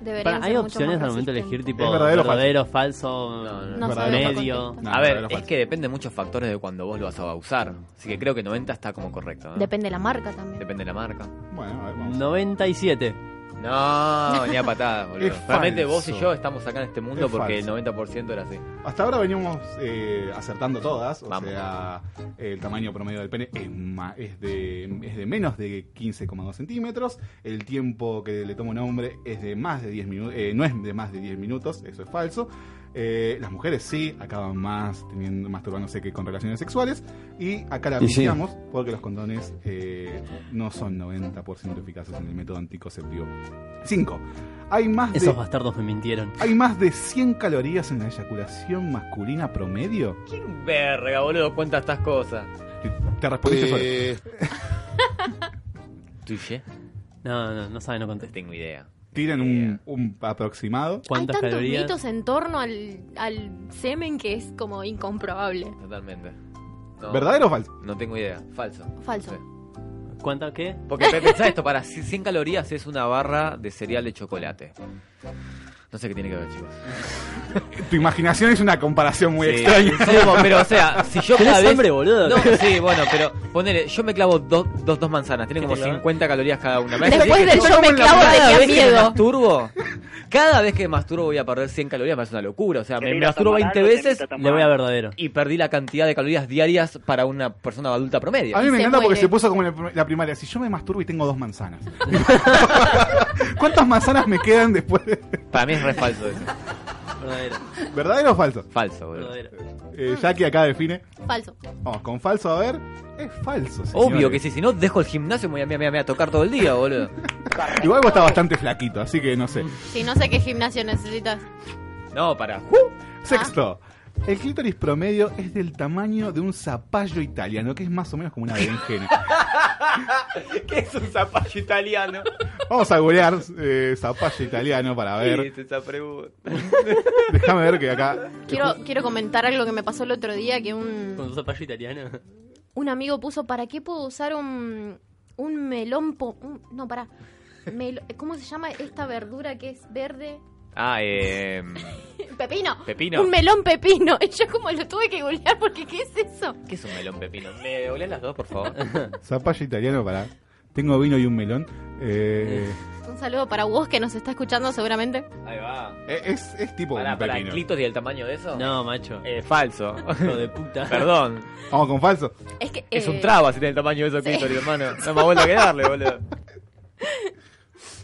deberían ¿Hay ser opciones más al momento de elegir tipo ¿Es verdadero falso? falso, No, no, No Verdadero o medio? No, a ver, es falso. que depende de muchos factores de cuando vos lo vas a usar. Así que creo que 90 está como correcto. ¿no? Depende de la marca también. Depende de la marca. Bueno, a ver, vamos. 97. No, ni a patadas, boludo. Es Realmente vos y yo estamos acá en este mundo Es porque falso. el 90% era así. Hasta ahora veníamos eh, acertando todas, o Vamos. sea, el tamaño promedio del pene es, ma- es, de, es de menos de 15,2 centímetros, el tiempo que le toma un hombre es de más de 10 minutos, no es de más de 10 minutos, eso es falso. Eh, las mujeres sí acaban más teniendo masturbándose que con relaciones sexuales y acá la Y sí. porque los condones eh, no son 90% eficaces en el método anticonceptivo. 5. Hay más de Esos bastardos me mintieron. ¿Hay más de 100 calorías en la eyaculación masculina promedio? ¿Quién verga, boludo, cuenta estas cosas? Te, te respondiste Eh, solo. ¿Tuye? No, no, no sabe, no No contesté. tengo idea. Tiran un, un aproximado. Hay ¿Cuántas tantos calorías? mitos en torno al, al semen que es como incomprobable. Totalmente. No, ¿Verdadero o falso? No tengo idea. Falso. Falso. Sí. ¿Cuántas qué? Porque pe- pensá esto, para 100 calorías es una barra de cereal de chocolate. No sé qué tiene que ver, chicos. Tu imaginación es una comparación muy Sí, extraña. sí, pero o sea, si yo ¿Tenés cada vez... hambre, boludo? No, sí, bueno, pero ponele, yo me clavo dos, dos, dos manzanas, tienen como ¿Qué te clavas? 50 calorías cada una. Después del yo me clavo cada tenía vez que me miedo. masturbo, cada vez que me masturbo voy a perder 100 calorías, me parece una locura. O sea, me, masturbo 20 veces Le voy a verdadero. y perdí la cantidad de calorías diarias para una persona adulta promedio. A mí me se encanta porque muere. se puso como en la- la primaria. Si yo me masturbo y tengo dos manzanas. ¿Cuántas manzanas me quedan después? de- Para mí es re falso eso. Verdadero. ¿Verdadero o falso? Falso, boludo. verdadero. Eh, Jackie acá define. Falso. Vamos, con falso a ver. Es falso. Obvio que sí, si no dejo el gimnasio me voy a, me voy a- me voy a tocar todo el día, boludo. Igual vos estás bastante flaquito, así que no sé. Sí, no sé qué gimnasio necesitas. No, para. Sexto. El clítoris promedio es del tamaño de un zapallo italiano, que es más o menos como una berenjena. ¿Qué es un zapallo italiano? Vamos a googlear eh, zapallo italiano para ¿Qué ver. es esa pregunta? Déjame ver que acá. Quiero, quiero comentar algo que me pasó el otro día, que un, Con su zapallo italiano. un amigo puso, ¿para qué puedo usar un, un melón? po- un- no, para. ¿Cómo se llama esta verdura que es verde? Ah, eh. Pepino. Pepino. Un melón pepino. Y yo como lo tuve que googlear porque ¿qué es eso? ¿Qué es un melón pepino? ¿Me olés las dos, por favor? Zapallo italiano para. Tengo vino y un melón. Eh, Un saludo para vos que nos está escuchando seguramente. Ahí va. eh, es, es tipo Para, un para el clítoris del tamaño de eso. No, macho. Eh, falso. Hijo de puta. Perdón. Vamos con falso. Es que Es eh, un traba si tiene el tamaño de esos sí. clítoris, hermano. No más vuelta que darle, boludo.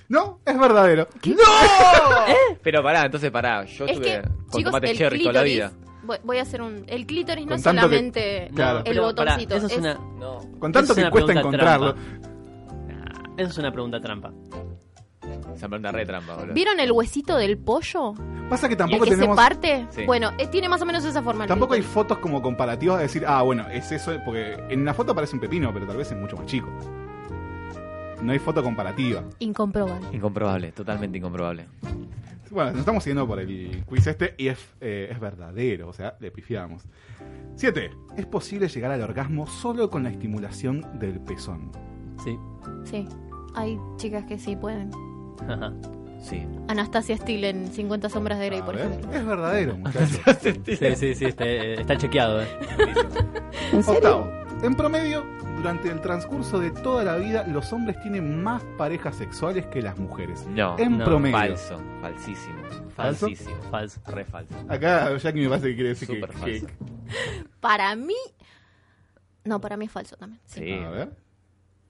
No, es verdadero. ¡No! Pero pará, entonces pará. Yo Es estuve que, con chicos, tomate el cherry toda la vida. voy, voy a hacer un... El clítoris no es tanto que- solamente Claro. el Pero, pará, botoncito. eso es una- No. Con tanto Eso que es una cuesta encontrarlo. trampa. Eso es una pregunta trampa. Esa pregunta re trampa, boludo. ¿Vieron el huesito del pollo? Pasa que ¿El tampoco que tenemos. se parte? Sí. Bueno, eh, tiene más o menos esa forma. Tampoco hay fotos como comparativas de decir, ah, bueno, es eso, porque en la foto parece un pepino, pero tal vez es mucho más chico. No hay foto comparativa. Incomprobable. Incomprobable, totalmente incomprobable. Bueno, nos estamos siguiendo por el quiz este y es, eh, es verdadero, o sea, le pifiamos. 7. ¿Es posible llegar al orgasmo solo con la estimulación del pezón? Sí. Sí, hay chicas que sí pueden. Ajá. Sí. Anastasia Steele en 50 sombras de Grey, A por ver, ejemplo. es verdadero, muchachos. Sí, sí, sí, está, está chequeado. Eh. Octavo. En promedio, durante el transcurso de toda la vida, los hombres tienen más parejas sexuales que las mujeres. No. En no, promedio. Falso. Falsísimo. ¿Falso? Falsísimo. Falso. Re falso. Acá Jackie me parece que quiere decir que, Súper que- falso. Para mí... No, para mí es falso también. Sí. Sí. A ver.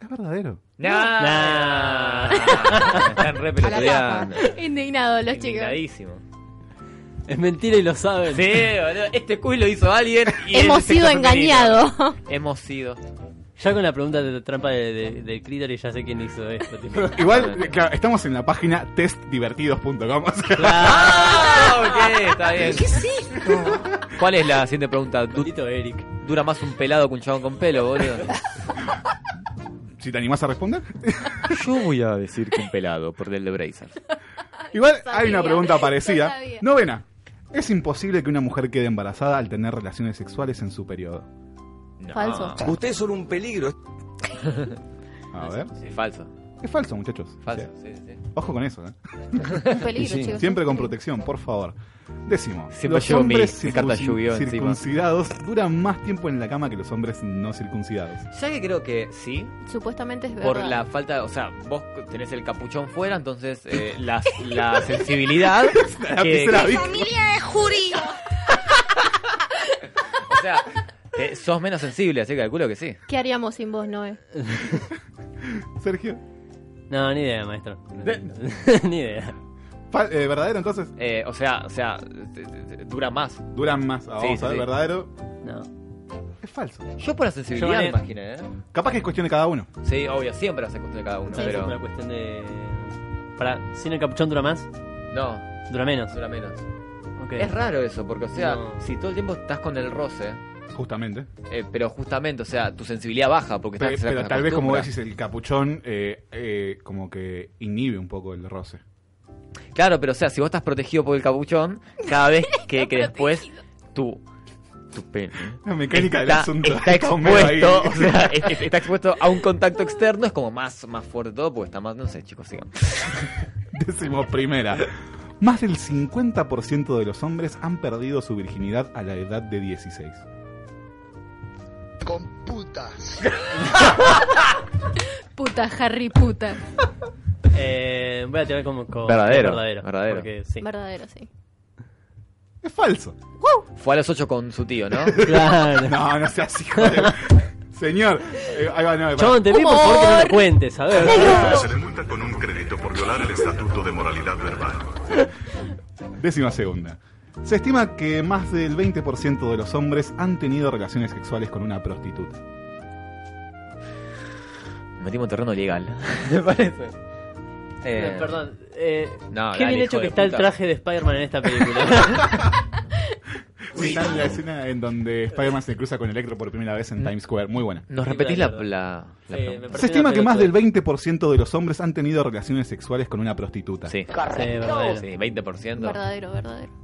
Es verdadero. Nah. Nah. Están re pelotudeando. Indignado los chicos. Indignadísimo. Es mentira y lo saben. Sí, boludo. Este quiz lo hizo alguien. y es Hemos sido engañados. Hemos sido. Ya con la pregunta de trampa de, de- del clítoris ya sé quién hizo esto. tipo. Igual, claro, estamos en la página testdivertidos.com. Ah, ok, está bien. ¿Qué sí? ¿Cuál es la siguiente pregunta? Du- Eric. ¿Dura más un pelado que un chabón con pelo, boludo? si te animás a responder. Yo voy a decir que un pelado, por el de Bracer. Igual Sabía, hay una pregunta parecida. Novena. ¿Es imposible que una mujer quede embarazada al tener relaciones sexuales en su periodo? No. Falso. Ustedes son un peligro. A ver. Sí, falso. Es falso, muchachos. Falso, O sea, sí, sí. Ojo con eso, ¿eh? Un peligro, chicos. Siempre con protección, por favor. Décimo. Siempre los mi- hombres mi carta encima. circuncidados duran más tiempo en la cama que los hombres no circuncidados. ¿Sabes que creo que sí? Supuestamente es verdad. Por la falta, o sea, vos tenés el capuchón fuera, entonces eh, la, la sensibilidad que, lapicera Vic. Familia de judíos. o sea, eh, sos menos sensible, así que calculo que sí. ¿Qué haríamos sin vos, Noé? Sergio. No, ni idea, maestro. ni idea. Eh, ¿Verdadero entonces? Eh, o sea, o sea, dura más. Duran más. Ah, Sí, Vamos sí, a ver, sí. ¿verdadero? No. Es falso. Yo por la sensibilidad me imaginé, ¿eh? Capaz que es cuestión de cada uno. Sí, obvio, siempre hace cuestión de cada uno, Sí, pero es una cuestión de. Para, ¿sin el capuchón dura más? no, Dura menos. dura menos. Es raro eso, porque o sea, No. si todo el tiempo estás con el roce, Justamente. eh, pero justamente, o sea, tu sensibilidad baja porque Pero, estás pero se tal vez, como decís, el capuchón eh, eh, como que inhibe un poco el roce. Claro, pero o sea, si vos estás protegido por el capuchón, cada vez que, que después tu tu pene La mecánica del está, asunto. está expuesto, o sea, es- es- está expuesto a un contacto externo, es como más, más fuerte todo, porque está más, no sé, chicos, sigan. Décimo primera. Más del 50% de los hombres han perdido su virginidad a la edad de 16. Con putas. Puta, Harry, puta. Eh, voy a tirar como. como Verdadero, verdadero. verdadero. Porque sí. Verdadero, sí. Es falso. Fue a los 8 con su tío, ¿no? Claro. No, no seas hijo de... Señor. eh, ahí va, no. Chabón, te vi por favor que no lo cuentes, a ver. Se le multa con un crédito por violar el estatuto de moralidad verbal. Décima segunda. Se estima que más del 20% de los hombres han tenido relaciones sexuales con una prostituta. Metimos en terreno legal. Me parece. Eh, Perdón. Eh, No, qué dale, bien hecho que está el puta. traje de Spider-Man en esta película. Está en la escena en donde Spider-Man se cruza con Electro por primera vez en Times Square. Muy buena. ¿Nos repetís la, la, la Sí, Se estima que más del pelotuda. 20% de los hombres han tenido relaciones sexuales con una prostituta. Sí. Sí, verdadero. Sí, 20%. Verdadero, verdadero.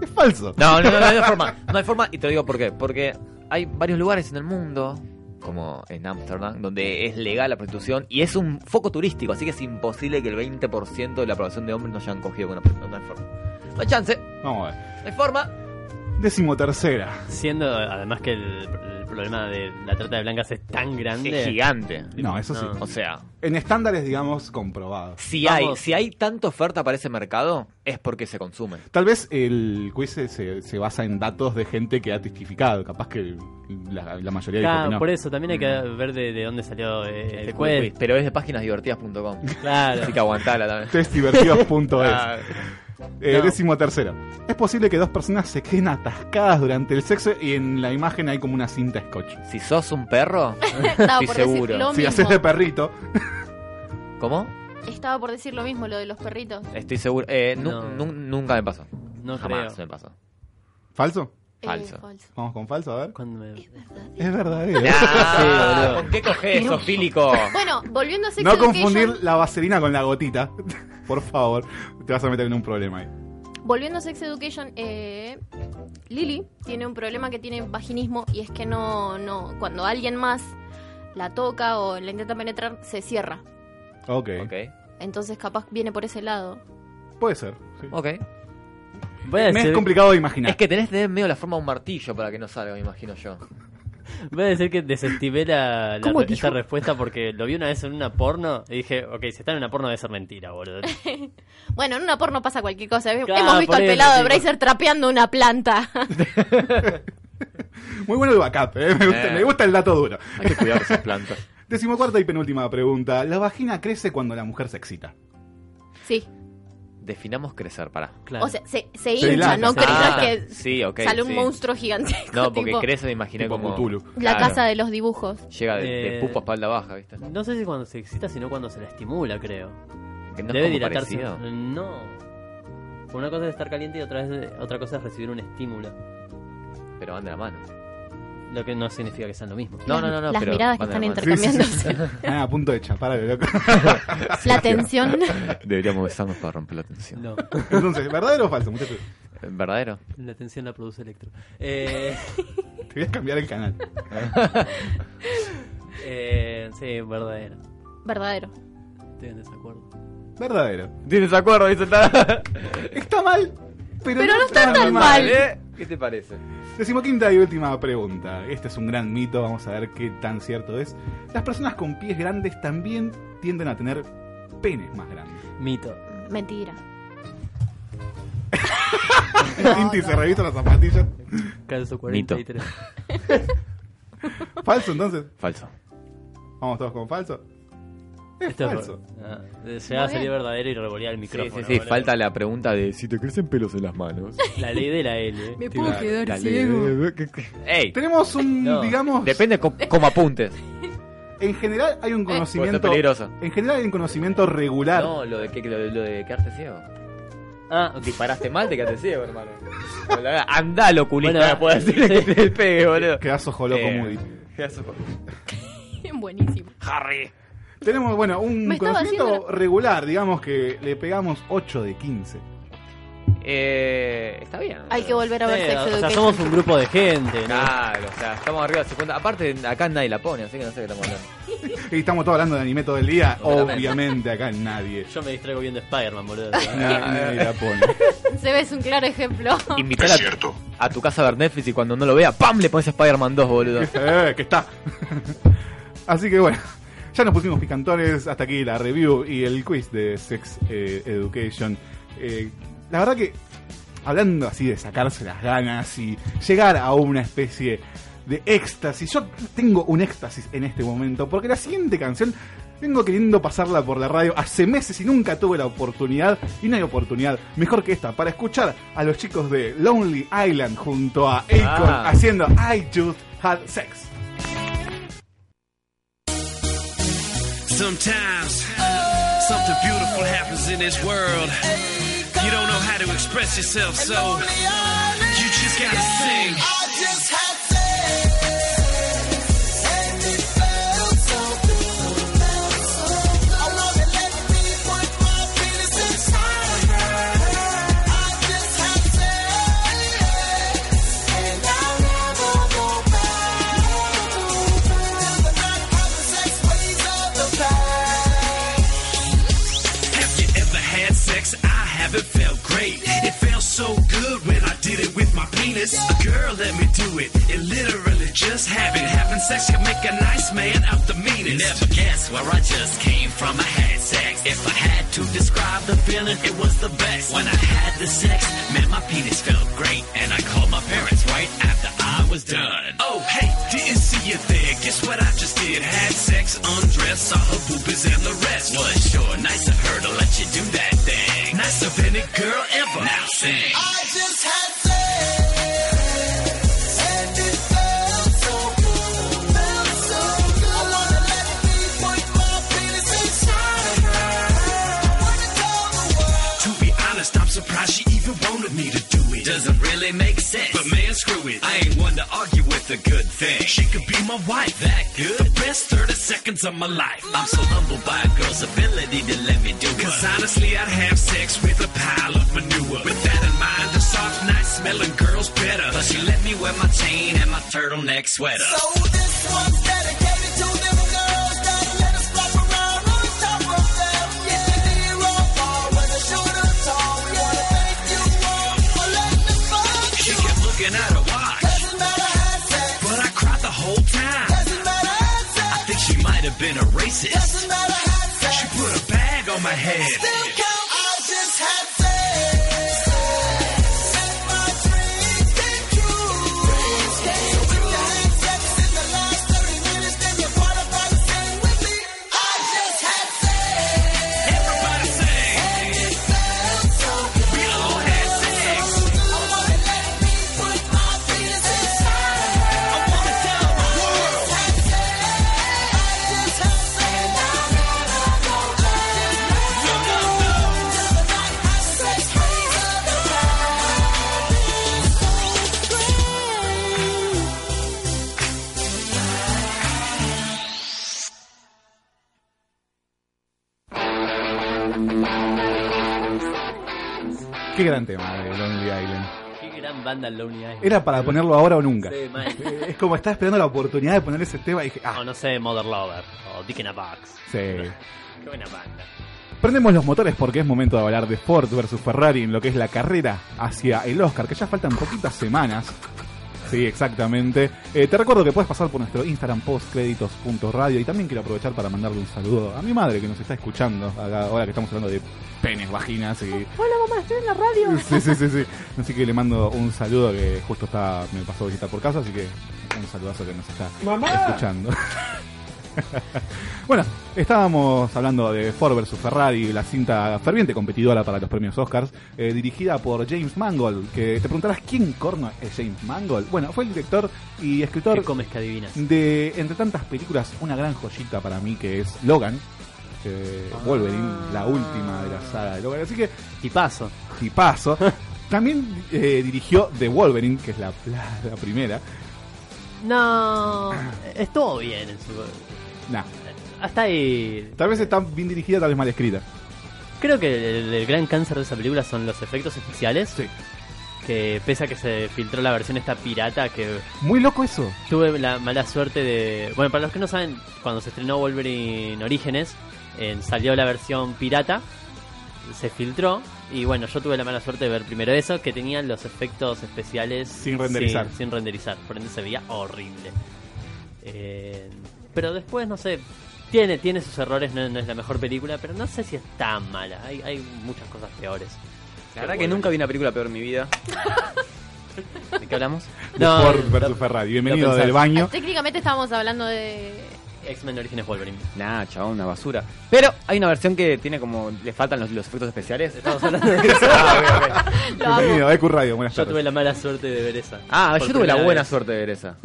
Es falso. No, no, no, no hay forma. No hay forma y te lo digo por qué. Porque hay varios lugares en el mundo, como en Ámsterdam, donde es legal la prostitución y es un foco turístico, así que es imposible que el 20% de la población de hombres no hayan cogido con una prostituta. No hay forma. No hay chance, Vamos a ver. no hay forma. Décimo tercera. Siendo además que el, el problema de la trata de blancas es tan grande. Es gigante. No, eso sí. O sea, En estándares, digamos, comprobados. si hay, si hay tanta oferta para ese mercado, es porque se consume. Tal vez el quiz se, se- basa en datos de gente que ha testificado. Capaz que la, la mayoría dijo Claro, que no. por eso también hay que ver de, de dónde salió eh, el Este quiz, Pero es de páginasdivertidas.com. Claro. Así que aguantala también. Testdivertidos.es. Eh, No. Décimo tercero. Es posible que dos personas se queden atascadas durante el sexo y en la imagen hay como una cinta scotch. Si sos un perro, estoy seguro. Si haces de perrito. ¿Cómo? Estaba por decir lo mismo, lo de los perritos. Estoy seguro. Eh, No. nunca me pasó. No Jamás creo. me pasó. ¿Falso? Eh, Falso. Vamos con falso, a ver. Cuando me- Es verdadero. Ah, ¿Con qué coges, Sofílico? Bueno, volviendo a Sex No Education, confundir la vaselina con la gotita. Por favor. Te vas a meter en un problema ahí. volviendo a Sex Education, eh, Lily tiene un problema que tiene vaginismo y es que no, no, cuando alguien más la toca o la intenta penetrar, se cierra. Ok. Ok. Entonces capaz viene por ese lado. Puede ser. sí. Ok. Voy a Me decir, es complicado de imaginar. Es que tenés que tener medio la forma de un martillo para que no salga, me imagino yo. voy a decir que desestimé la, la- ¿Cómo esa dijo? respuesta porque lo vi una vez en una porno y dije, ok, si está en una porno debe ser mentira, boludo. Bueno, en una porno pasa cualquier cosa. Claro, Hemos visto al pelado de. Bracer trapeando una planta. Muy bueno el backup, ¿eh? Me, gusta, Eh. me gusta el dato duro. Hay que cuidar esas plantas. Decimocuarta y penúltima pregunta. ¿La vagina crece cuando la mujer se excita? sí. Definamos crecer, pará. Claro. O sea, se, se Se hincha, dilata, no se creas dilata. que Sí, ok, sale un sí. monstruo gigantesco. No, porque tipo crece me imaginé tipo como... Cthulhu. La Claro. casa de los dibujos. Llega de, de Eh, pupo a espalda baja, ¿viste? No sé si cuando se excita, sino cuando se la estimula, creo. Que no es Debe como dilatarse. parecido. No. Una cosa es estar caliente y otra, vez, otra cosa es recibir un estímulo. Pero van de la mano. Lo que no significa que sean lo mismo. No, no, no, no. Las pero miradas que están intercambiándose. Ah, a punto de chapar loco. La tensión. Deberíamos besarnos para romper la tensión. No. Entonces, ¿verdadero o falso, muchachos? ¿Verdadero? La tensión la produce Electro. Eh, Te voy a cambiar el canal. eh, sí, verdadero. Verdadero. Estoy en desacuerdo. Verdadero. ¿Tienes acuerdo? Dice está... Está mal, pero, Pero no está tan mal. ¿Eh? ¿Qué te parece? Decimoquinta y última pregunta. Este es un gran mito, vamos a ver qué tan cierto es. Las personas con pies grandes también tienden a tener penes más grandes. Mito. Mentira. Inti se revista las zapatillas. Calzo Mito. 43. Falso, entonces. Falso. Vamos todos con falso. Es Esto es falso. Ah, llegaba a salir verdadero y revolía el Sí, micrófono. sí, sí. boludo. Falta la pregunta de si te crecen pelos en las manos. La ley de la L. eh. Me puedo La- quedar la ley de- ¡Ey! Tenemos un, No. digamos, Depende co- como apuntes. en general hay un Puede conocimiento, peligroso. en general hay un conocimiento regular. No, lo de, que, lo, de- lo de quedarte ciego. Ah, Disparaste mal, te quedaste ciego, hermano. Andá, oculista, Bueno, me puedo decir que te despegue, boludo. Quedás ojo loco Eh, Moody. quedás ojo- Buenísimo. Harry. Tenemos, bueno, un conocimiento haciendo regular, digamos que le pegamos 8 de 15. Eh, está bien. Hay que volver a ver Sí, Sex o sea, somos un grupo de gente, ¿no? Claro, o sea, estamos arriba de 50. Aparte, acá nadie la pone, así que no sé qué estamos hablando. Y estamos todos hablando de anime todo el día, Obviamente. obviamente acá nadie. Yo me distraigo viendo Spider-Man, boludo. Nadie la pone. Se ve, es un claro ejemplo. Invitar a, a tu casa a ver Netflix y cuando no lo vea, ¡pam! le pones Spider-Man 2, boludo. Eh, que está. Así que bueno, ya nos pusimos picantones. Hasta aquí la review y el quiz de Sex eh, Education. Eh, la verdad que, hablando así de sacarse las ganas y llegar a una especie de éxtasis, yo tengo un éxtasis en este momento, porque la siguiente canción. Vengo queriendo pasarla por la radio hace meses y nunca tuve la oportunidad. Y no hay oportunidad mejor que esta para escuchar a los chicos de Lonely Island junto a Akon Ah. haciendo I Just Had Sex. Sometimes something beautiful happens in this world. You don't know how to express yourself, so you just gotta sing. A girl, let me do it. It literally just happened. Having sex can make a nice man out the meanest. Never guess where I just came from. I had sex. If I had to describe the feeling, it was the best. When I had the sex, man, my penis felt great. And I called my parents right after I was done. Oh, hey, didn't see you there. Guess what I just did? Had sex, undressed, saw her boobies and the rest. Was sure nice of her to let you do that thing. Nice of any girl ever. Now sing. I just had She could be my wife. That good? The best 30 seconds of my life. I'm so humbled by a girl's ability to let me do Cause honestly, I'd have sex with a pile of manure. With that in mind, a soft, nice smelling girl's better. But she let me wear my chain and my turtleneck sweater. So this one's dedicated been a racist. doesn't matter how sex. She put a bag on my head. Qué gran tema de Lonely Island. Qué gran banda Lonely Island. Era para ponerlo ahora o nunca. Sí. Eh, Es como estaba esperando la oportunidad de poner ese tema y dije, ah, O no sé, Mother Lover. O Dick in a Box. sí. Qué buena banda. Prendemos los motores porque es momento de hablar de Ford versus Ferrari en lo que es la carrera hacia el Oscar, que ya faltan poquitas semanas. Sí, exactamente. Eh, te recuerdo que puedes pasar por nuestro Instagram postcréditos.radio y también quiero aprovechar para mandarle un saludo a mi madre que nos está escuchando acá, ahora que estamos hablando de penes, vaginas y... Hola mamá, estoy en la radio. Sí, sí, sí, sí. Así que le mando un saludo que justo está me pasó a visitar por casa, así que un saludazo que nos está Mamá. escuchando. bueno, estábamos hablando de Ford vs Ferrari, la cinta ferviente competidora para los premios Oscars, eh, dirigida por James Mangold, que te preguntarás quién corno es James Mangold. Bueno, fue el director y escritor ¿Qué comes que adivinas? de, entre tantas películas, una gran joyita para mí que es Logan. eh, Wolverine, la última de la saga de Logan. Así que, Tipazo. tipazo. También eh, dirigió The Wolverine, que es la, la, la primera. No, estuvo bien en su... Nah, Hasta ahí... tal vez está bien dirigida, tal vez mal escrita. Creo que el, el gran cáncer de esa película son los efectos especiales. Sí. Que pese a que se filtró la versión esta pirata, que Muy loco eso. tuve la mala suerte de... Bueno, para los que no saben, cuando se estrenó Wolverine Orígenes, eh, salió la versión pirata, se filtró, y bueno, yo tuve la mala suerte de ver primero eso, que tenían los efectos especiales Sin renderizar. Sin, sin renderizar, por ende se veía horrible. Eh, pero después, no sé, tiene, tiene sus errores, no, no es la mejor película, pero no sé si es tan mala, hay, hay muchas cosas peores. La verdad que nunca vi una película peor en mi vida. ¿De qué hablamos? De Ford vs Ferrari. Bienvenido del baño. Técnicamente estábamos hablando de... X-Men Orígenes Wolverine. Nah, chabón, una basura. Pero hay una versión que tiene como. Le faltan los, los efectos especiales. Estamos hablando de eso. Ah. Lo amo. Bienvenido, Ecu Radio, buenas Yo tardes. tuve la mala suerte de ver esa. Ah, yo tuve la buena vez. suerte de ver esa.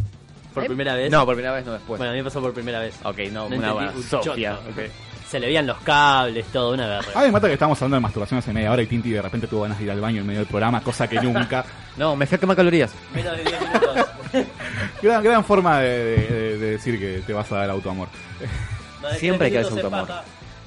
¿Por primera vez? No, por primera vez no después. Bueno, a mí me pasó por primera vez. ok, no, No una buena. un Sofía. choto. ok. Se le veían los cables, todo, una guerra. Ah, me mata que estábamos hablando de masturbación hace media hora y Tinti de repente tuvo ganas de ir al baño en medio del programa, cosa que nunca. No, me fui a quemar calorías. Menos de 10 minutos. gran, gran forma de, de- de- de decir que te vas a dar autoamor. De Siempre hay que minutos autoamor.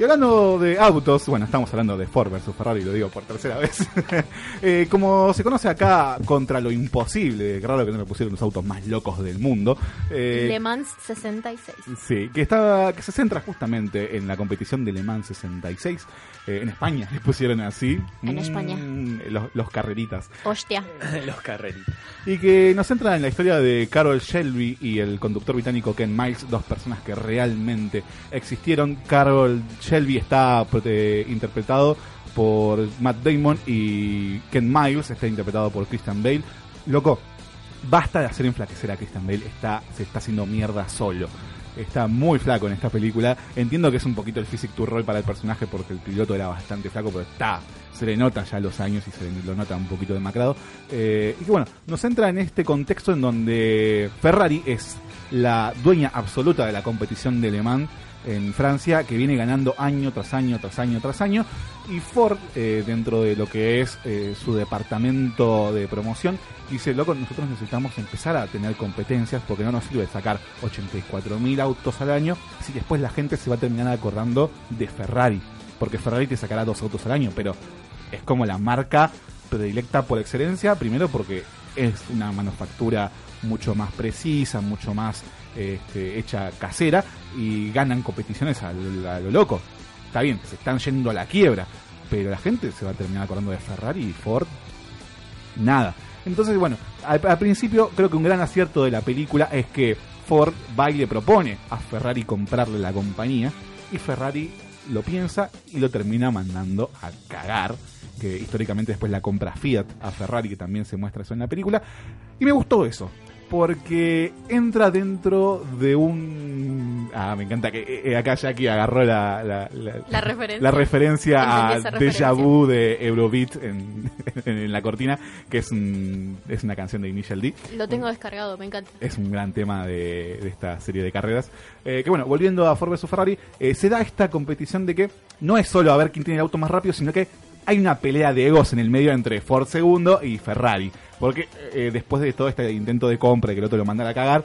Y hablando de autos, bueno, estamos hablando de Ford versus Ferrari, lo digo por tercera vez. Eh, como se conoce acá, contra lo imposible, raro que no le pusieron los autos más locos del mundo. eh, Le Mans 66. Sí, que está que se centra justamente en la competición de Le Mans 66. Eh, en España le pusieron así. En Mm, España. Los, los carreritas. Hostia. Los carreritos. Y que nos centra en la historia de Carol Shelby y el conductor británico Ken Miles, dos personas que realmente existieron. Carol Shelby está eh, interpretado por Matt Damon y Ken Miles está interpretado por Christian Bale. Loco, basta de hacer enflaquecer a Christian Bale, está, se está haciendo mierda solo. Está muy flaco en esta película. Entiendo que es un poquito el physic to roll para el personaje porque el piloto era bastante flaco, pero está, se le nota ya los años y se lo nota un poquito demacrado. Eh, y bueno, nos entra en este contexto en donde Ferrari es la dueña absoluta de la competición de Le Mans en Francia, que viene ganando año tras año, tras año, tras año. Y Ford, eh, dentro de lo que es eh, su departamento de promoción, dice, loco, nosotros necesitamos empezar a tener competencias porque no nos sirve sacar 84.000 autos al año si después la gente se va a terminar acordando de Ferrari. Porque Ferrari te sacará dos autos al año, pero es como la marca predilecta por excelencia, primero porque es una manufactura mucho más precisa, mucho más este, hecha casera y ganan competiciones a lo, loco. Está bien, se están yendo a la quiebra, pero la gente se va a terminar acordando de Ferrari y Ford. Nada. Entonces, bueno, al, al principio creo que un gran acierto de la película es que Ford va y le propone a Ferrari comprarle la compañía y Ferrari lo piensa y lo termina mandando a cagar. Que históricamente después la compra Fiat a Ferrari, que también se muestra eso en la película. Y me gustó eso. Porque entra dentro de un. Ah, me encanta que eh, acá Jackie agarró la, la, la- La referencia. la referencia a. Deja Vu de Eurobeat en, en la cortina, que es, un- es una canción de Initial D. Lo tengo descargado, me encanta. Es un gran tema de, de esta serie de carreras. Eh, que bueno, volviendo a Ford vs Ferrari, eh, se da esta competición de que no es solo a ver quién tiene el auto más rápido, sino que hay una pelea de egos en el medio entre Ford segundo y Ferrari. Porque eh, después de todo este intento de compra y que el otro lo manda a cagar,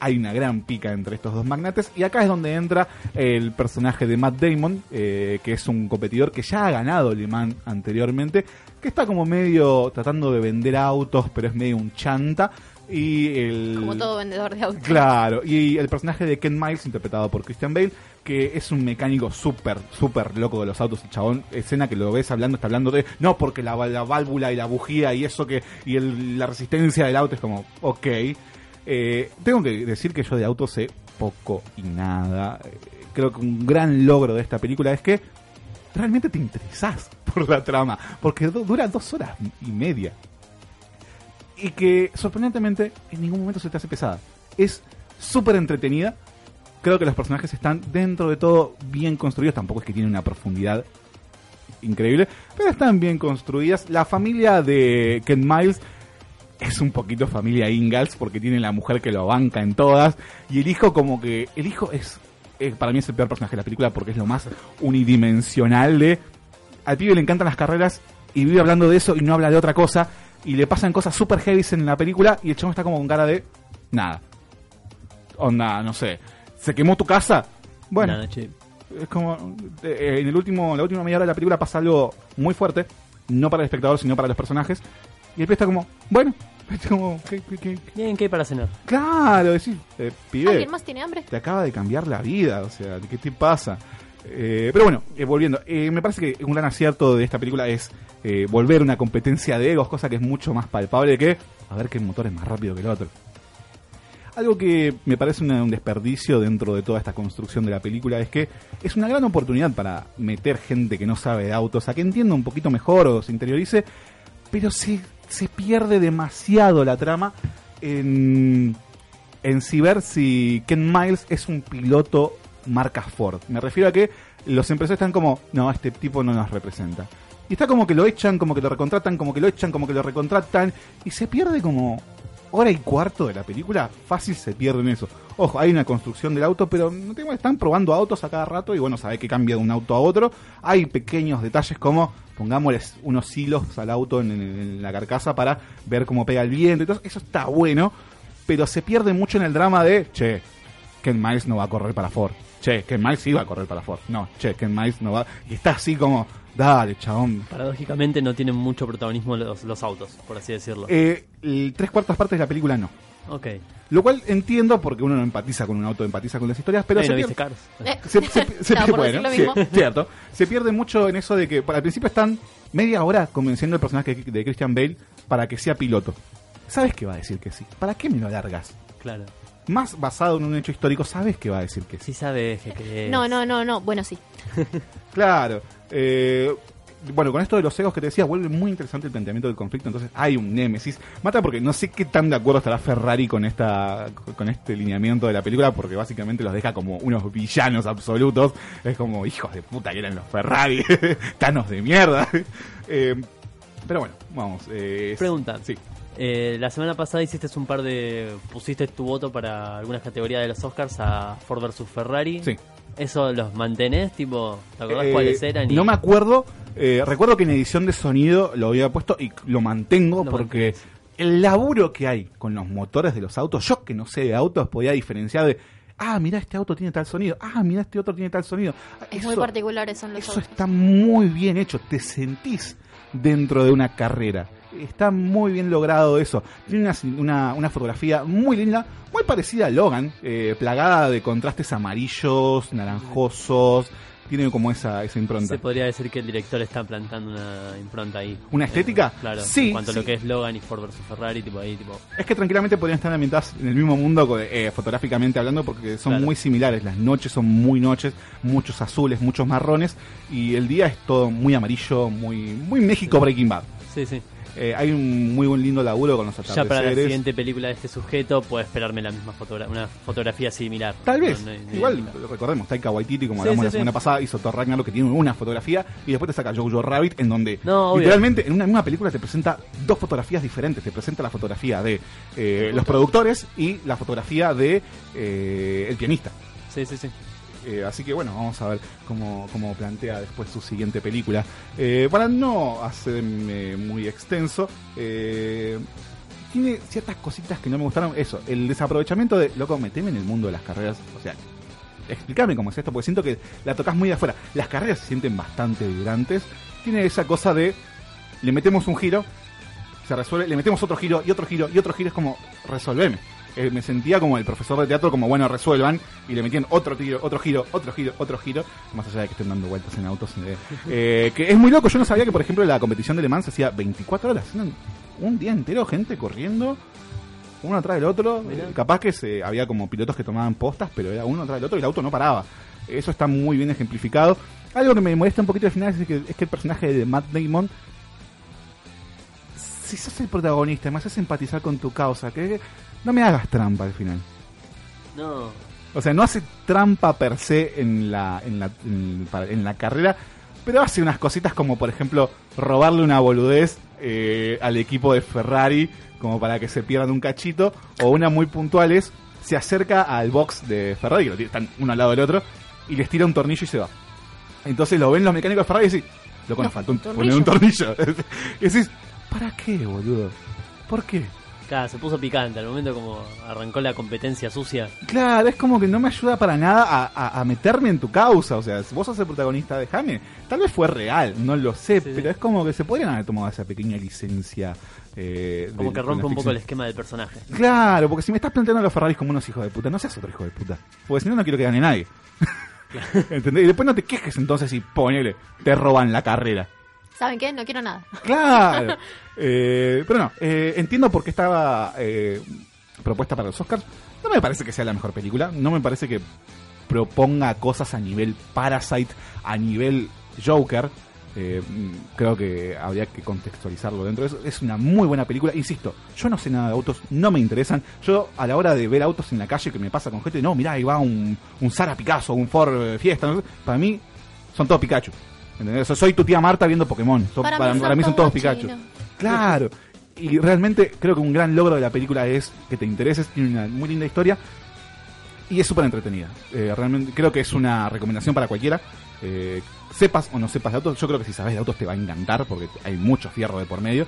hay una gran pica entre estos dos magnates. Y acá es donde entra el personaje de Matt Damon, eh, que es un competidor que ya ha ganado Le Mans anteriormente, que está como medio tratando de vender autos, pero es medio un chanta. Y el... Como todo vendedor de autos. Claro, y el personaje de Ken Miles, interpretado por Christian Bale, que es un mecánico súper, súper loco de los autos. El chabón, escena que lo ves hablando, está hablando de, no, porque la, la válvula y la bujía y eso que, y el- la resistencia del auto es como, ok. Eh, tengo que decir que yo de autos sé poco y nada. Eh, creo que un gran logro de esta película es que realmente te interesás por la trama, porque du- dura dos horas y media y que sorprendentemente en ningún momento se te hace pesada. Es súper entretenida. Creo que los personajes están dentro de todo bien construidos. Tampoco es que tienen una profundidad increíble, pero están bien construidas. La familia de Ken Miles es un poquito familia Ingalls porque tiene la mujer que lo banca en todas y el hijo como que el hijo es eh, para mí es el peor personaje de la película porque es lo más unidimensional de al pibe le encantan las carreras y vive hablando de eso y no habla de otra cosa y le pasan cosas super heavy en la película y el chavo está como con cara de nada. Onda, no sé, se quemó tu casa. Bueno, Nada, che. es como eh, en el último la última media hora de la película pasa algo muy fuerte, no para el espectador, sino para los personajes y el pibe está como, bueno, es como ¿qué, qué, qué? Bien, ¿qué hay para cenar? Claro, decís, eh, pibe, ¿Alguien más tiene hambre? te acaba de cambiar la vida, o sea, ¿qué te pasa? Eh, pero bueno, eh, volviendo, eh, me parece que un gran acierto de esta película es volver una competencia de egos, cosa que es mucho más palpable que a ver qué motor es más rápido que el otro. Algo que me parece un desperdicio dentro de toda esta construcción de la película es que es una gran oportunidad para meter gente que no sabe de autos a que entienda un poquito mejor o se interiorice, pero se, se pierde demasiado la trama en, en si ver si Ken Miles es un piloto marca Ford. Me refiero a que los empresarios están como, no, este tipo no nos representa. Y está como que lo echan, como que lo recontratan, como que lo echan, como que lo recontratan, y se pierde como hora y cuarto de la película, fácil se pierde en eso. Ojo, hay una construcción del auto, pero no tengo, están probando autos a cada rato y bueno, sabe que cambia de un auto a otro. Hay pequeños detalles como pongámosles unos hilos al auto en, la carcasa para ver cómo pega el viento todo. Eso está bueno, pero se pierde mucho en el drama de, che, Ken Miles no va a correr para Ford. Che, Ken Miles iba a correr para Ford. No, che, Ken Miles no va. Y está así como, dale, chabón. Paradójicamente no tienen mucho protagonismo los, los autos, por así decirlo. Eh, el tres cuartas partes de la película no. ok. Lo cual entiendo porque uno no empatiza con un auto, empatiza con las historias, pero se ¿no pierde- Cars? Eh, se, se- se Estaba pierde- bueno, sí, cierto. Se pierde mucho en eso de que al principio están media hora convenciendo al personaje de Christian Bale para que sea piloto. ¿Sabes que va a decir que sí? ¿Para qué me lo alargas? Claro. Más basado en un hecho histórico, sabes que va a decir que sí. Sí sabes que, que es. No, no, no, no. Bueno, sí. Claro. Eh, bueno, con esto de los egos que te decía, vuelve muy interesante el planteamiento del conflicto. Entonces hay un némesis. Mata porque no sé qué tan de acuerdo estará Ferrari con esta con este lineamiento de la película, porque básicamente los deja como unos villanos absolutos. Es como hijos de puta que eran los Ferrari, tanos de mierda. Eh, pero bueno, vamos. eh, Pregunta. Sí. Eh, la semana pasada hiciste un par de. pusiste tu voto para algunas categorías de los Oscars a Ford vs Ferrari. Sí. ¿Eso los mantenés? Tipo, ¿te acordás Eh, cuáles eran? Y- No me acuerdo. eh, recuerdo que en edición de sonido lo había puesto y lo mantengo Lo porque el laburo que hay con los motores de los autos, yo que no sé de autos, podía diferenciar de. Ah, mira, este auto tiene tal sonido. Ah, mira, este otro tiene tal sonido. Es eso, muy particulares son los eso autos. está muy bien hecho. Te sentís dentro de una carrera. Está muy bien logrado eso. Tiene una, una, una fotografía muy linda, muy parecida a Logan, eh, plagada de contrastes amarillos, naranjosos. Tiene como esa, esa impronta. Se podría decir que el director está plantando una impronta ahí. ¿Una estética? Eh, claro, Sí, en cuanto a lo que es Logan y Ford vs Ferrari, tipo ahí, tipo. Es que tranquilamente podrían estar ambientadas en el mismo mundo eh, fotográficamente hablando porque son Claro. muy similares. Las noches son muy noches, muchos azules, muchos marrones y el día es todo muy amarillo, muy muy México Breaking Bad. Sí, sí. Eh, hay un muy buen lindo laburo con los Ya para la atardeceres. siguiente película de este sujeto, puedo esperarme la misma fotogra una fotografía similar. Tal vez. No, no hay- no hay Igual, recordemos, Taika Waititi, como Sí, hablamos sí, la sí. semana pasada, hizo Thor Ragnarok que tiene una fotografía y después te saca Jojo Rabbit en donde literalmente en una misma película te presenta dos fotografías diferentes. Te presenta la fotografía de eh, los productores y la fotografía de eh, el pianista. Sí, sí, sí. Eh, así que bueno, vamos a ver cómo, cómo plantea después su siguiente película. Eh, para no hacerme muy extenso, eh, tiene ciertas cositas que no me gustaron. Eso, el desaprovechamiento de, loco, meteme en el mundo de las carreras. O sea, explícame cómo es esto, porque siento que la tocas muy de afuera. Las carreras se sienten bastante vibrantes. Tiene esa cosa de, le metemos un giro, se resuelve, le metemos otro giro y otro giro y otro giro, es como, resolveme. Eh, me sentía como el profesor de teatro, como bueno, resuelvan, y le metían otro tiro, otro giro, otro giro, otro giro, más allá de que estén dando vueltas en autos. eh, eh, que es muy loco, yo no sabía que, por ejemplo, la competición de Le Mans hacía 24 horas, un día entero, gente corriendo, uno atrás del otro, capaz que se, había como pilotos que tomaban postas, pero era uno atrás del otro y el auto no paraba. Eso está muy bien ejemplificado. Algo que me molesta un poquito al final es que, es que el personaje de Matt Damon si sos el protagonista, me haces empatizar con tu causa, que no me hagas trampa al final. No. O sea, no hace trampa per se en la, en la, en, la carrera, pero hace unas cositas como, por ejemplo, robarle una boludez eh, al equipo de Ferrari, como para que se pierdan un cachito, o una muy puntual es, se acerca al box de Ferrari, que lo tiene- están uno al lado del otro, y les tira un tornillo y se va. Entonces lo ven los mecánicos de Ferrari y dicen, loco, nos faltó un, poner un tornillo. y decís, ¿para qué, boludo? ¿Por qué? Claro, se puso picante. Al momento como arrancó la competencia sucia. Claro, es como que no me ayuda para nada a, a- a meterme en tu causa. O sea, si vos sos el protagonista, déjame. Tal vez fue real, no lo sé, pero es como que se podrían haber tomado esa pequeña licencia. eh, Como de- que rompe un poco el esquema del personaje. Claro, porque si me estás planteando a los Ferraris como unos hijos de puta, no seas otro hijo de puta. Porque si no, no quiero que gane nadie. ¿Entendés? Y después no te quejes entonces y ponele, te roban la carrera. ¿Saben qué? No quiero nada. Claro. Eh, pero no, eh, entiendo por qué estaba eh, propuesta para los Oscars. No me parece que sea la mejor película. No me parece que proponga cosas a nivel Parasite, a nivel Joker. Mm, creo que habría que contextualizarlo dentro de eso. Es una muy buena película. Insisto, yo no sé nada de autos, no me interesan. Yo a la hora de ver autos en la calle que me pasa con gente, no, mirá, ahí va un, un Sara Picasso, un Ford Fiesta. Para mí son todos Pikachu. ¿Entendés? O sea, soy tu tía Marta viendo Pokémon. Para para, mí son para mí son todos Pikachu. Claro. Y realmente creo que un gran logro de la película es que te intereses, tiene una muy linda historia y es súper entretenida. Eh, realmente creo que es una recomendación para cualquiera. Eh, sepas o no sepas de autos, yo creo que si sabes de autos te va a encantar porque hay mucho fierro de por medio.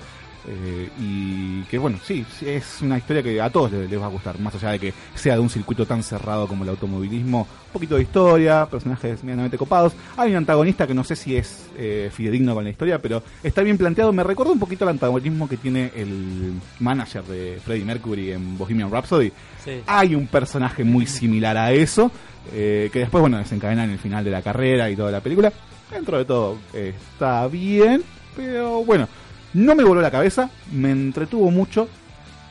Eh, y que bueno, sí, es una historia que a todos les, les va a gustar, más allá de que sea de un circuito tan cerrado como el automovilismo, un poquito de historia, personajes medianamente copados, hay un antagonista que no sé si es eh, fidedigno con la historia, pero está bien planteado, me recuerda un poquito al antagonismo que tiene el manager de Freddie Mercury en Bohemian Rhapsody, Sí. hay un personaje muy similar a eso, eh, que después, bueno, desencadena en el final de la carrera y toda la película. Dentro de todo eh, está bien, pero bueno, no me voló la cabeza, me entretuvo mucho,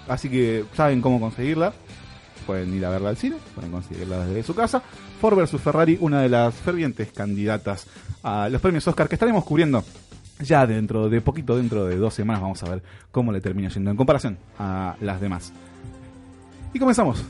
así que saben cómo conseguirla. Pueden ir a verla al cine, pueden conseguirla desde su casa. Ford vs Ferrari, una de las fervientes candidatas a los premios Oscar que estaremos cubriendo ya dentro de poquito, dentro de dos semanas, vamos a ver cómo le termina yendo en comparación a las demás. Y comenzamos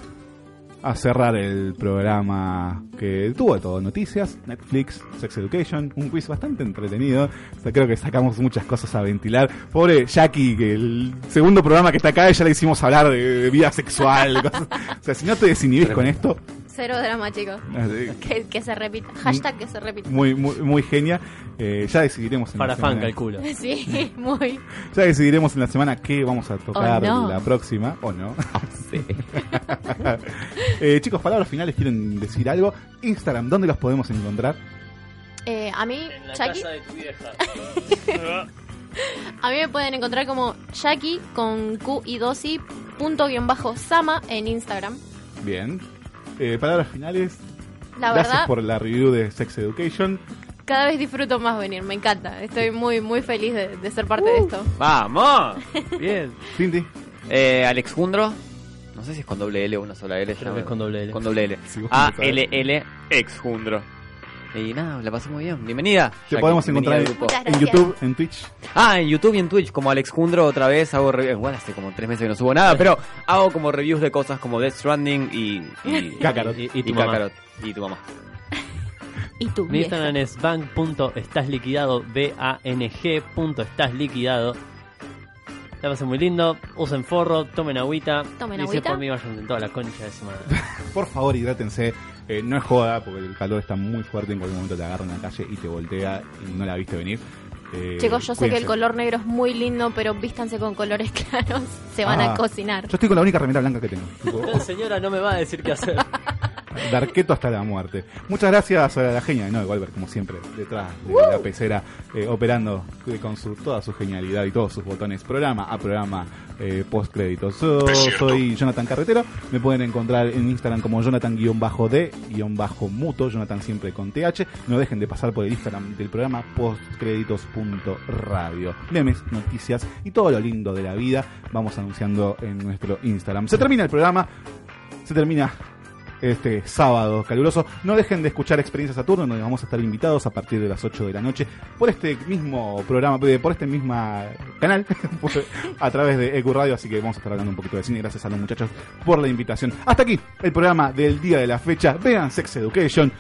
a cerrar el programa que tuvo todo, noticias, Netflix, Sex Education, un quiz bastante entretenido. O sea, creo que sacamos muchas cosas a ventilar. Pobre Jackie, que el segundo programa que está acá ya le hicimos hablar de, de vida sexual. cosas. O sea, si no te desinhibís con esto, Cero drama, chicos. Así. Que, que se repita. Hashtag que se repita. muy, muy, muy genia. Eh, ya decidiremos en Para la fan, semana. calculo. Sí, muy. Ya decidiremos en la semana qué vamos a tocar Oh, no. la próxima, o no. Eh, chicos, palabras finales, ¿quieren decir algo? Instagram, ¿dónde los podemos encontrar? Eh, a mí, la Jackie, casa de tu vieja. a mí me pueden encontrar como Jackie con Q y dosi punto guion bajo Sama en Instagram. Bien. Eh, palabras finales. La Gracias verdad, por la review de Sex Education. cada vez disfruto más venir, me encanta. Estoy muy, muy feliz de, de ser parte de esto. ¡Vamos! Bien. Cindy. Eh, Alex Jundro. No sé si es con doble L o una sola L. Creo que es con doble L. Con doble L. Sí, vos A sabés. L L ex Jundro. Y nada, la pasé muy bien. Bienvenida. Te Jackie, podemos bienvenida encontrar en. YouTube, en Twitch. Ah, en YouTube y en Twitch, como Alex Jundro otra vez hago reviews. Bueno, hace como tres meses que no subo nada, pero hago como reviews de cosas como Death Stranding y. y Kakarot. Y, y tu mamá. Kakarot. Y tu mamá. Y tú, Mi Instagram es bank.estasliquidado, B-A-N-G punto estás liquidado. La pasen muy lindo, usen forro, tomen agüita. Tomen y si agüita. por mí vayan en toda la concha de madre. Por favor, hidrátense. Eh, no es joda, porque el calor está muy fuerte. En cualquier momento te agarra en la calle y te voltea y no la viste venir. Eh, Chicos, yo sé que el color negro es muy lindo, pero vístanse con colores claros, se van Ah, a cocinar. Yo estoy con la única remera blanca que tengo. Tipo, Señora, no me va a decir qué hacer. Darqueto hasta la muerte. Muchas gracias a la genia de Noel Goldberg, como siempre, detrás de la pecera, eh, operando eh, con su, toda su genialidad y todos sus botones, programa a programa, eh, post créditos. Yo soy Jonathan Carretero, me pueden encontrar en Instagram como Jonathan-D-muto, Jonathan siempre con TH. No dejen de pasar por el Instagram del programa postcréditos.radio. Memes, noticias y todo lo lindo de la vida vamos anunciando en nuestro Instagram. Se termina el programa, se termina este sábado caluroso. No dejen de escuchar Experiencia Saturno, donde vamos a estar invitados a partir de las 8 de la noche por este mismo programa, eh, por este mismo canal, a través de EQ Radio. Así que vamos a estar hablando un poquito de cine. Gracias a los muchachos por la invitación. Hasta aquí el programa del día de la fecha. Vean Sex Education.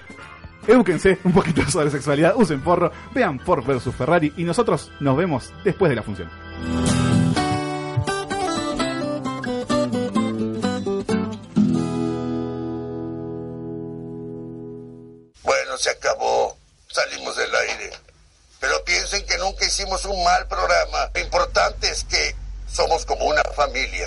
Edúquense un poquito sobre sexualidad, usen forro, vean Ford vs Ferrari y nosotros nos vemos después de la función. Se acabó. Salimos del aire. Pero piensen que nunca hicimos un mal programa. Lo importante es que somos como una familia.